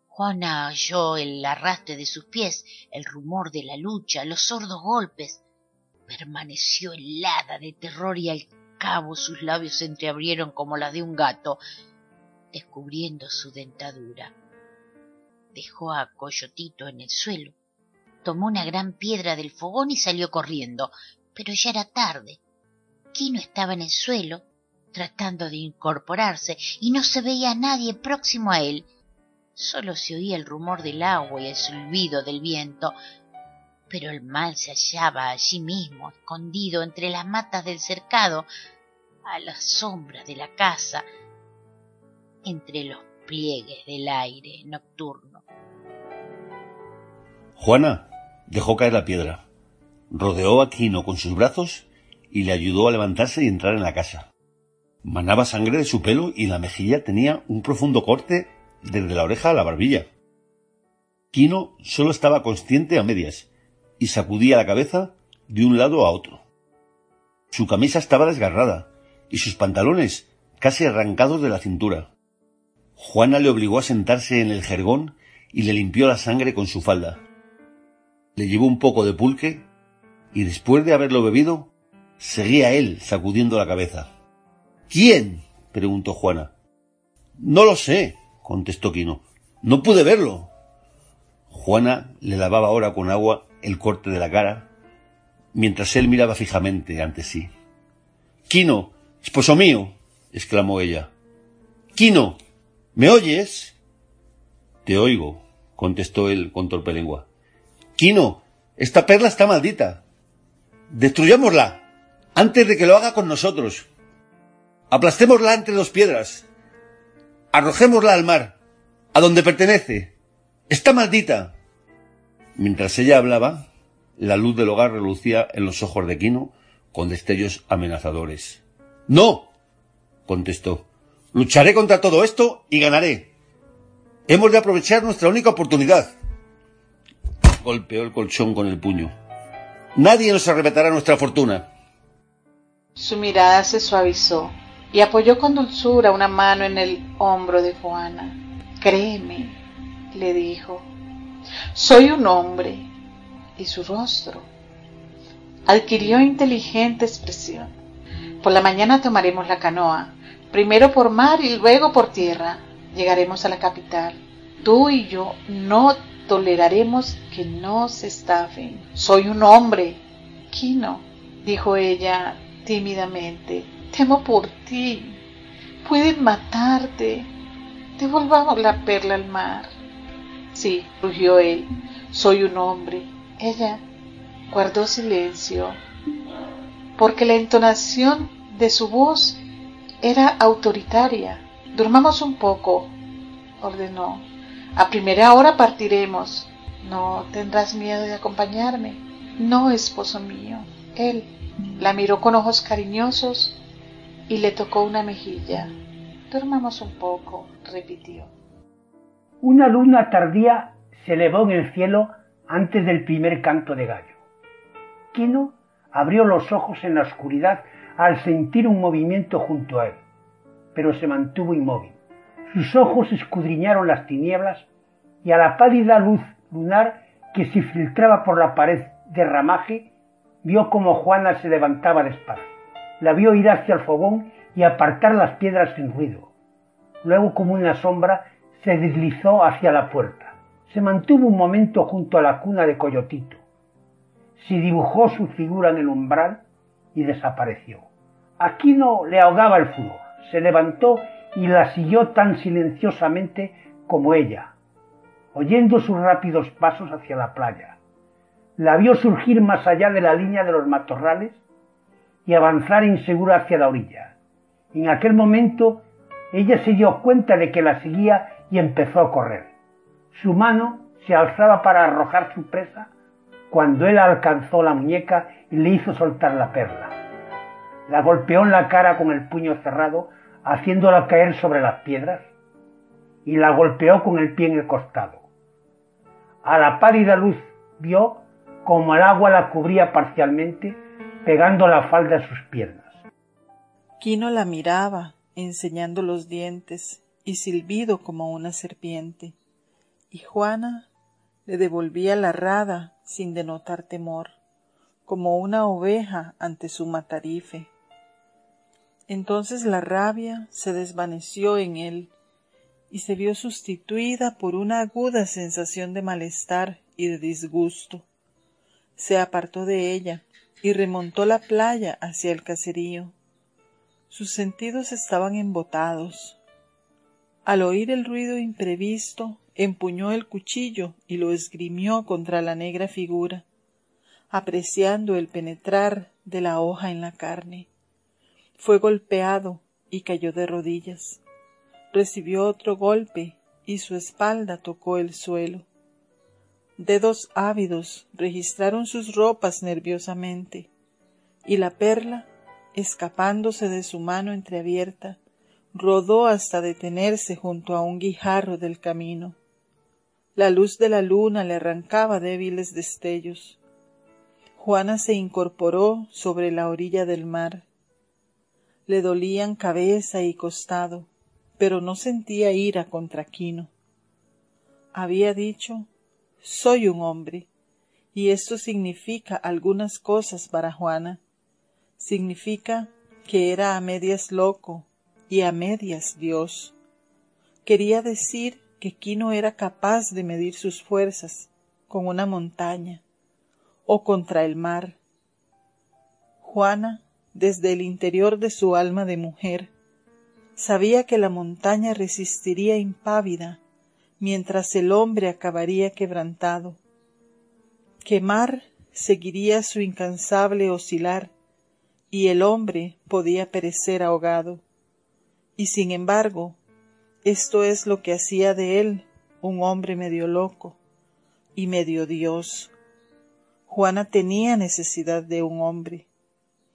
S2: Juana oyó el arrastre de sus pies, el rumor de la lucha, los sordos golpes. Permaneció helada de terror y al cabo sus labios se entreabrieron como las de un gato, descubriendo su dentadura. Dejó a Coyotito en el suelo, tomó una gran piedra del fogón y salió corriendo, pero ya era tarde. Quino estaba en el suelo, tratando de incorporarse, y no se veía a nadie próximo a él. Solo se oía el rumor del agua y el silbido del viento, pero el mal se hallaba allí mismo, escondido entre las matas del cercado, a la sombra de la casa, entre los pliegues del aire nocturno.
S3: Juana dejó caer la piedra, rodeó a Quino con sus brazos y le ayudó a levantarse y entrar en la casa. Manaba sangre de su pelo y la mejilla tenía un profundo corte desde la oreja a la barbilla. Quino solo estaba consciente a medias y sacudía la cabeza de un lado a otro. Su camisa estaba desgarrada y sus pantalones casi arrancados de la cintura. Juana le obligó a sentarse en el jergón y le limpió la sangre con su falda. Le llevó un poco de pulque y después de haberlo bebido, seguía él sacudiendo la cabeza. ¿Quién? preguntó Juana. No lo sé, contestó Quino. No pude verlo. Juana le lavaba ahora con agua el corte de la cara, mientras él miraba fijamente ante sí. Quino, esposo mío, exclamó ella. Quino, ¿me oyes? Te oigo, contestó él con torpe lengua. Quino, esta perla está maldita. Destruyámosla antes de que lo haga con nosotros. Aplastémosla entre dos piedras. Arrojémosla al mar, a donde pertenece. Está maldita. Mientras ella hablaba, la luz del hogar relucía en los ojos de Quino con destellos amenazadores. No, contestó. Lucharé contra todo esto y ganaré. Hemos de aprovechar nuestra única oportunidad. Golpeó el colchón con el puño. Nadie nos arrebatará nuestra fortuna.
S10: Su mirada se suavizó y apoyó con dulzura una mano en el hombro de Juana. Créeme, le dijo, soy un hombre. Y su rostro adquirió inteligente expresión. Por la mañana tomaremos la canoa, primero por mar y luego por tierra. Llegaremos a la capital. Tú y yo no toleraremos que nos estafen. Soy un hombre. Quino, dijo ella tímidamente, temo por ti. Pueden matarte. Devolvamos la perla al mar. Sí, rugió él, soy un hombre. Ella guardó silencio, porque la entonación de su voz era autoritaria. Durmamos un poco, ordenó. A primera hora partiremos. ¿No tendrás miedo de acompañarme? No, esposo mío. Él la miró con ojos cariñosos y le tocó una mejilla. Durmamos un poco, repitió.
S7: Una luna tardía se elevó en el cielo antes del primer canto de gallo. Quino abrió los ojos en la oscuridad al sentir un movimiento junto a él, pero se mantuvo inmóvil. Sus ojos escudriñaron las tinieblas y a la pálida luz lunar que se filtraba por la pared de ramaje, vio como Juana se levantaba despacio. La vio ir hacia el fogón y apartar las piedras sin ruido. Luego, como una sombra, se deslizó hacia la puerta. Se mantuvo un momento junto a la cuna de Coyotito. se dibujó su figura en el umbral y desapareció. Aquino le ahogaba el furor. Se levantó y la siguió tan silenciosamente como ella, oyendo sus rápidos pasos hacia la playa. La vio surgir más allá de la línea de los matorrales y avanzar insegura hacia la orilla. En aquel momento ella se dio cuenta de que la seguía y empezó a correr. Su mano se alzaba para arrojar su presa cuando él alcanzó la muñeca y le hizo soltar la perla. La golpeó en la cara con el puño cerrado, haciéndola caer sobre las piedras, y la golpeó con el pie en el costado. A la pálida luz vio como el agua la cubría parcialmente, pegando la falda a sus piernas.
S8: Quino la miraba, enseñando los dientes, y silbido como una serpiente, y Juana le devolvía la rada sin denotar temor, como una oveja ante su matarife. Entonces la rabia se desvaneció en él y se vio sustituida por una aguda sensación de malestar y de disgusto. Se apartó de ella y remontó la playa hacia el caserío. Sus sentidos estaban embotados. Al oír el ruido imprevisto, empuñó el cuchillo y lo esgrimió contra la negra figura, apreciando el penetrar de la hoja en la carne. Fue golpeado y cayó de rodillas. Recibió otro golpe y su espalda tocó el suelo. Dedos ávidos registraron sus ropas nerviosamente, y la perla, escapándose de su mano entreabierta, rodó hasta detenerse junto a un guijarro del camino. La luz de la luna le arrancaba débiles destellos. Juana se incorporó sobre la orilla del mar. Le dolían cabeza y costado, pero no sentía ira contra Quino. Había dicho, soy un hombre, y esto significa algunas cosas para Juana. Significa que era a medias loco y a medias Dios. Quería decir que Quino era capaz de medir sus fuerzas con una montaña o contra el mar. Juana, desde el interior de su alma de mujer, sabía que la montaña resistiría impávida mientras el hombre acabaría quebrantado, que mar seguiría su incansable oscilar y el hombre podía perecer ahogado. Y sin embargo, esto es lo que hacía de él un hombre medio loco y medio Dios. Juana tenía necesidad de un hombre.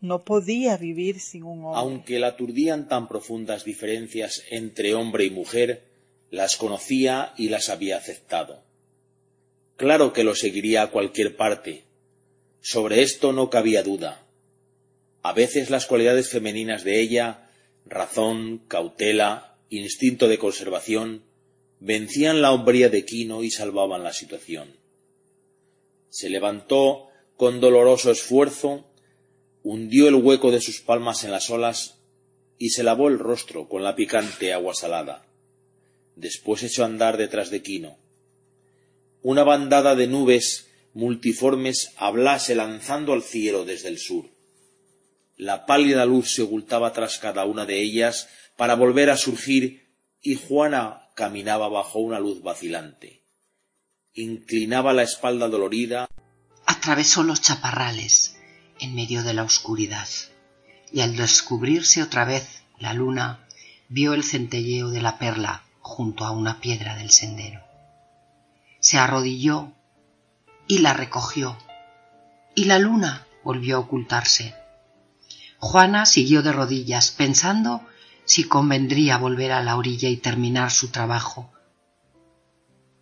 S8: No podía vivir sin un hombre.
S5: Aunque la aturdían tan profundas diferencias entre hombre y mujer, las conocía y las había aceptado. Claro que lo seguiría a cualquier parte. Sobre esto no cabía duda. A veces las cualidades femeninas de ella, razón, cautela, instinto de conservación, vencían la hombría de Quino y salvaban la situación. Se levantó con doloroso esfuerzo, hundió el hueco de sus palmas en las olas y se lavó el rostro con la picante agua salada. Después echó a andar detrás de Quino. Una bandada de nubes multiformes hablase lanzando al cielo desde el sur. La pálida luz se ocultaba tras cada una de ellas para volver a surgir y Juana caminaba bajo una luz vacilante. Inclinaba la espalda dolorida.
S9: Atravesó los chaparrales en medio de la oscuridad y al descubrirse otra vez la luna vio el centelleo de la perla junto a una piedra del sendero. Se arrodilló y la recogió y la luna volvió a ocultarse. Juana siguió de rodillas pensando si convendría volver a la orilla y terminar su trabajo.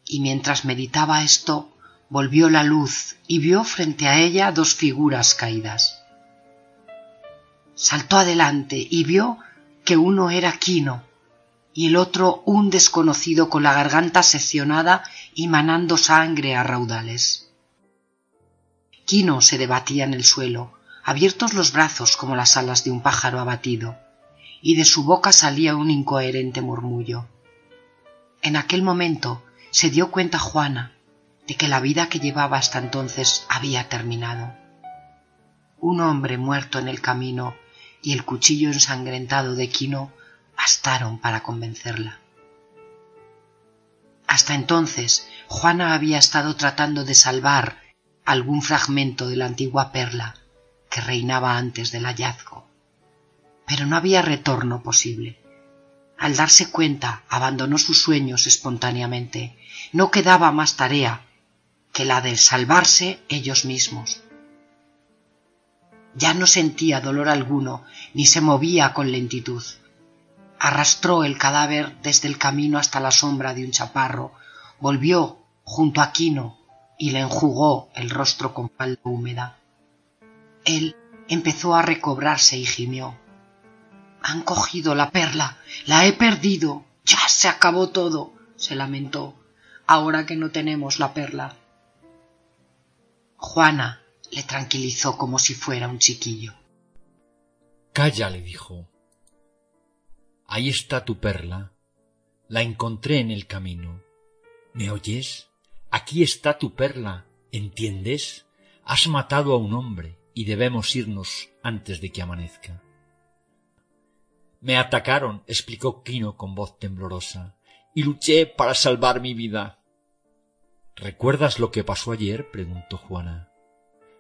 S9: Y mientras meditaba esto, volvió la luz y vio frente a ella dos figuras caídas. Saltó adelante y vio que uno era Quino y el otro un desconocido con la garganta seccionada y manando sangre a raudales. Quino se debatía en el suelo, abiertos los brazos como las alas de un pájaro abatido y de su boca salía un incoherente murmullo. En aquel momento se dio cuenta Juana de que la vida que llevaba hasta entonces había terminado. Un hombre muerto en el camino y el cuchillo ensangrentado de Quino bastaron para convencerla. Hasta entonces Juana había estado tratando de salvar algún fragmento de la antigua perla que reinaba antes del hallazgo. Pero no había retorno posible. Al darse cuenta, abandonó sus sueños espontáneamente. No quedaba más tarea que la de salvarse ellos mismos. Ya no sentía dolor alguno, ni se movía con lentitud. Arrastró el cadáver desde el camino hasta la sombra de un chaparro, volvió junto a Quino y le enjugó el rostro con palma húmeda. Él empezó a recobrarse y gimió. Han cogido la perla, la he perdido, ya se acabó todo, se lamentó, ahora que no tenemos la perla. Juana le tranquilizó como si fuera un chiquillo.
S11: Calla, le dijo. Ahí está tu perla. La encontré en el camino. ¿Me oyes? Aquí está tu perla. ¿Entiendes? Has matado a un hombre y debemos irnos antes de que amanezca. Me atacaron, explicó Quino con voz temblorosa, y luché para salvar mi vida. ¿Recuerdas lo que pasó ayer? preguntó Juana.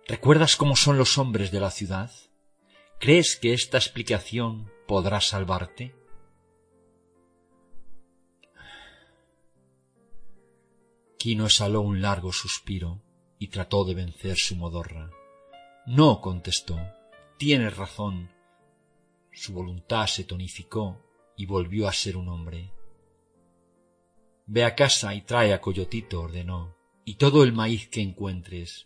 S11: ¿Recuerdas cómo son los hombres de la ciudad? ¿Crees que esta explicación podrá salvarte? Quino exhaló un largo suspiro y trató de vencer su modorra. No, contestó. Tienes razón. Su voluntad se tonificó y volvió a ser un hombre. Ve a casa y trae a Coyotito, ordenó, y todo el maíz que encuentres.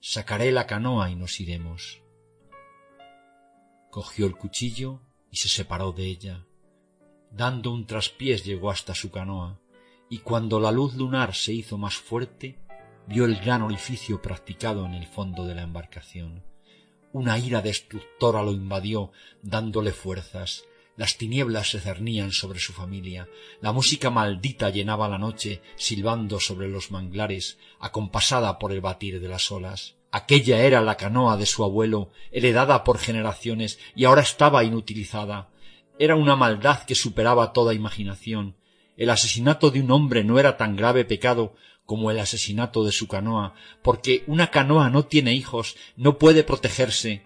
S11: Sacaré la canoa y nos iremos. Cogió el cuchillo y se separó de ella. Dando un traspiés llegó hasta su canoa, y cuando la luz lunar se hizo más fuerte, vio el gran orificio practicado en el fondo de la embarcación. Una ira destructora lo invadió, dándole fuerzas. Las tinieblas se cernían sobre su familia, la música maldita llenaba la noche, silbando sobre los manglares, acompasada por el batir de las olas. Aquella era la canoa de su abuelo, heredada por generaciones, y ahora estaba inutilizada. Era una maldad que superaba toda imaginación. El asesinato de un hombre no era tan grave pecado como el asesinato de su canoa, porque una canoa no tiene hijos, no puede protegerse,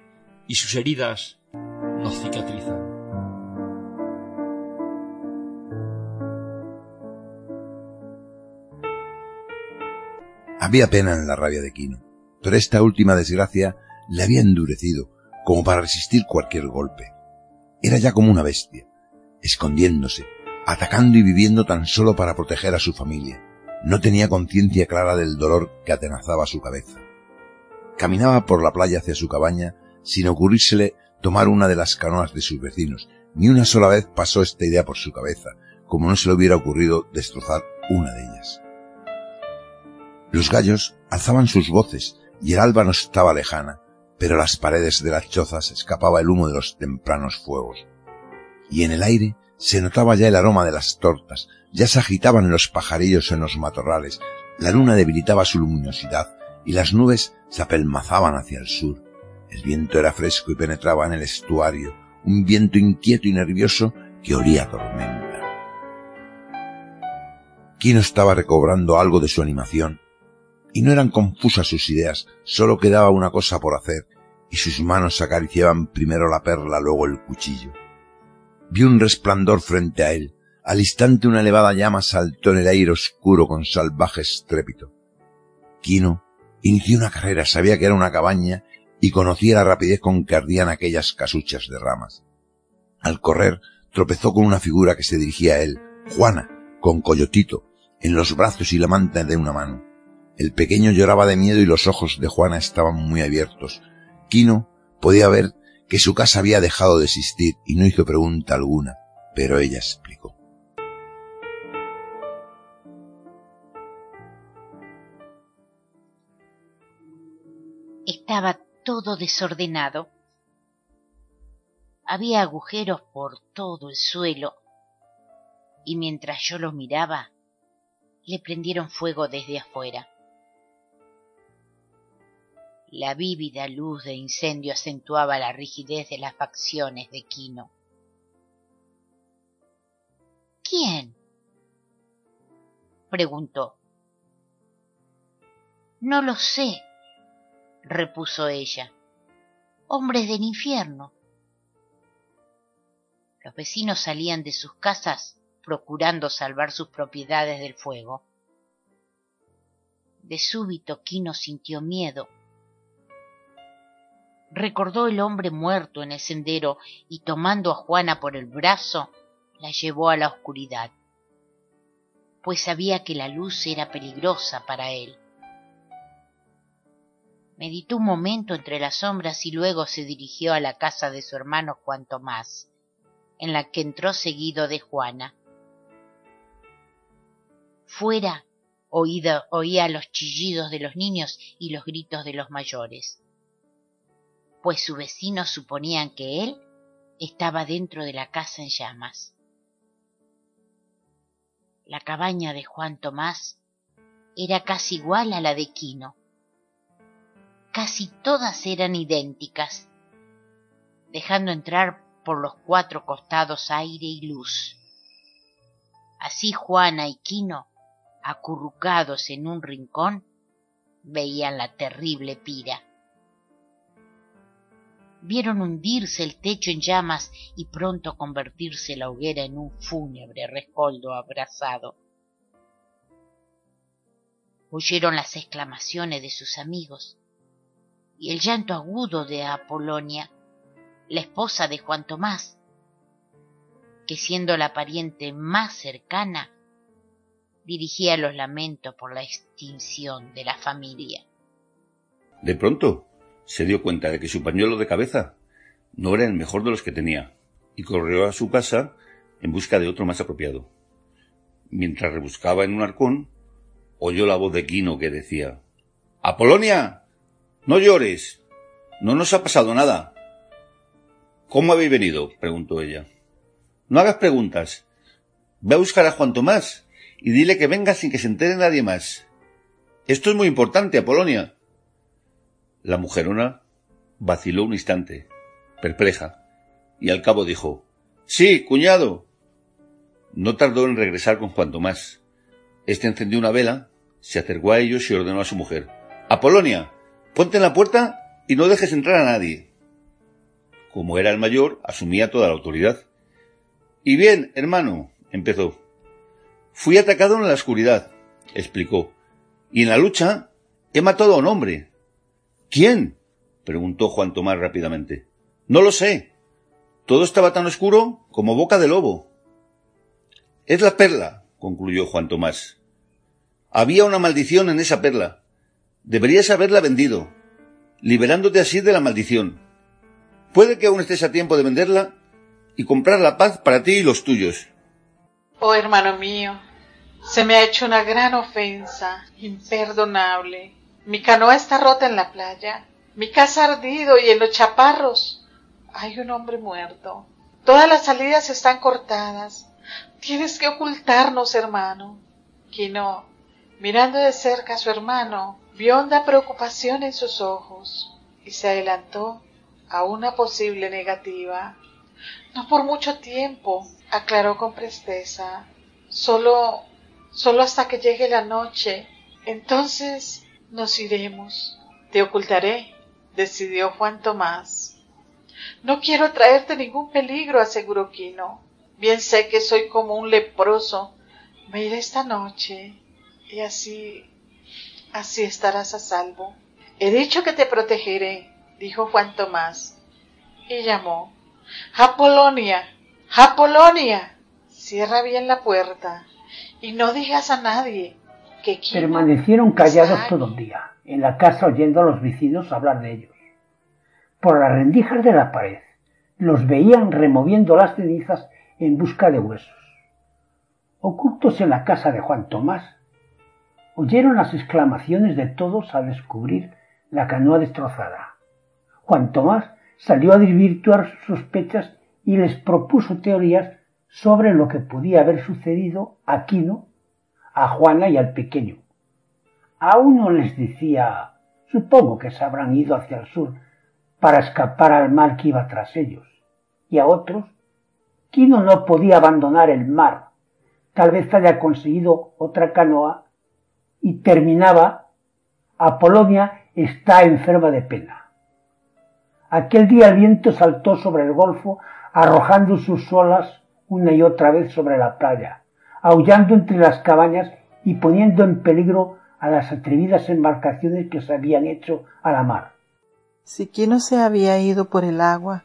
S11: y sus heridas no cicatrizan.
S1: Había pena en la rabia de Quino, pero esta última desgracia le había endurecido como para resistir cualquier golpe. Era ya como una bestia, escondiéndose, atacando y viviendo tan solo para proteger a su familia no tenía conciencia clara del dolor que atenazaba su cabeza. Caminaba por la playa hacia su cabaña sin ocurrírsele tomar una de las canoas de sus vecinos. Ni una sola vez pasó esta idea por su cabeza, como no se le hubiera ocurrido destrozar una de ellas. Los gallos alzaban sus voces y el alba no estaba lejana, pero las paredes de las chozas escapaba el humo de los tempranos fuegos. Y en el aire se notaba ya el aroma de las tortas, ya se agitaban los pajarillos en los matorrales, la luna debilitaba su luminosidad y las nubes se apelmazaban hacia el sur. El viento era fresco y penetraba en el estuario, un viento inquieto y nervioso que olía a tormenta. Quino estaba recobrando algo de su animación, y no eran confusas sus ideas, solo quedaba una cosa por hacer, y sus manos acariciaban primero la perla, luego el cuchillo. Vio un resplandor frente a él. Al instante una elevada llama saltó en el aire oscuro con salvaje estrépito. Quino inició una carrera, sabía que era una cabaña y conocía la rapidez con que ardían aquellas casuchas de ramas. Al correr, tropezó con una figura que se dirigía a él, Juana, con Coyotito, en los brazos y la manta de una mano. El pequeño lloraba de miedo y los ojos de Juana estaban muy abiertos. Quino podía ver que su casa había dejado de existir y no hizo pregunta alguna, pero ella explicó.
S2: Estaba todo desordenado. Había agujeros por todo el suelo y mientras yo lo miraba, le prendieron fuego desde afuera. La vívida luz de incendio acentuaba la rigidez de las facciones de Quino. ¿Quién? preguntó. No lo sé, repuso ella. Hombres del infierno. Los vecinos salían de sus casas procurando salvar sus propiedades del fuego. De súbito Quino sintió miedo recordó el hombre muerto en el sendero y tomando a Juana por el brazo, la llevó a la oscuridad, pues sabía que la luz era peligrosa para él. Meditó un momento entre las sombras y luego se dirigió a la casa de su hermano Juan Tomás, en la que entró seguido de Juana. Fuera oía los chillidos de los niños y los gritos de los mayores pues sus vecinos suponían que él estaba dentro de la casa en llamas. La cabaña de Juan Tomás era casi igual a la de Quino. Casi todas eran idénticas, dejando entrar por los cuatro costados aire y luz. Así Juana y Quino, acurrucados en un rincón, veían la terrible pira vieron hundirse el techo en llamas y pronto convertirse la hoguera en un fúnebre rescoldo abrasado. Oyeron las exclamaciones de sus amigos y el llanto agudo de Apolonia, la esposa de Juan Tomás, que siendo la pariente más cercana, dirigía los lamentos por la extinción de la familia.
S3: De pronto se dio cuenta de que su pañuelo de cabeza no era el mejor de los que tenía, y corrió a su casa en busca de otro más apropiado. Mientras rebuscaba en un arcón, oyó la voz de Quino que decía Apolonia. No llores. No nos ha pasado nada. ¿Cómo habéis venido? preguntó ella. No hagas preguntas. Ve a buscar a Juan Tomás y dile que venga sin que se entere nadie más. Esto es muy importante, Apolonia. La mujerona vaciló un instante, perpleja, y al cabo dijo Sí, cuñado. No tardó en regresar con Juan Tomás. Este encendió una vela, se acercó a ellos y ordenó a su mujer Apolonia, ponte en la puerta y no dejes entrar a nadie. Como era el mayor, asumía toda la autoridad. Y bien, hermano, empezó. Fui atacado en la oscuridad, explicó, y en la lucha he matado a un hombre, ¿Quién? preguntó Juan Tomás rápidamente. No lo sé. Todo estaba tan oscuro como boca de lobo. Es la perla, concluyó Juan Tomás. Había una maldición en esa perla. Deberías haberla vendido, liberándote así de la maldición. Puede que aún estés a tiempo de venderla y comprar la paz para ti y los tuyos.
S10: Oh, hermano mío, se me ha hecho una gran ofensa, imperdonable. Mi canoa está rota en la playa, mi casa ardido y en los chaparros hay un hombre muerto. Todas las salidas están cortadas. Tienes que ocultarnos, hermano. Quino, mirando de cerca a su hermano, vio honda preocupación en sus ojos y se adelantó a una posible negativa. No por mucho tiempo, aclaró con presteza. Solo, solo hasta que llegue la noche. Entonces nos iremos. Te ocultaré, decidió Juan Tomás. No quiero traerte ningún peligro, aseguró Quino. Bien sé que soy como un leproso. Me iré esta noche y así, así estarás a salvo. He dicho que te protegeré, dijo Juan Tomás, y llamó. Apolonia, Apolonia, cierra bien la puerta y no digas a nadie
S7: Permanecieron callados todo el día, en la casa oyendo a los vecinos hablar de ellos. Por las rendijas de la pared, los veían removiendo las cenizas en busca de huesos. Ocultos en la casa de Juan Tomás, oyeron las exclamaciones de todos al descubrir la canoa destrozada. Juan Tomás salió a desvirtuar sus sospechas y les propuso teorías sobre lo que podía haber sucedido a Quino a Juana y al pequeño. A uno les decía
S10: Supongo que se habrán ido hacia el sur para escapar al mal que iba tras ellos. Y a otros, Quino no podía abandonar el mar. Tal vez haya conseguido otra canoa y terminaba. Apolonia está enferma de pena. Aquel día el viento saltó sobre el golfo, arrojando sus olas una y otra vez sobre la playa, aullando entre las cabañas y poniendo en peligro a las atrevidas embarcaciones que se habían hecho a la mar.
S8: Si Quino se había ido por el agua,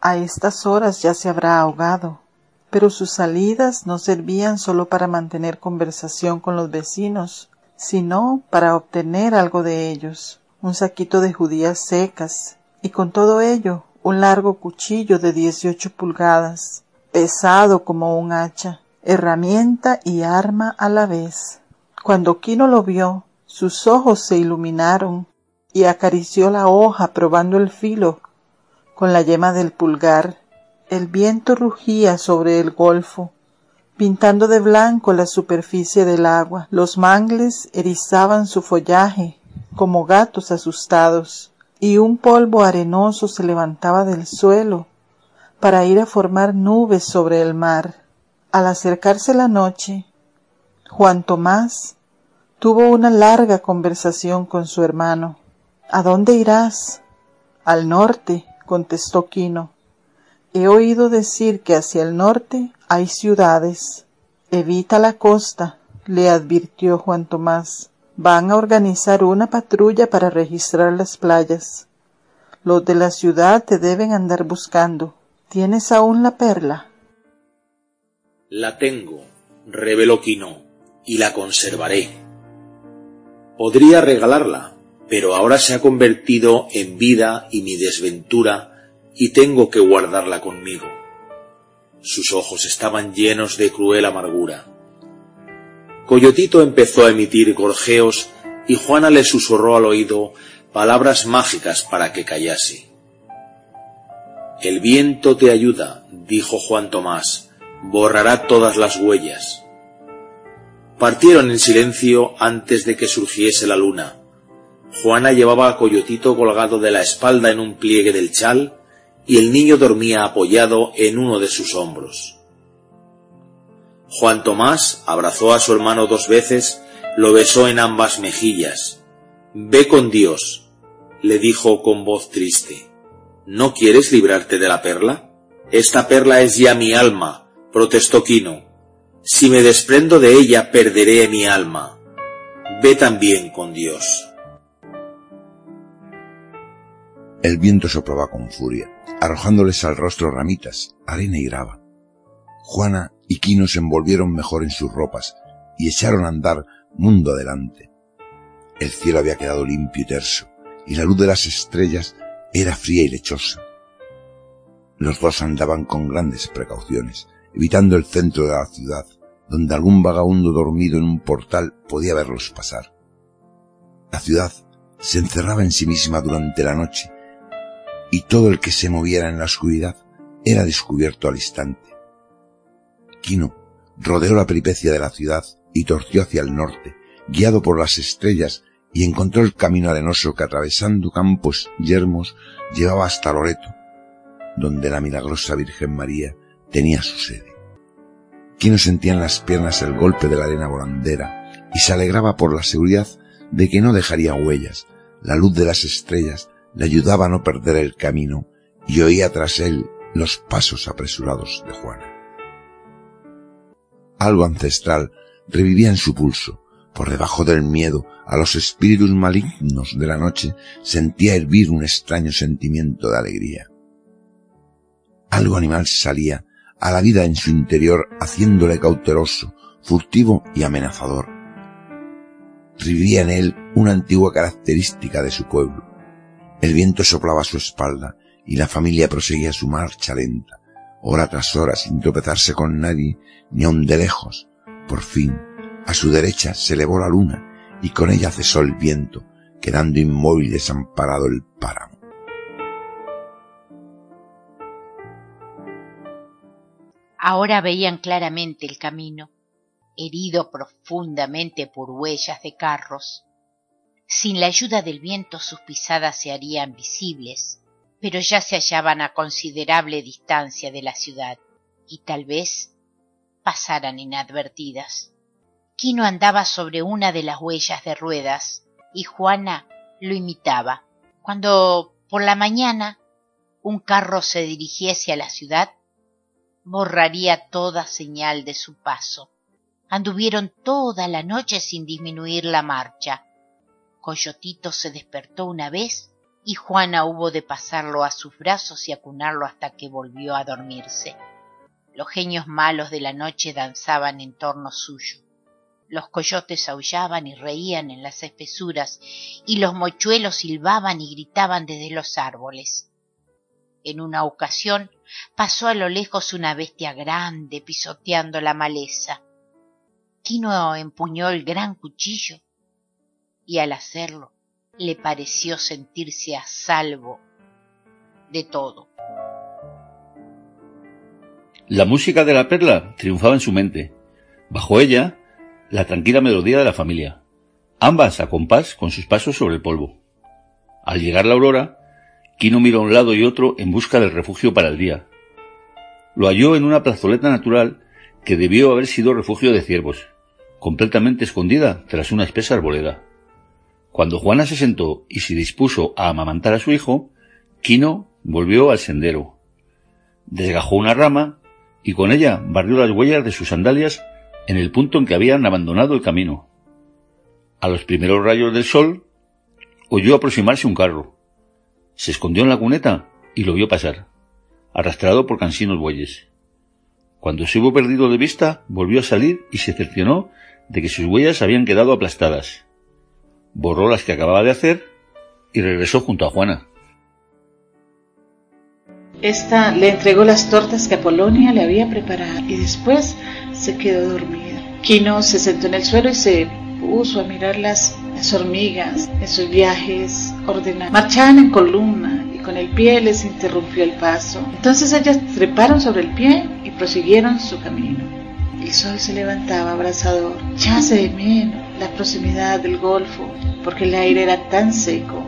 S8: a estas horas ya se habrá ahogado. Pero sus salidas no servían solo para mantener conversación con los vecinos, sino para obtener algo de ellos, un saquito de judías secas, y con todo ello un largo cuchillo de dieciocho pulgadas, pesado como un hacha, herramienta y arma a la vez. Cuando Quino lo vio, sus ojos se iluminaron y acarició la hoja probando el filo con la yema del pulgar. El viento rugía sobre el golfo, pintando de blanco la superficie del agua. Los mangles erizaban su follaje como gatos asustados, y un polvo arenoso se levantaba del suelo para ir a formar nubes sobre el mar. Al acercarse la noche, Juan Tomás tuvo una larga conversación con su hermano. ¿A dónde irás? Al norte, contestó Quino. He oído decir que hacia el norte hay ciudades. Evita la costa, le advirtió Juan Tomás. Van a organizar una patrulla para registrar las playas. Los de la ciudad te deben andar buscando. ¿Tienes aún la perla?
S5: La tengo, reveló Quino, y la conservaré. Podría regalarla, pero ahora se ha convertido en vida y mi desventura y tengo que guardarla conmigo. Sus ojos estaban llenos de cruel amargura. Coyotito empezó a emitir gorjeos y Juana le susurró al oído palabras mágicas para que callase. El viento te ayuda, dijo Juan Tomás, borrará todas las huellas. Partieron en silencio antes de que surgiese la luna. Juana llevaba a Coyotito colgado de la espalda en un pliegue del chal y el niño dormía apoyado en uno de sus hombros. Juan Tomás abrazó a su hermano dos veces, lo besó en ambas mejillas. Ve con Dios, le dijo con voz triste. ¿No quieres librarte de la perla? Esta perla es ya mi alma, protestó Quino. Si me desprendo de ella, perderé mi alma. Ve también con Dios.
S1: El viento soplaba con furia, arrojándoles al rostro ramitas, arena y grava. Juana y Quino se envolvieron mejor en sus ropas y echaron a andar mundo adelante. El cielo había quedado limpio y terso, y la luz de las estrellas era fría y lechosa. Los dos andaban con grandes precauciones, evitando el centro de la ciudad, donde algún vagabundo dormido en un portal podía verlos pasar. La ciudad se encerraba en sí misma durante la noche y todo el que se moviera en la oscuridad era descubierto al instante. Quino rodeó la peripecia de la ciudad y torció hacia el norte, guiado por las estrellas, y encontró el camino arenoso que atravesando campos yermos llevaba hasta Loreto, donde la milagrosa Virgen María tenía su sede. Quino sentía en las piernas el golpe de la arena volandera y se alegraba por la seguridad de que no dejaría huellas. La luz de las estrellas le ayudaba a no perder el camino y oía tras él los pasos apresurados de Juana. Algo ancestral revivía en su pulso. Por debajo del miedo a los espíritus malignos de la noche sentía hervir un extraño sentimiento de alegría. Algo animal salía a la vida en su interior haciéndole cauteloso, furtivo y amenazador. Revivía en él una antigua característica de su pueblo, el viento soplaba a su espalda y la familia proseguía su marcha lenta, hora tras hora sin tropezarse con nadie, ni aun de lejos. Por fin, a su derecha se elevó la luna y con ella cesó el viento, quedando inmóvil y desamparado el páramo.
S2: Ahora veían claramente el camino, herido profundamente por huellas de carros Sin la ayuda del viento sus pisadas se harían visibles, pero ya se hallaban a considerable distancia de la ciudad y tal vez pasaran inadvertidas. Quino andaba sobre una de las huellas de ruedas y Juana lo imitaba. Cuando por la mañana un carro se dirigiese a la ciudad, borraría toda señal de su paso. Anduvieron toda la noche sin disminuir la marcha. Coyotito se despertó una vez y Juana hubo de pasarlo a sus brazos y acunarlo hasta que volvió a dormirse. Los genios malos de la noche danzaban en torno suyo. Los coyotes aullaban y reían en las espesuras, y los mochuelos silbaban y gritaban desde los árboles. En una ocasión pasó a lo lejos una bestia grande pisoteando la maleza. Quino empuñó el gran cuchillo y al hacerlo le pareció sentirse a salvo de todo.
S3: La música de la perla triunfaba en su mente. Bajo ella, la tranquila melodía de la familia, ambas a compás con sus pasos sobre el polvo. Al llegar la aurora, Quino miró a un lado y otro en busca del refugio para el día. Lo halló en una plazoleta natural que debió haber sido refugio de ciervos, completamente escondida tras una espesa arboleda. Cuando Juana se sentó y se dispuso a amamantar a su hijo, Quino volvió al sendero. Desgajó una rama y con ella barrió las huellas de sus sandalias en el punto en que habían abandonado el camino. A los primeros rayos del sol oyó aproximarse un carro. Se escondió en la cuneta y lo vio pasar, arrastrado por cansinos bueyes. Cuando se hubo perdido de vista, volvió a salir y se cercionó de que sus huellas habían quedado aplastadas. Borró las que acababa de hacer y regresó junto a Juana.
S4: Esta le entregó las tortas que Apolonia le había preparado y después se quedó dormida. Quino se sentó en el suelo y se puso a mirar las, las hormigas en sus viajes ordenados. Marchaban en columna y con el pie les interrumpió el paso. Entonces ellas treparon sobre el pie y prosiguieron su camino. El sol se levantaba abrasador. Ya se de menos la proximidad del golfo, porque el aire era tan seco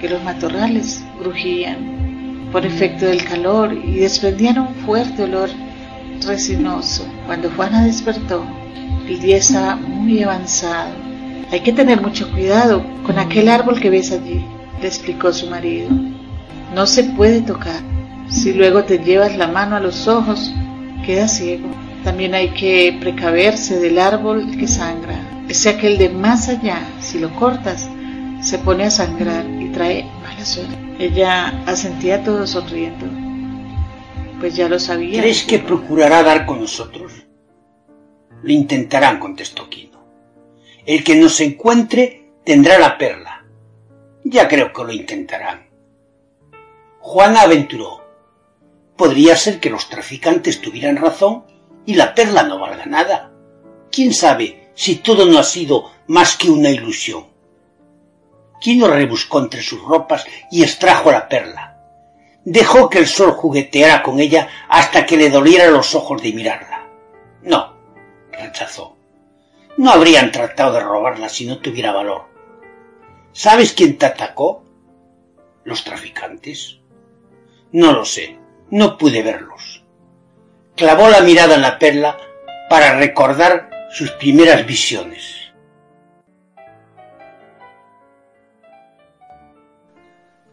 S4: que los matorrales crujían por efecto del calor y desprendían un fuerte olor resinoso. Cuando Juana despertó, el día estaba muy avanzado. Hay que tener mucho cuidado con aquel árbol que ves allí, le explicó su marido. No se puede tocar. Si luego te llevas la mano a los ojos, quedas ciego. También hay que precaverse del árbol que sangra. Es aquel de más allá, si lo cortas, se pone a sangrar y trae mala suerte. Ella asentía todo sonriendo. Pues ya lo sabía.
S7: ¿Crees que procurará dar con nosotros? Lo intentarán, contestó Quino. El que nos encuentre tendrá la perla. Ya creo que lo intentarán. Juana aventuró. Podría ser que los traficantes tuvieran razón y la perla no valga nada. ¿Quién sabe si todo no ha sido más que una ilusión? Quino rebuscó entre sus ropas y extrajo la perla. Dejó que el sol jugueteara con ella hasta que le dolieran los ojos de mirarla. No, rechazó. No habrían tratado de robarla si no tuviera valor. ¿Sabes quién te atacó? ¿Los traficantes? No lo sé, no pude verlos. Clavó la mirada en la perla para recordar sus primeras visiones.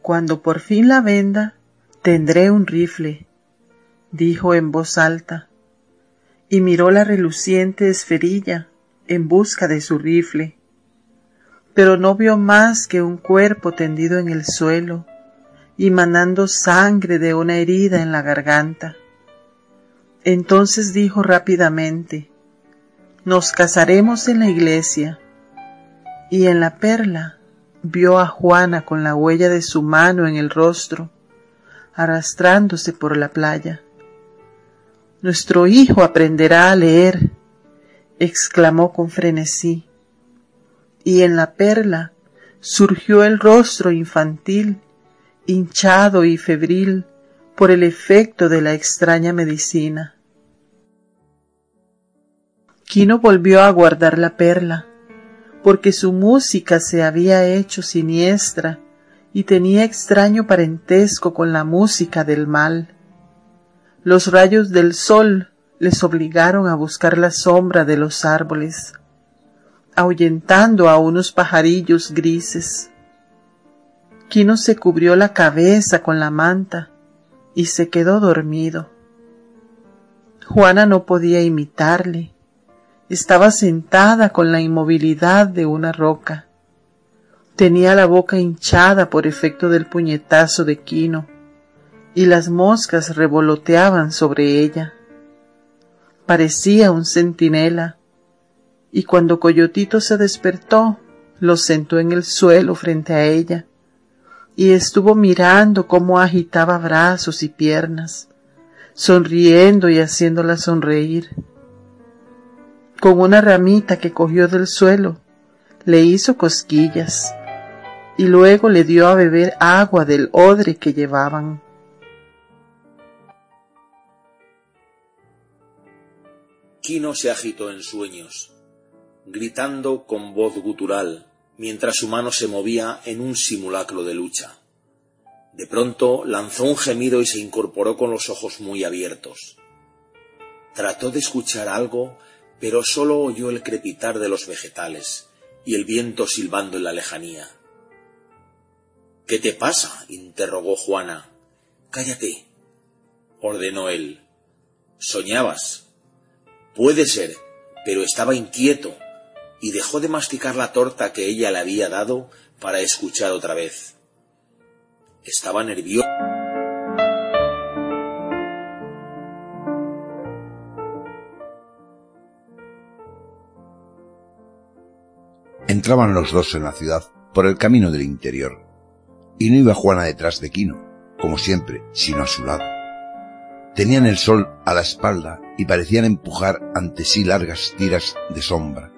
S8: Cuando por fin la venda, tendré un rifle, dijo en voz alta, y miró la reluciente esferilla en busca de su rifle, pero no vio más que un cuerpo tendido en el suelo y manando sangre de una herida en la garganta. Entonces dijo rápidamente, nos casaremos en la iglesia, y en la perla vio a Juana con la huella de su mano en el rostro, arrastrándose por la playa. Nuestro hijo aprenderá a leer, exclamó con frenesí, y en la perla surgió el rostro infantil, hinchado y febril por el efecto de la extraña medicina. Quino volvió a guardar la perla, porque su música se había hecho siniestra y tenía extraño parentesco con la música del mal. Los rayos del sol les obligaron a buscar la sombra de los árboles, ahuyentando a unos pajarillos grises. Quino se cubrió la cabeza con la manta y se quedó dormido. Juana no podía imitarle. Estaba sentada con la inmovilidad de una roca. Tenía la boca hinchada por efecto del puñetazo de Quino, y las moscas revoloteaban sobre ella. Parecía un centinela, y cuando Coyotito se despertó, lo sentó en el suelo frente a ella, y estuvo mirando cómo agitaba brazos y piernas, sonriendo y haciéndola sonreír. Con una ramita que cogió del suelo, le hizo cosquillas y luego le dio a beber agua del odre que llevaban.
S5: Quino se agitó en sueños, gritando con voz gutural, mientras su mano se movía en un simulacro de lucha. De pronto lanzó un gemido y se incorporó con los ojos muy abiertos. Trató de escuchar algo, pero sólo oyó el crepitar de los vegetales y el viento silbando en la lejanía. ¿Qué te pasa? interrogó Juana. Cállate, ordenó él. Soñabas. Puede ser, pero estaba inquieto y dejó de masticar la torta que ella le había dado para escuchar otra vez. Estaba nervioso.
S1: Entraban los dos en la ciudad por el camino del interior, y no iba Juana detrás de Quino, como siempre, sino a su lado. Tenían el sol a la espalda y parecían empujar ante sí largas tiras de sombra.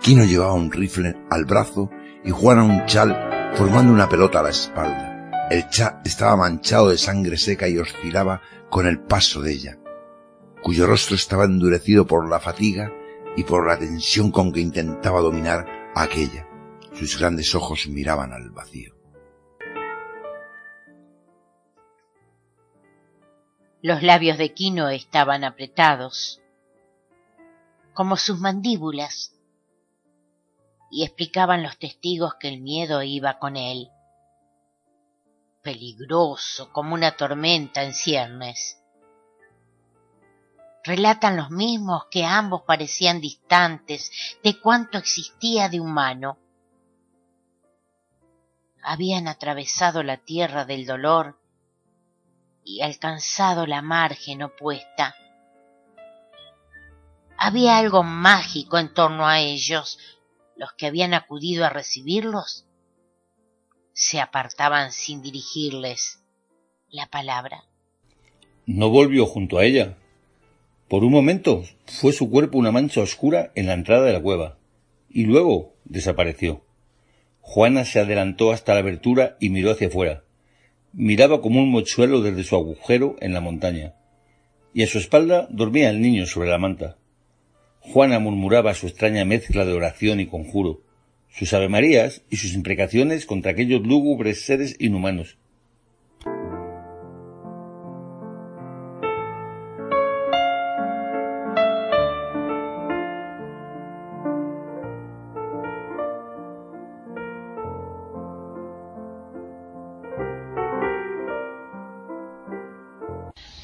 S1: Quino llevaba un rifle al brazo y Juana un chal formando una pelota a la espalda. El chal estaba manchado de sangre seca y oscilaba con el paso de ella, cuyo rostro estaba endurecido por la fatiga y por la tensión con que intentaba dominar a aquella. Sus grandes ojos miraban al vacío.
S2: Los labios de Quino estaban apretados, como sus mandíbulas, y explicaban los testigos que el miedo iba con él, peligroso como una tormenta en ciernes. Relatan los mismos que ambos parecían distantes de cuanto existía de humano. Habían atravesado la tierra del dolor y alcanzado la margen opuesta. Había algo mágico en torno a ellos. Los que habían acudido a recibirlos se apartaban sin dirigirles la palabra.
S3: No volvió junto a ella. Por un momento fue su cuerpo una mancha oscura en la entrada de la cueva, y luego desapareció. Juana se adelantó hasta la abertura y miró hacia afuera miraba como un mochuelo desde su agujero en la montaña, y a su espalda dormía el niño sobre la manta. Juana murmuraba su extraña mezcla de oración y conjuro, sus avemarías y sus imprecaciones contra aquellos lúgubres seres inhumanos,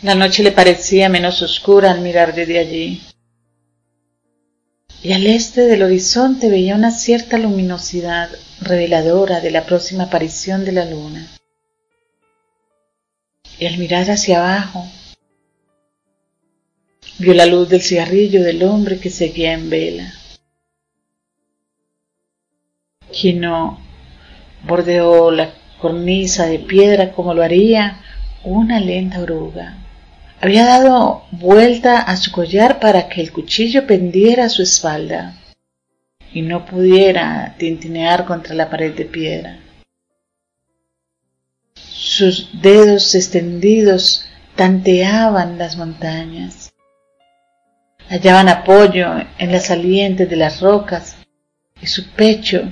S4: La noche le parecía menos oscura al mirar desde allí. Y al este del horizonte veía una cierta luminosidad reveladora de la próxima aparición de la luna. Y al mirar hacia abajo, vio la luz del cigarrillo del hombre que seguía en vela. Quino bordeó la cornisa de piedra como lo haría una lenta oruga. Había dado vuelta a su collar para que el cuchillo pendiera a su espalda y no pudiera tintinear contra la pared de piedra. Sus dedos extendidos tanteaban las montañas, hallaban apoyo en las salientes de las rocas y su pecho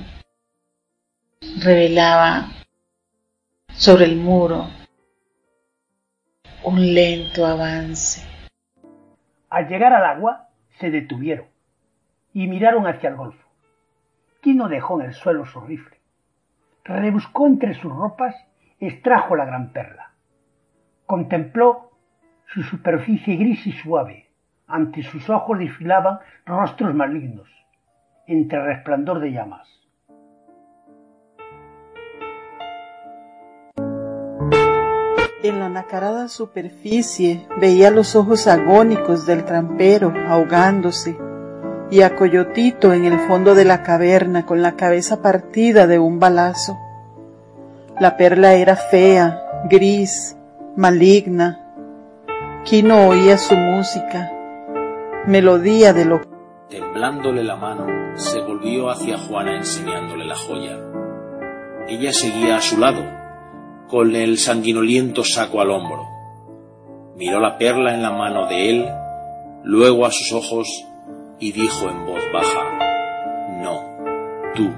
S4: revelaba sobre el muro un lento avance.
S10: Al llegar al agua, se detuvieron y miraron hacia el golfo. Quino dejó en el suelo su rifle. Rebuscó entre sus ropas, extrajo la gran perla. Contempló su superficie gris y suave. Ante sus ojos desfilaban rostros malignos, entre resplandor de llamas.
S8: En la nacarada superficie veía los ojos agónicos del trampero ahogándose y a Coyotito en el fondo de la caverna con la cabeza partida de un balazo. La perla era fea, gris, maligna. Quino oía su música, melodía de lo...
S5: Temblándole la mano, se volvió hacia Juana enseñándole la joya. Ella seguía a su lado, con el sanguinoliento saco al hombro. Miró la perla en la mano de él, luego a sus ojos y dijo en voz baja, No, tú.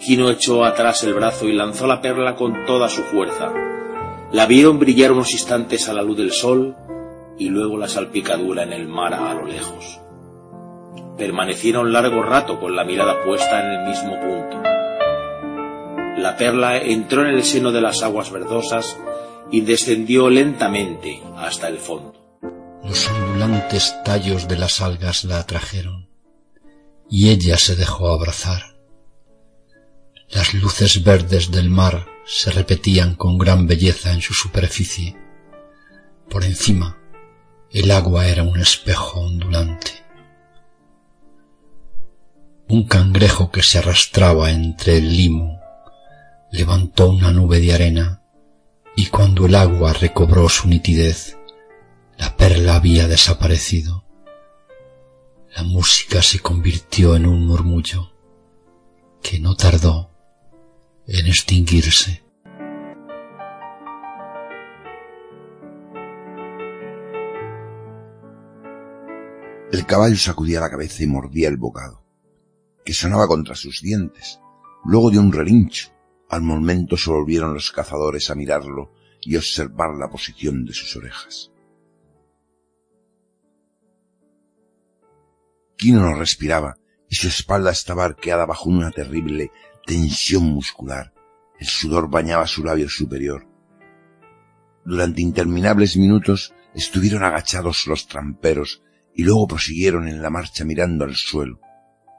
S5: Quino echó atrás el brazo y lanzó la perla con toda su fuerza. La vieron brillar unos instantes a la luz del sol y luego la salpicadura en el mar a lo lejos. Permanecieron largo rato con la mirada puesta en el mismo punto. La perla entró en el seno de las aguas verdosas y descendió lentamente hasta el fondo.
S11: Los ondulantes tallos de las algas la atrajeron y ella se dejó abrazar. Las luces verdes del mar se repetían con gran belleza en su superficie. Por encima, el agua era un espejo ondulante. Un cangrejo que se arrastraba entre el limo levantó una nube de arena y cuando el agua recobró su nitidez, la perla había desaparecido. La música se convirtió en un murmullo que no tardó en extinguirse.
S1: El caballo sacudía la cabeza y mordía el bocado, que sonaba contra sus dientes. Luego de un relincho, al momento se volvieron los cazadores a mirarlo y observar la posición de sus orejas. Quino no respiraba y su espalda estaba arqueada bajo una terrible tensión muscular. El sudor bañaba su labio superior. Durante interminables minutos estuvieron agachados los tramperos y luego prosiguieron en la marcha mirando al suelo,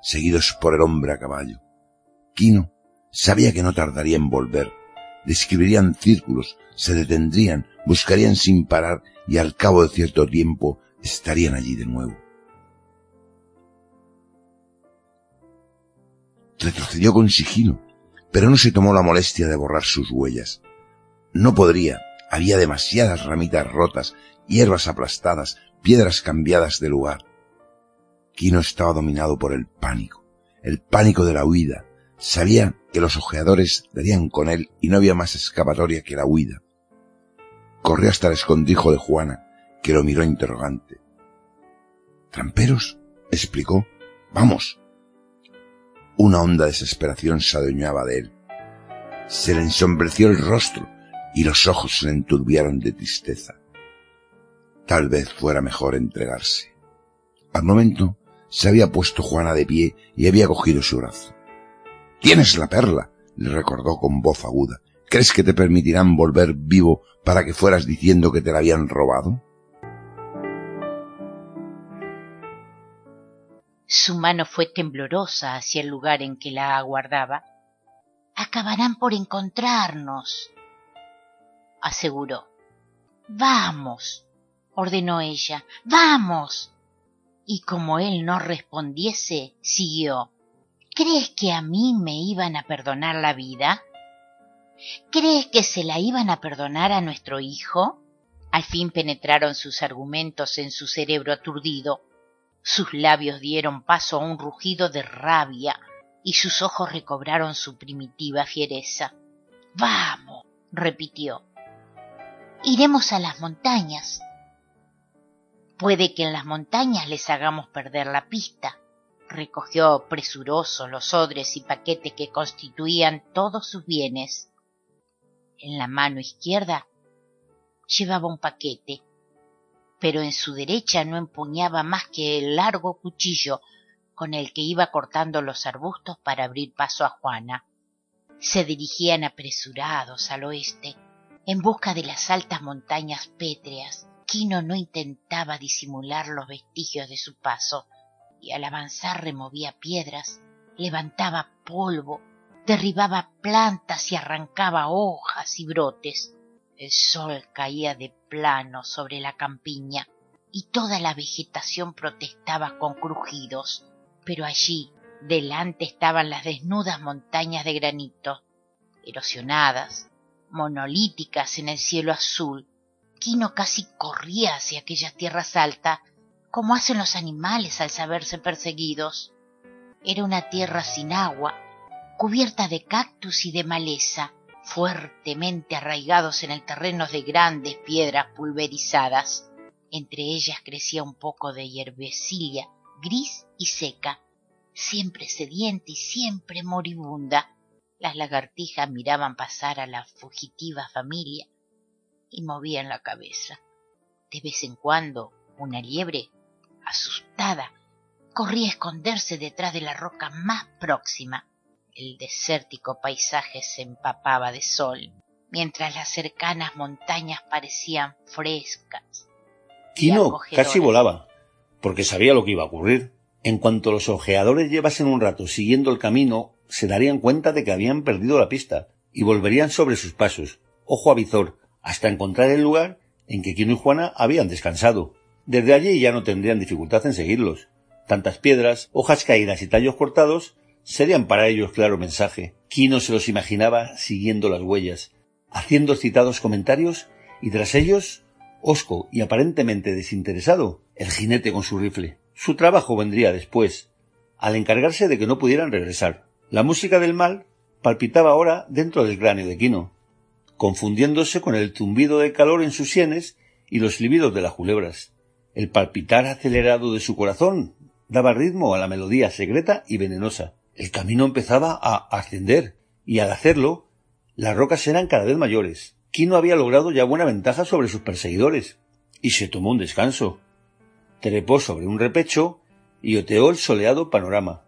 S1: seguidos por el hombre a caballo. Quino sabía que no tardaría en volver. Describirían círculos, se detendrían, buscarían sin parar y al cabo de cierto tiempo estarían allí de nuevo. Retrocedió con sigilo, pero no se tomó la molestia de borrar sus huellas. No podría, había demasiadas ramitas rotas, hierbas aplastadas, piedras cambiadas de lugar. Quino estaba dominado por el pánico, el pánico de la huida. Sabía que los ojeadores darían con él y no había más escapatoria que la huida. Corrió hasta el escondrijo de Juana, que lo miró interrogante. ¿Tramperos? explicó. Vamos, una honda desesperación se adueñaba de él. Se le ensombreció el rostro y los ojos se le enturbiaron de tristeza. Tal vez fuera mejor entregarse. Al momento se había puesto Juana de pie y había cogido su brazo. Tienes la perla, le recordó con voz aguda. ¿Crees que te permitirán volver vivo para que fueras diciendo que te la habían robado?
S2: Su mano fue temblorosa hacia el lugar en que la aguardaba. Acabarán por encontrarnos, aseguró. Vamos, ordenó ella, vamos. Y como él no respondiese, siguió. ¿Crees que a mí me iban a perdonar la vida? ¿Crees que se la iban a perdonar a nuestro hijo? Al fin penetraron sus argumentos en su cerebro aturdido sus labios dieron paso a un rugido de rabia y sus ojos recobraron su primitiva fiereza. Vamos, repitió. Iremos a las montañas. Puede que en las montañas les hagamos perder la pista. Recogió presuroso los odres y paquetes que constituían todos sus bienes. En la mano izquierda llevaba un paquete, pero en su derecha no empuñaba más que el largo cuchillo con el que iba cortando los arbustos para abrir paso a Juana. Se dirigían apresurados al oeste, en busca de las altas montañas pétreas. Quino no intentaba disimular los vestigios de su paso, al avanzar removía piedras, levantaba polvo, derribaba plantas y arrancaba hojas y brotes. El sol caía de plano sobre la campiña y toda la vegetación protestaba con crujidos pero allí delante estaban las desnudas montañas de granito, erosionadas, monolíticas en el cielo azul. Quino casi corría hacia aquellas tierras altas, como hacen los animales al saberse perseguidos. Era una tierra sin agua, cubierta de cactus y de maleza, fuertemente arraigados en el terreno de grandes piedras pulverizadas. Entre ellas crecía un poco de hierbecilla gris y seca, siempre sedienta y siempre moribunda. Las lagartijas miraban pasar a la fugitiva familia y movían la cabeza. De vez en cuando una liebre, asustada, corría a esconderse detrás de la roca más próxima. El desértico paisaje se empapaba de sol, mientras las cercanas montañas parecían frescas.
S3: Quino casi volaba porque sabía lo que iba a ocurrir. En cuanto los ojeadores llevasen un rato siguiendo el camino, se darían cuenta de que habían perdido la pista y volverían sobre sus pasos, ojo a visor, hasta encontrar el lugar en que Quino y Juana habían descansado. Desde allí ya no tendrían dificultad en seguirlos. Tantas piedras, hojas caídas y tallos cortados serían para ellos claro mensaje. Quino se los imaginaba siguiendo las huellas, haciendo citados comentarios y tras ellos hosco y aparentemente desinteresado, el jinete con su rifle. Su trabajo vendría después, al encargarse de que no pudieran regresar. La música del mal palpitaba ahora dentro del cráneo de Quino, confundiéndose con el zumbido del calor en sus sienes y los libidos de las culebras. El palpitar acelerado de su corazón daba ritmo a la melodía secreta y venenosa. El camino empezaba a ascender, y al hacerlo, las rocas eran cada vez mayores. Quino había logrado ya buena ventaja sobre sus perseguidores, y se tomó un descanso, trepó sobre un repecho y oteó el soleado panorama,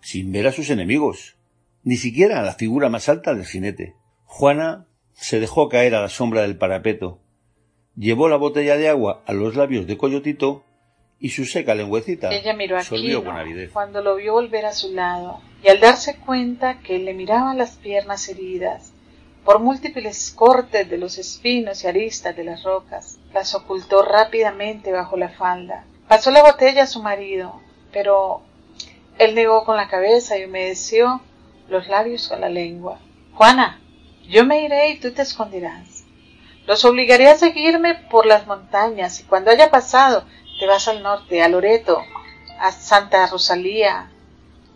S3: sin ver a sus enemigos, ni siquiera a la figura más alta del jinete. Juana se dejó caer a la sombra del parapeto, llevó la botella de agua a los labios de Coyotito y su seca lengüecita
S10: Ella miró a Quino cuando lo vio volver a su lado, y al darse cuenta que le miraban las piernas heridas por múltiples cortes de los espinos y aristas de las rocas, las ocultó rápidamente bajo la falda Pasó la botella a su marido, pero él negó con la cabeza y humedeció los labios con la lengua. Juana, yo me iré y tú te esconderás. Los obligaré a seguirme por las montañas y cuando haya pasado te vas al norte, a Loreto, a Santa Rosalía.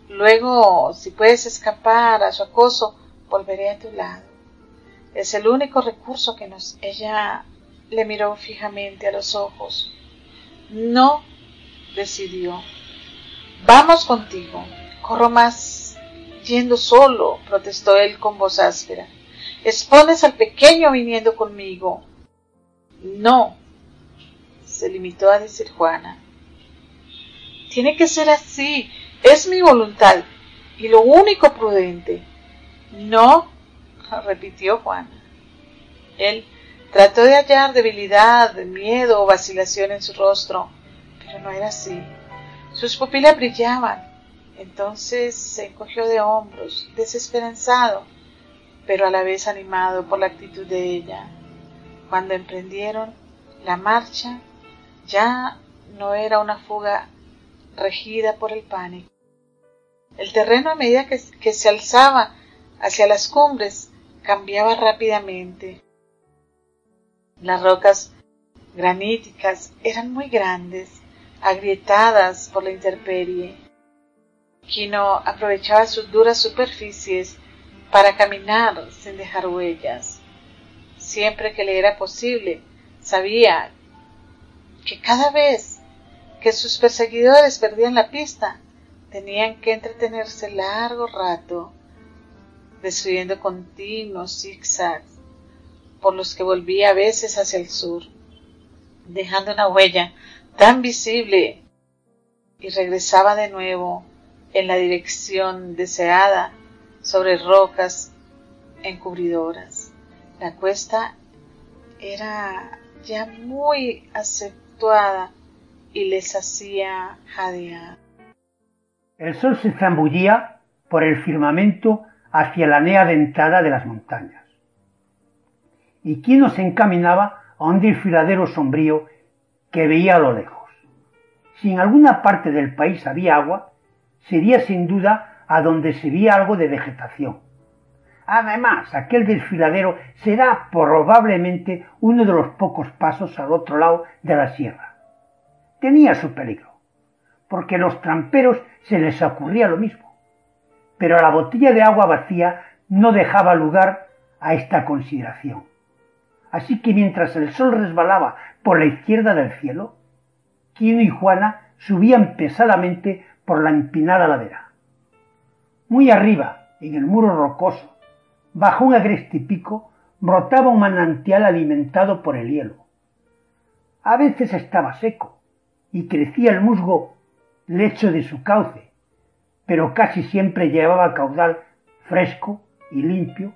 S10: Luego, si puedes escapar a su acoso, volveré a tu lado. Es el único recurso que nos... Ella le miró fijamente a los ojos. No, decidió. Vamos contigo. Corro más yendo solo, protestó él con voz áspera. Expones al pequeño viniendo conmigo. No, se limitó a decir Juana. Tiene que ser así. Es mi voluntad y lo único prudente. No, repitió Juana. Él Trató de hallar debilidad, miedo o vacilación en su rostro, pero no era así. Sus pupilas brillaban. Entonces se encogió de hombros, desesperanzado, pero a la vez animado por la actitud de ella. Cuando emprendieron la marcha, ya no era una fuga regida por el pánico. El terreno a medida que, que se alzaba hacia las cumbres cambiaba rápidamente. Las rocas graníticas eran muy grandes, agrietadas por la intemperie. Quino aprovechaba sus duras superficies para caminar sin dejar huellas. Siempre que le era posible, sabía que cada vez que sus perseguidores perdían la pista, tenían que entretenerse largo rato destruyendo continuos zigzags por los que volvía a veces hacia el sur, dejando una huella tan visible y regresaba de nuevo en la dirección deseada sobre rocas encubridoras. La cuesta era ya muy acentuada y les hacía jadear.
S7: El sol se zambullía por el firmamento hacia la nea dentada de las montañas. Y Quino se encaminaba a un desfiladero sombrío que veía a lo lejos. Si en alguna parte del país había agua, sería sin duda a donde se veía algo de vegetación. Además, aquel desfiladero será probablemente uno de los pocos pasos al otro lado de la sierra. Tenía su peligro, porque a los tramperos se les ocurría lo mismo pero la botella de agua vacía no dejaba lugar a esta consideración. Así que mientras el sol resbalaba por la izquierda del cielo, Quino y Juana subían pesadamente por la empinada ladera. Muy arriba, en el muro rocoso, bajo un agreste pico, brotaba un manantial alimentado por el hielo. A veces estaba seco y crecía el musgo lecho de su cauce, pero casi siempre llevaba caudal fresco y limpio.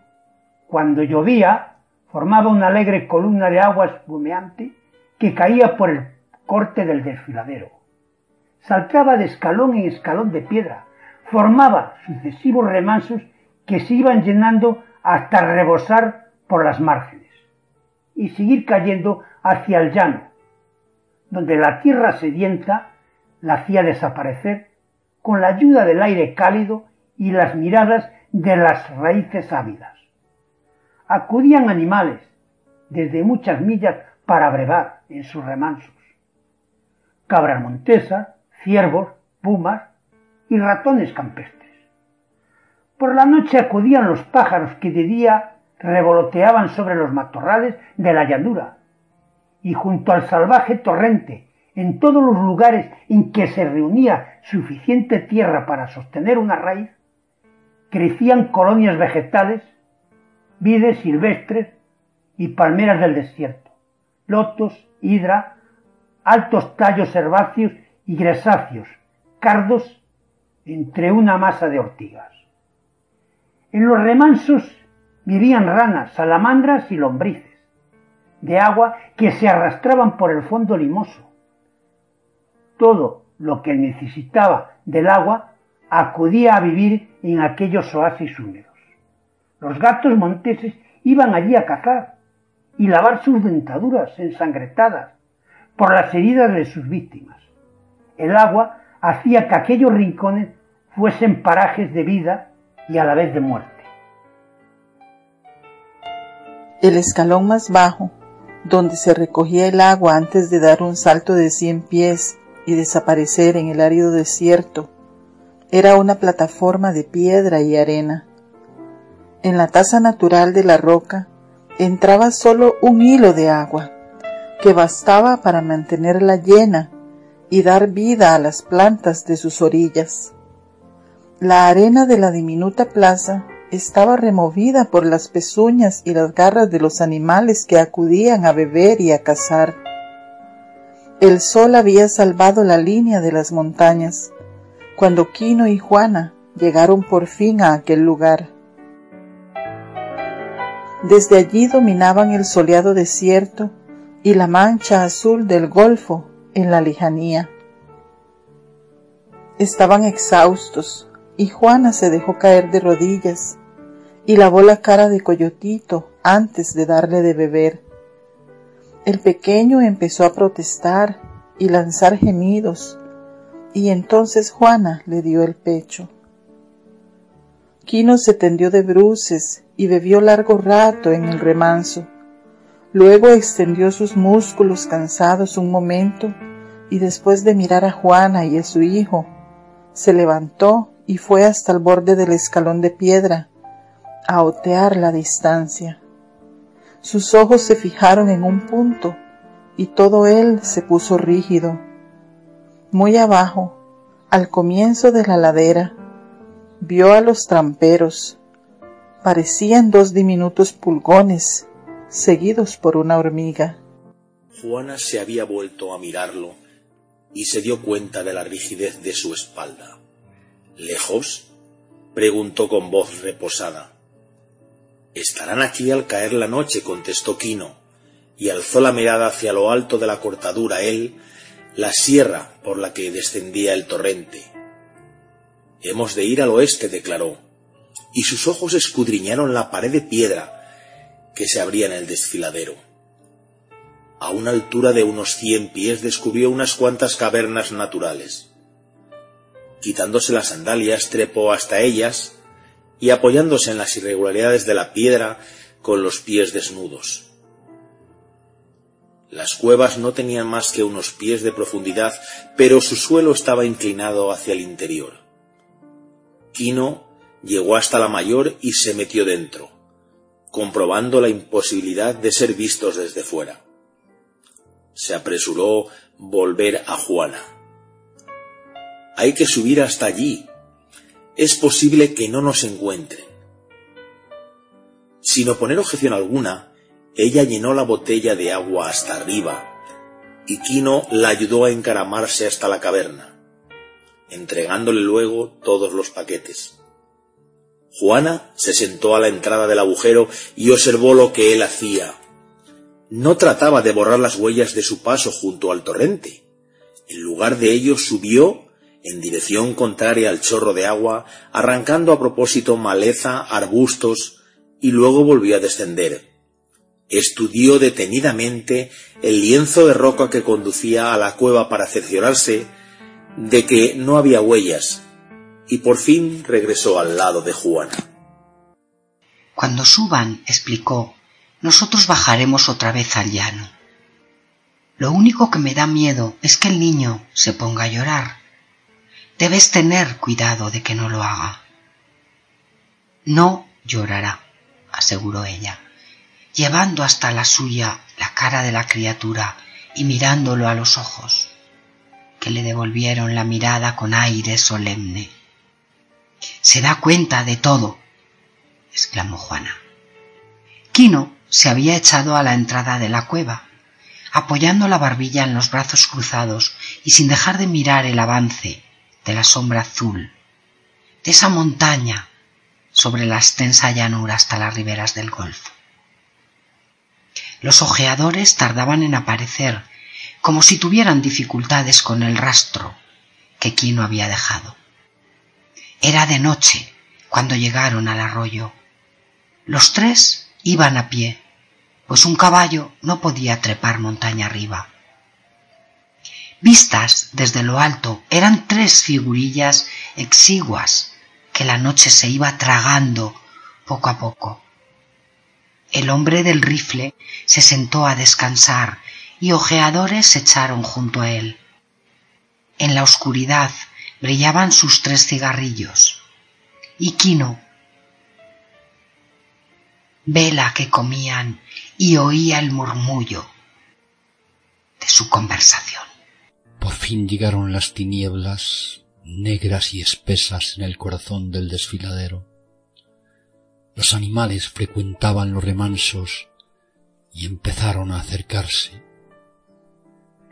S7: Cuando llovía, formaba una alegre columna de agua espumeante que caía por el corte del desfiladero. Saltaba de escalón en escalón de piedra, formaba sucesivos remansos que se iban llenando hasta rebosar por las márgenes y seguir cayendo hacia el llano, donde la tierra sedienta la hacía desaparecer con la ayuda del aire cálido y las miradas de las raíces ávidas. Acudían animales desde muchas millas para brevar en sus remansos. Cabras montesas, ciervos, pumas y ratones campestres. Por la noche acudían los pájaros que de día revoloteaban sobre los matorrales de la llanura y junto al salvaje torrente en todos los lugares en que se reunía suficiente tierra para sostener una raíz, crecían colonias vegetales, vides silvestres y palmeras del desierto, lotos, hidra, altos tallos herbáceos y gresáceos, cardos entre una masa de ortigas. En los remansos vivían ranas, salamandras y lombrices, de agua que se arrastraban por el fondo limoso, todo lo que necesitaba del agua acudía a vivir en aquellos oasis húmedos. Los gatos monteses iban allí a cazar y lavar sus dentaduras ensangretadas por las heridas de sus víctimas. El agua hacía que aquellos rincones fuesen parajes de vida y a la vez de muerte.
S8: El escalón más bajo, donde se recogía el agua antes de dar un salto de cien pies y desaparecer en el árido desierto. Era una plataforma de piedra y arena. En la taza natural de la roca entraba solo un hilo de agua, que bastaba para mantenerla llena y dar vida a las plantas de sus orillas. La arena de la diminuta plaza estaba removida por las pezuñas y las garras de los animales que acudían a beber y a cazar. El sol había salvado la línea de las montañas cuando Quino y Juana llegaron por fin a aquel lugar. Desde allí dominaban el soleado desierto y la mancha azul del golfo en la lejanía. Estaban exhaustos y Juana se dejó caer de rodillas y lavó la cara de Coyotito antes de darle de beber. El pequeño empezó a protestar y lanzar gemidos, y entonces Juana le dio el pecho. Quino se tendió de bruces y bebió largo rato en el remanso. Luego extendió sus músculos cansados un momento y después de mirar a Juana y a su hijo, se levantó y fue hasta el borde del escalón de piedra a otear la distancia. Sus ojos se fijaron en un punto y todo él se puso rígido. Muy abajo, Al comienzo de la ladera, vio a los tramperos. Parecían dos diminutos pulgones, seguidos por una hormiga.
S5: Juana se había vuelto a mirarlo y se dio cuenta de la rigidez de su espalda. ¿Lejos? preguntó con voz reposada. Estarán aquí al caer la noche, contestó Quino, y alzó la mirada hacia lo alto de la cortadura él, la sierra por la que descendía el torrente. Hemos de ir al oeste, declaró, y sus ojos escudriñaron la pared de piedra que se abría en el desfiladero. A una altura de unos cien pies descubrió unas cuantas cavernas naturales. Quitándose las sandalias, trepó hasta ellas y apoyándose en las irregularidades de la piedra con los pies desnudos. Las cuevas no tenían más que unos pies de profundidad, pero su suelo estaba inclinado hacia el interior. Quino llegó hasta la mayor y se metió dentro, comprobando la imposibilidad de ser vistos desde fuera. Se apresuró volver a Juana. Hay que subir hasta allí. Es posible que no nos encuentren. Sin oponer objeción alguna, ella llenó la botella de agua hasta arriba y Quino la ayudó a encaramarse hasta la caverna, entregándole luego todos los paquetes. Juana se sentó a la entrada del agujero y observó lo que él hacía. No trataba de borrar las huellas de su paso junto al torrente. En lugar de ello subió en dirección contraria al chorro de agua, arrancando a propósito maleza, arbustos, y luego volvió a descender. Estudió detenidamente el lienzo de roca que conducía a la cueva para cerciorarse de que no había huellas, y por fin regresó al lado de Juana.
S9: Cuando suban, explicó, nosotros bajaremos otra vez al llano. Lo único que me da miedo es que el niño se ponga a llorar. Debes tener cuidado de que no lo haga. No llorará, aseguró ella, llevando hasta la suya la cara de la criatura y mirándolo a los ojos, que le devolvieron la mirada con aire solemne. Se da cuenta de todo, exclamó Juana. Quino se había echado a la entrada de la cueva, apoyando la barbilla en los brazos cruzados y sin dejar de mirar el avance de la sombra azul, de esa montaña sobre la extensa llanura hasta las riberas del Golfo. Los ojeadores tardaban en aparecer, como si tuvieran dificultades con el rastro que Quino había dejado. Era de noche cuando llegaron al arroyo. Los tres iban a pie, pues un caballo no podía trepar montaña arriba. Vistas desde lo alto, eran tres figurillas exiguas que la noche se iba tragando poco a poco. El hombre del rifle se sentó a descansar y ojeadores se echaron junto a él. En la oscuridad brillaban sus tres cigarrillos. Y Quino, vela que comían y oía el murmullo de su conversación.
S11: Por fin llegaron las tinieblas negras y espesas en el corazón del desfiladero. Los animales frecuentaban los remansos y empezaron a acercarse.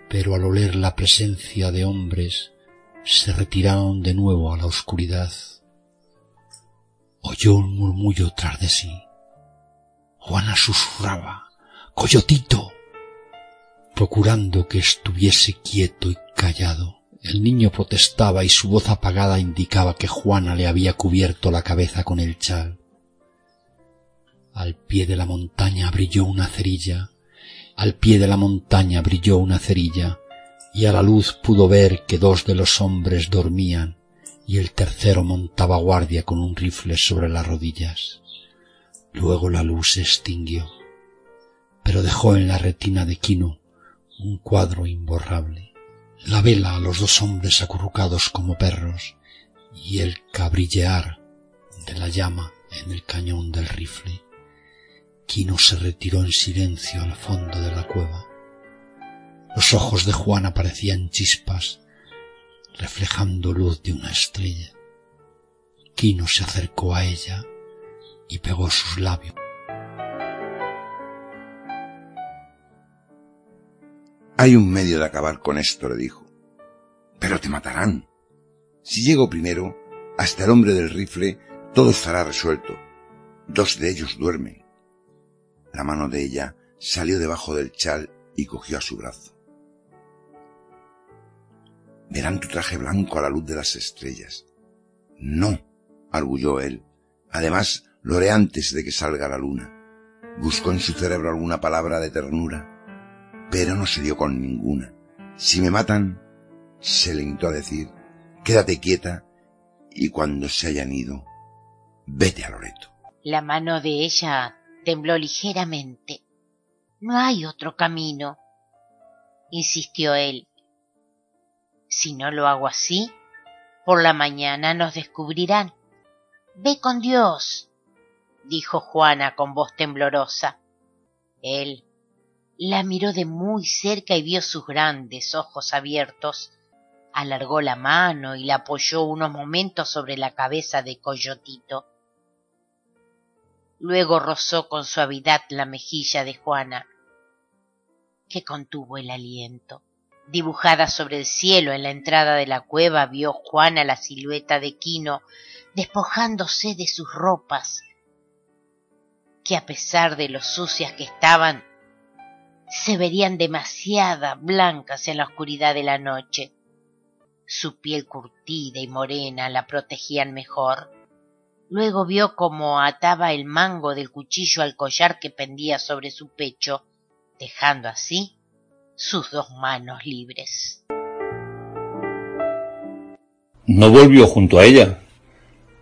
S11: Pero al oler la presencia de hombres, se retiraron de nuevo a la oscuridad. Oyó un murmullo tras de sí. Juana susurraba, Coyotito, procurando que estuviese quieto y callado. El niño protestaba y su voz apagada indicaba que Juana le había cubierto la cabeza con el chal. Al pie de la montaña brilló una cerilla, al pie de la montaña brilló una cerilla, y a la luz pudo ver que dos de los hombres dormían y el tercero montaba guardia con un rifle sobre las rodillas. Luego la luz se extinguió, pero dejó en la retina de Quino un cuadro imborrable. La vela a los dos hombres acurrucados como perros y el cabrillear de la llama en el cañón del rifle. Quino se retiró en silencio al fondo de la cueva. Los ojos de Juana parecían chispas, reflejando luz de una estrella. Quino se acercó a ella y pegó sus labios.
S1: Hay un medio de acabar con esto, le dijo. Pero te matarán. Si llego primero, hasta el hombre del rifle, todo estará resuelto. Dos de ellos duermen. La mano de ella salió debajo del chal y cogió a su brazo. Verán tu traje blanco a la luz de las estrellas. No, arguyó él. Además, lo haré antes de que salga la luna. Buscó en su cerebro alguna palabra de ternura, pero no se dio con ninguna. Si me matan, se limitó a decir, quédate quieta y cuando se hayan ido, vete a Loreto.
S2: La mano de ella tembló ligeramente. No hay otro camino, insistió él. Si no lo hago así, por la mañana nos descubrirán. Ve con Dios, dijo Juana con voz temblorosa. Él la miró de muy cerca y vio sus grandes ojos abiertos. Alargó la mano y la apoyó unos momentos sobre la cabeza de Coyotito. Luego rozó con suavidad la mejilla de Juana, que contuvo el aliento. Dibujada sobre el cielo en la entrada de la cueva vio Juana la silueta de Quino despojándose de sus ropas, que a pesar de lo sucias que estaban, se verían demasiada blancas en la oscuridad de la noche. Su piel curtida y morena la protegían mejor. Luego vio cómo ataba el mango del cuchillo al collar que pendía sobre su pecho, dejando así sus dos manos libres.
S3: No volvió junto a ella.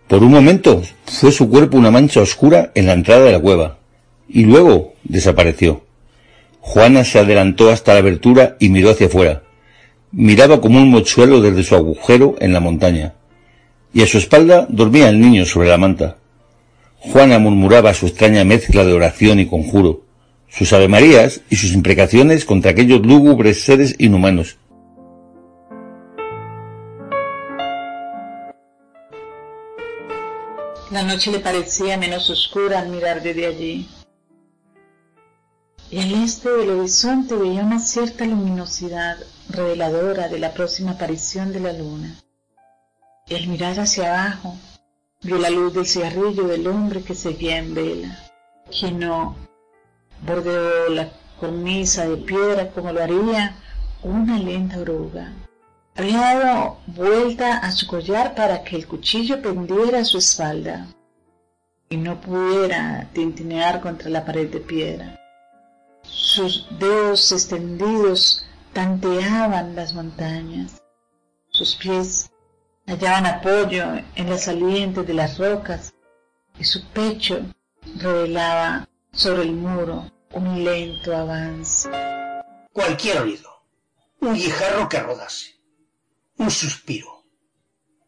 S3: Por un momento fue su cuerpo una mancha oscura en la entrada de la cueva, y luego desapareció. Juana se adelantó hasta la abertura y miró hacia afuera. Miraba como un mochuelo desde su agujero en la montaña, y a su espalda dormía el niño sobre la manta. Juana murmuraba su extraña mezcla de oración y conjuro, sus avemarías y sus imprecaciones contra aquellos lúgubres seres inhumanos.
S4: La noche le parecía menos oscura al mirar desde allí. Y al este del horizonte veía una cierta luminosidad reveladora de la próxima aparición de la luna. Y al mirar hacia abajo, vio la luz del cigarrillo del hombre que seguía en vela, que no bordeó la cornisa de piedra como lo haría una lenta oruga. Había dado vuelta a su collar para que el cuchillo pendiera a su espalda y no pudiera tintinear contra la pared de piedra. Sus dedos extendidos tanteaban las montañas. Sus pies hallaban apoyo en las salientes de las rocas y su pecho revelaba sobre el muro un lento avance.
S7: Cualquier oído, un guijarro que rodase, un suspiro,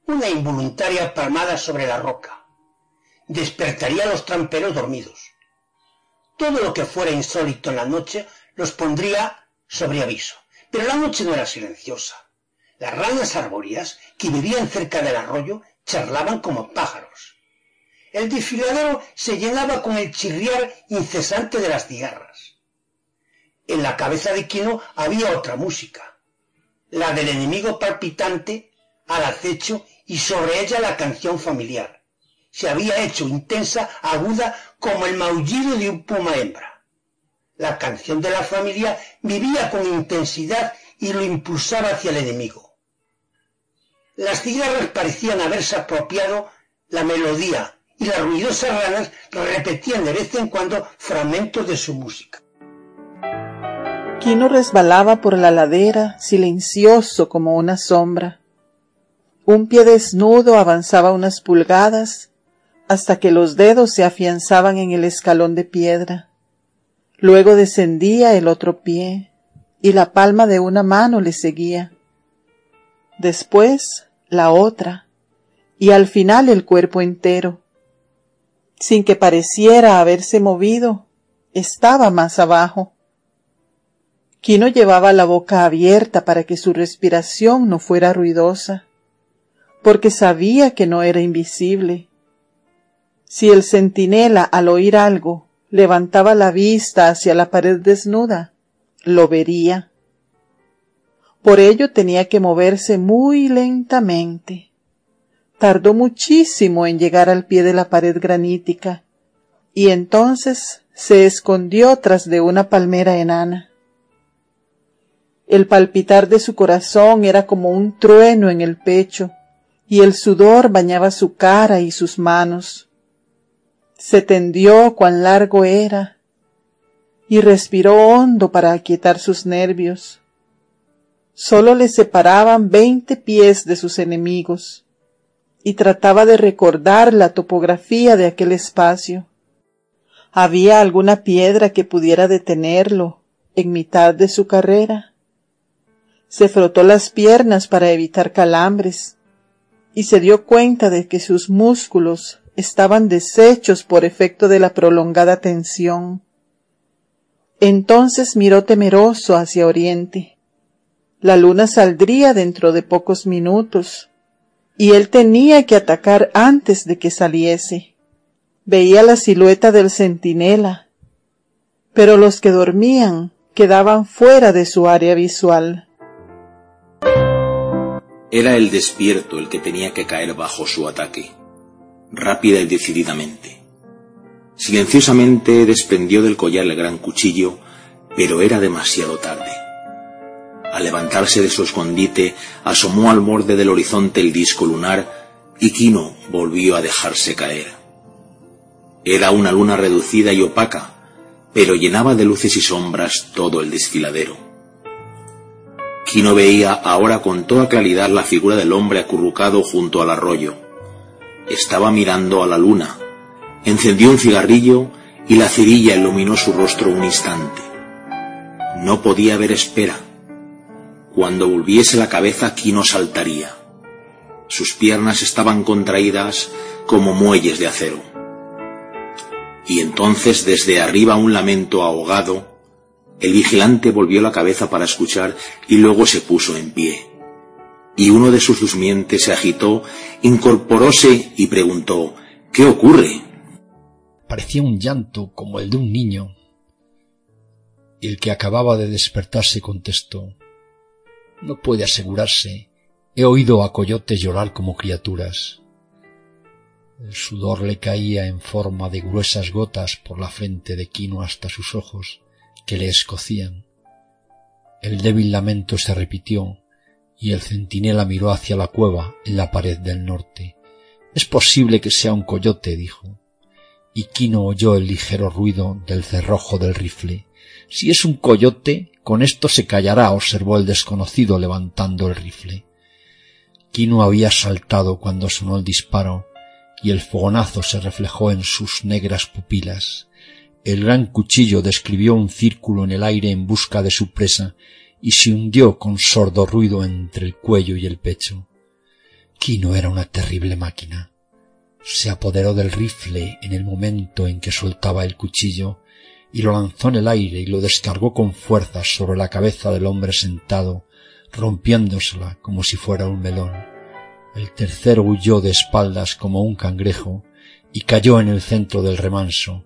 S7: una involuntaria palmada sobre la roca, despertaría a los tramperos dormidos. Todo lo que fuera insólito en la noche los pondría sobre aviso. Pero la noche no era silenciosa. Las ranas arbóreas que vivían cerca del arroyo charlaban como pájaros. El desfiladero se llenaba con el chirriar incesante de las cigarras. En la cabeza de Quino había otra música, la del enemigo palpitante al acecho y sobre ella la canción familiar. Se había hecho intensa, aguda, como el maullido de un puma hembra. La canción de la familia vivía con intensidad y lo impulsaba hacia el enemigo. Las cigarras parecían haberse apropiado la melodía y las ruidosas ranas repetían de vez en cuando fragmentos de su música.
S8: Quino resbalaba por la ladera, silencioso como una sombra. Un pie desnudo avanzaba unas pulgadas hasta que los dedos se afianzaban en el escalón de piedra. Luego descendía el otro pie y la palma de una mano le seguía. Después la otra y al final el cuerpo entero sin que pareciera haberse movido, estaba más abajo. Quino llevaba la boca abierta para que su respiración no fuera ruidosa, porque sabía que no era invisible. Si el centinela al oír algo levantaba la vista hacia la pared desnuda, lo vería. Por ello tenía que moverse muy lentamente. Tardó muchísimo en llegar al pie de la pared granítica, y entonces se escondió tras de una palmera enana. El palpitar de su corazón era como un trueno en el pecho, y el sudor bañaba su cara y sus manos. Se tendió cuán largo era, y respiró hondo para aquietar sus nervios. Solo le separaban veinte pies de sus enemigos, y trataba de recordar la topografía de aquel espacio. ¿Había alguna piedra que pudiera detenerlo en mitad de su carrera? Se frotó las piernas para evitar calambres y se dio cuenta de que sus músculos estaban deshechos por efecto de la prolongada tensión. Entonces miró temeroso hacia oriente. La luna saldría dentro de pocos minutos, y él tenía que atacar antes de que saliese. Veía la silueta del centinela, pero los que dormían quedaban fuera de su área visual.
S5: Era el despierto el que tenía que caer bajo su ataque, rápida y decididamente. Silenciosamente desprendió del collar el gran cuchillo, pero era demasiado tarde. Al levantarse de su escondite, asomó al borde del horizonte el disco lunar y Kino volvió a dejarse caer. Era una luna reducida y opaca, pero llenaba de luces y sombras todo el desfiladero. Kino veía ahora con toda claridad la figura del hombre acurrucado junto al arroyo. Estaba mirando a la luna. Encendió un cigarrillo y la cerilla iluminó su rostro un instante. No podía haber espera. Cuando volviese la cabeza, Kino saltaría. Sus piernas estaban contraídas como muelles de acero. Y entonces desde arriba un lamento ahogado. El vigilante volvió la cabeza para escuchar y luego se puso en pie. Y uno de sus durmientes se agitó, incorporóse y preguntó ¿Qué ocurre?
S11: Parecía un llanto como el de un niño. El que acababa de despertarse contestó No puede asegurarse. He oído a coyotes llorar como criaturas. El sudor le caía en forma de gruesas gotas por la frente de Quino hasta sus ojos, que le escocían. El débil lamento se repitió, y el centinela miró hacia la cueva en la pared del norte. Es posible que sea un coyote, dijo. Y Quino oyó el ligero ruido del cerrojo del rifle. Si es un coyote, con esto se callará, observó el desconocido levantando el rifle. Quino había saltado cuando sonó el disparo y el fogonazo se reflejó en sus negras pupilas. El gran cuchillo describió un círculo en el aire en busca de su presa y se hundió con sordo ruido entre el cuello y el pecho. Kino era una terrible máquina. Se apoderó del rifle en el momento en que soltaba el cuchillo y lo lanzó en el aire y lo descargó con fuerza sobre la cabeza del hombre sentado, rompiéndosela como si fuera un melón. El tercero huyó de espaldas como un cangrejo y cayó en el centro del remanso,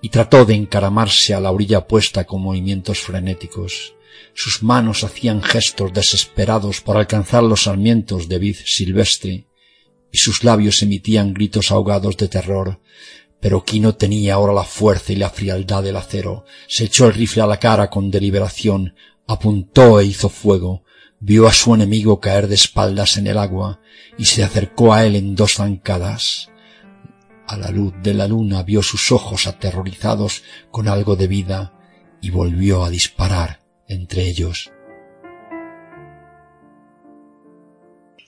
S11: y trató de encaramarse a la orilla opuesta con movimientos frenéticos. Sus manos hacían gestos desesperados por alcanzar los sarmientos de vid silvestre, y sus labios emitían gritos ahogados de terror. Pero Quino tenía ahora la fuerza y la frialdad del acero. Se echó el rifle a la cara con deliberación, apuntó e hizo fuego, vio a su enemigo caer de espaldas en el agua y se acercó a él en dos zancadas. A la luz de la luna vio sus ojos aterrorizados con algo de vida y volvió a disparar entre ellos.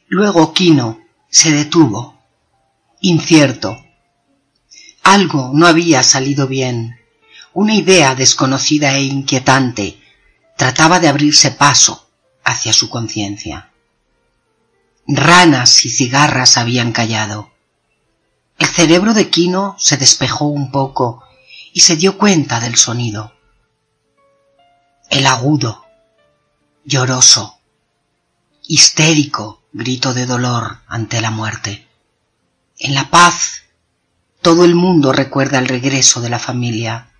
S9: Luego Quino se detuvo, incierto. Algo no había salido bien. Una idea desconocida e inquietante trataba de abrirse paso hacia su conciencia. Ranas y cigarras habían callado. El cerebro de Quino se despejó un poco y se dio cuenta del sonido. El agudo, lloroso, histérico grito de dolor ante la muerte. En la paz, todo el mundo recuerda el regreso de la familia.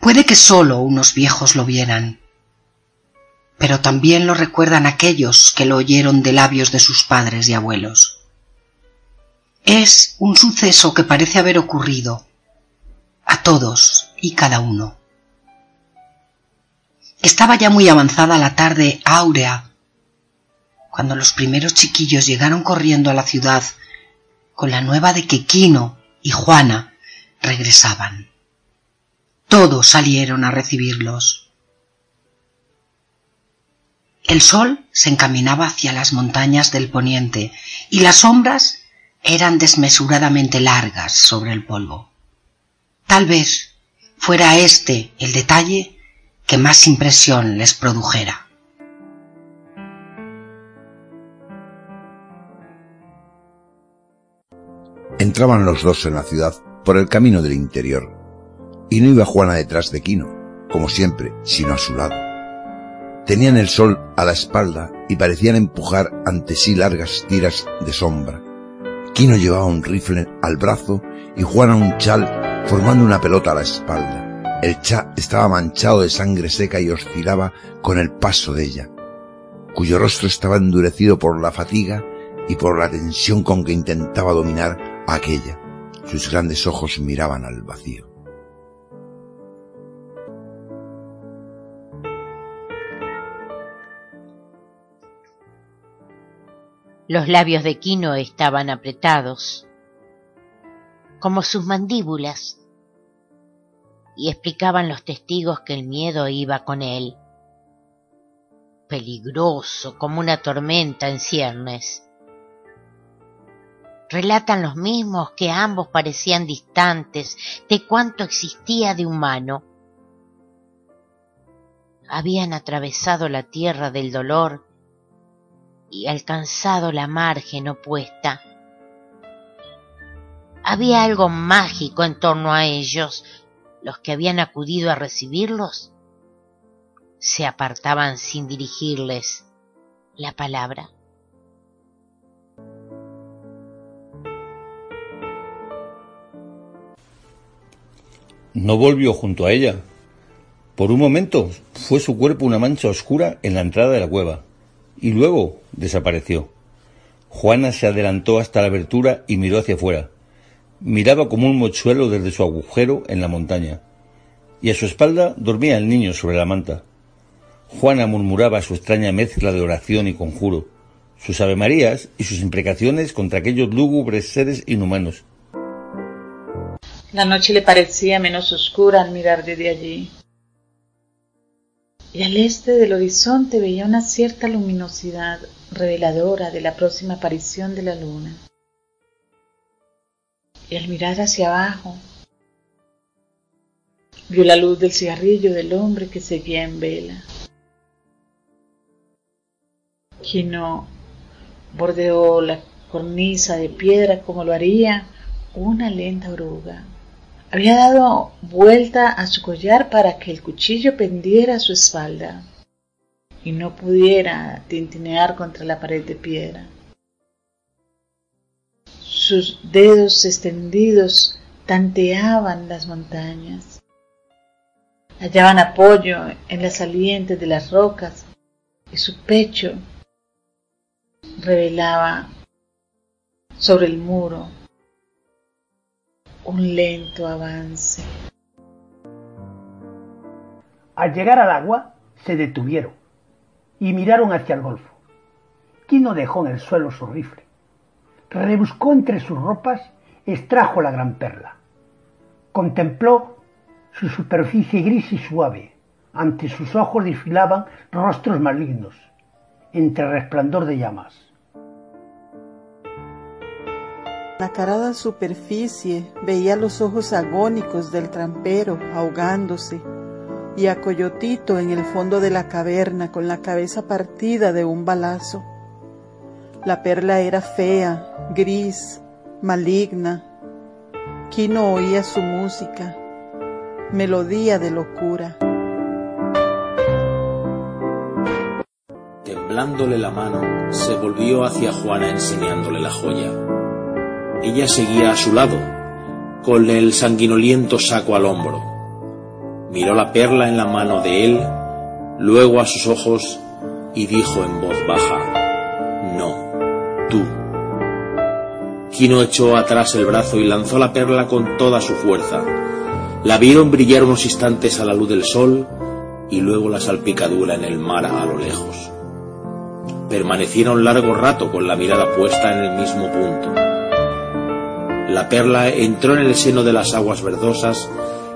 S9: Puede que solo unos viejos lo vieran, pero también lo recuerdan aquellos que lo oyeron de labios de sus padres y abuelos. Es un suceso que parece haber ocurrido a todos y cada uno. Estaba ya muy avanzada la tarde áurea cuando los primeros chiquillos llegaron corriendo a la ciudad con la nueva de que Quino y Juana regresaban. Todos salieron a recibirlos. El sol se encaminaba hacia las montañas del poniente y las sombras eran desmesuradamente largas sobre el polvo. Tal vez fuera este el detalle que más impresión les produjera.
S1: Entraban los dos en la ciudad por el camino del interior, y no iba Juana detrás de Quino, como siempre, sino a su lado. Tenían el sol a la espalda y parecían empujar ante sí largas tiras de sombra. Quino llevaba un rifle al brazo y Juana un chal formando una pelota a la espalda. El cha estaba manchado de sangre seca y oscilaba con el paso de ella, cuyo rostro estaba endurecido por la fatiga y por la tensión con que intentaba dominar a aquella. Sus grandes ojos miraban al vacío.
S2: Los labios de Quino estaban apretados, como sus mandíbulas, y explicaban los testigos que el miedo iba con él, peligroso como una tormenta en ciernes. Relatan los mismos que ambos parecían distantes de cuanto existía de humano. Habían atravesado la tierra del dolor y alcanzado la margen opuesta. Había algo mágico en torno a ellos. Los que habían acudido a recibirlos se apartaban sin dirigirles la palabra.
S3: No volvió junto a ella. Por un momento fue su cuerpo una mancha oscura en la entrada de la cueva y luego desapareció. Juana se adelantó hasta la abertura y miró hacia afuera. Miraba como un mochuelo desde su agujero en la montaña. Y a su espalda dormía el niño sobre la manta. Juana murmuraba su extraña mezcla de oración y conjuro, sus avemarías y sus imprecaciones contra aquellos lúgubres seres inhumanos.
S4: La noche le parecía menos oscura al mirar desde allí y al este del horizonte veía una cierta luminosidad reveladora de la próxima aparición de la luna. Y al mirar hacia abajo, vio la luz del cigarrillo del hombre que seguía en vela. Quino bordeó la cornisa de piedra como lo haría una lenta oruga. Había dado vuelta a su collar para que el cuchillo pendiera a su espalda y no pudiera tintinear contra la pared de piedra. Sus dedos extendidos tanteaban las montañas, hallaban apoyo en las salientes de las rocas y su pecho revelaba sobre el muro un lento avance.
S10: Al llegar al agua, se detuvieron y miraron hacia el golfo. Quino dejó en el suelo su rifle. Rebuscó entre sus ropas, extrajo la gran perla. Contempló su superficie gris y suave. Ante sus ojos desfilaban rostros malignos, entre resplandor de llamas.
S8: La carada superficie veía los ojos agónicos del trampero ahogándose y a Coyotito en el fondo de la caverna con la cabeza partida de un balazo. La perla era fea, gris, maligna. Quino oía su música, melodía de locura.
S5: temblándole la mano, se volvió hacia Juana enseñándole la joya. Ella seguía a su lado, con el sanguinoliento saco al hombro. Miró la perla en la mano de él, luego a sus ojos y dijo en voz baja, Quino echó atrás el brazo y lanzó la perla con toda su fuerza. La vieron brillar unos instantes a la luz del sol y luego la salpicadura en el mar a lo lejos. Permanecieron largo rato con la mirada puesta en el mismo punto. La perla entró en el seno de las aguas verdosas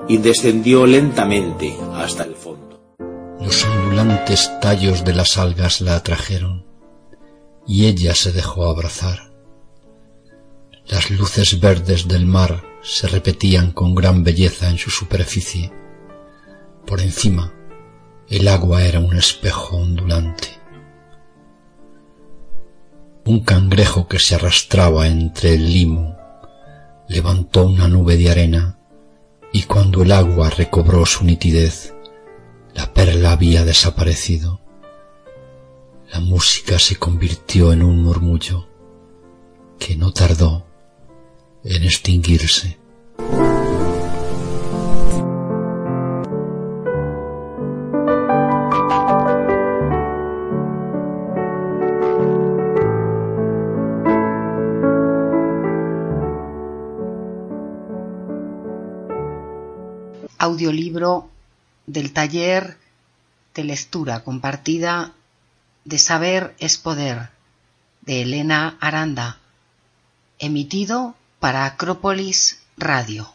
S5: y descendió lentamente hasta el fondo.
S11: Los ondulantes tallos de las algas la atrajeron y ella se dejó abrazar. Las luces verdes del mar se repetían con gran belleza en su superficie. Por encima, el agua era un espejo ondulante. Un cangrejo que se arrastraba entre el limo levantó una nube de arena y cuando el agua recobró su nitidez, la perla había desaparecido. La música se convirtió en un murmullo que no tardó en extinguirse.
S9: audiolibro del taller de lectura compartida de Saber es Poder de Elena Aranda, emitido para Acrópolis Radio.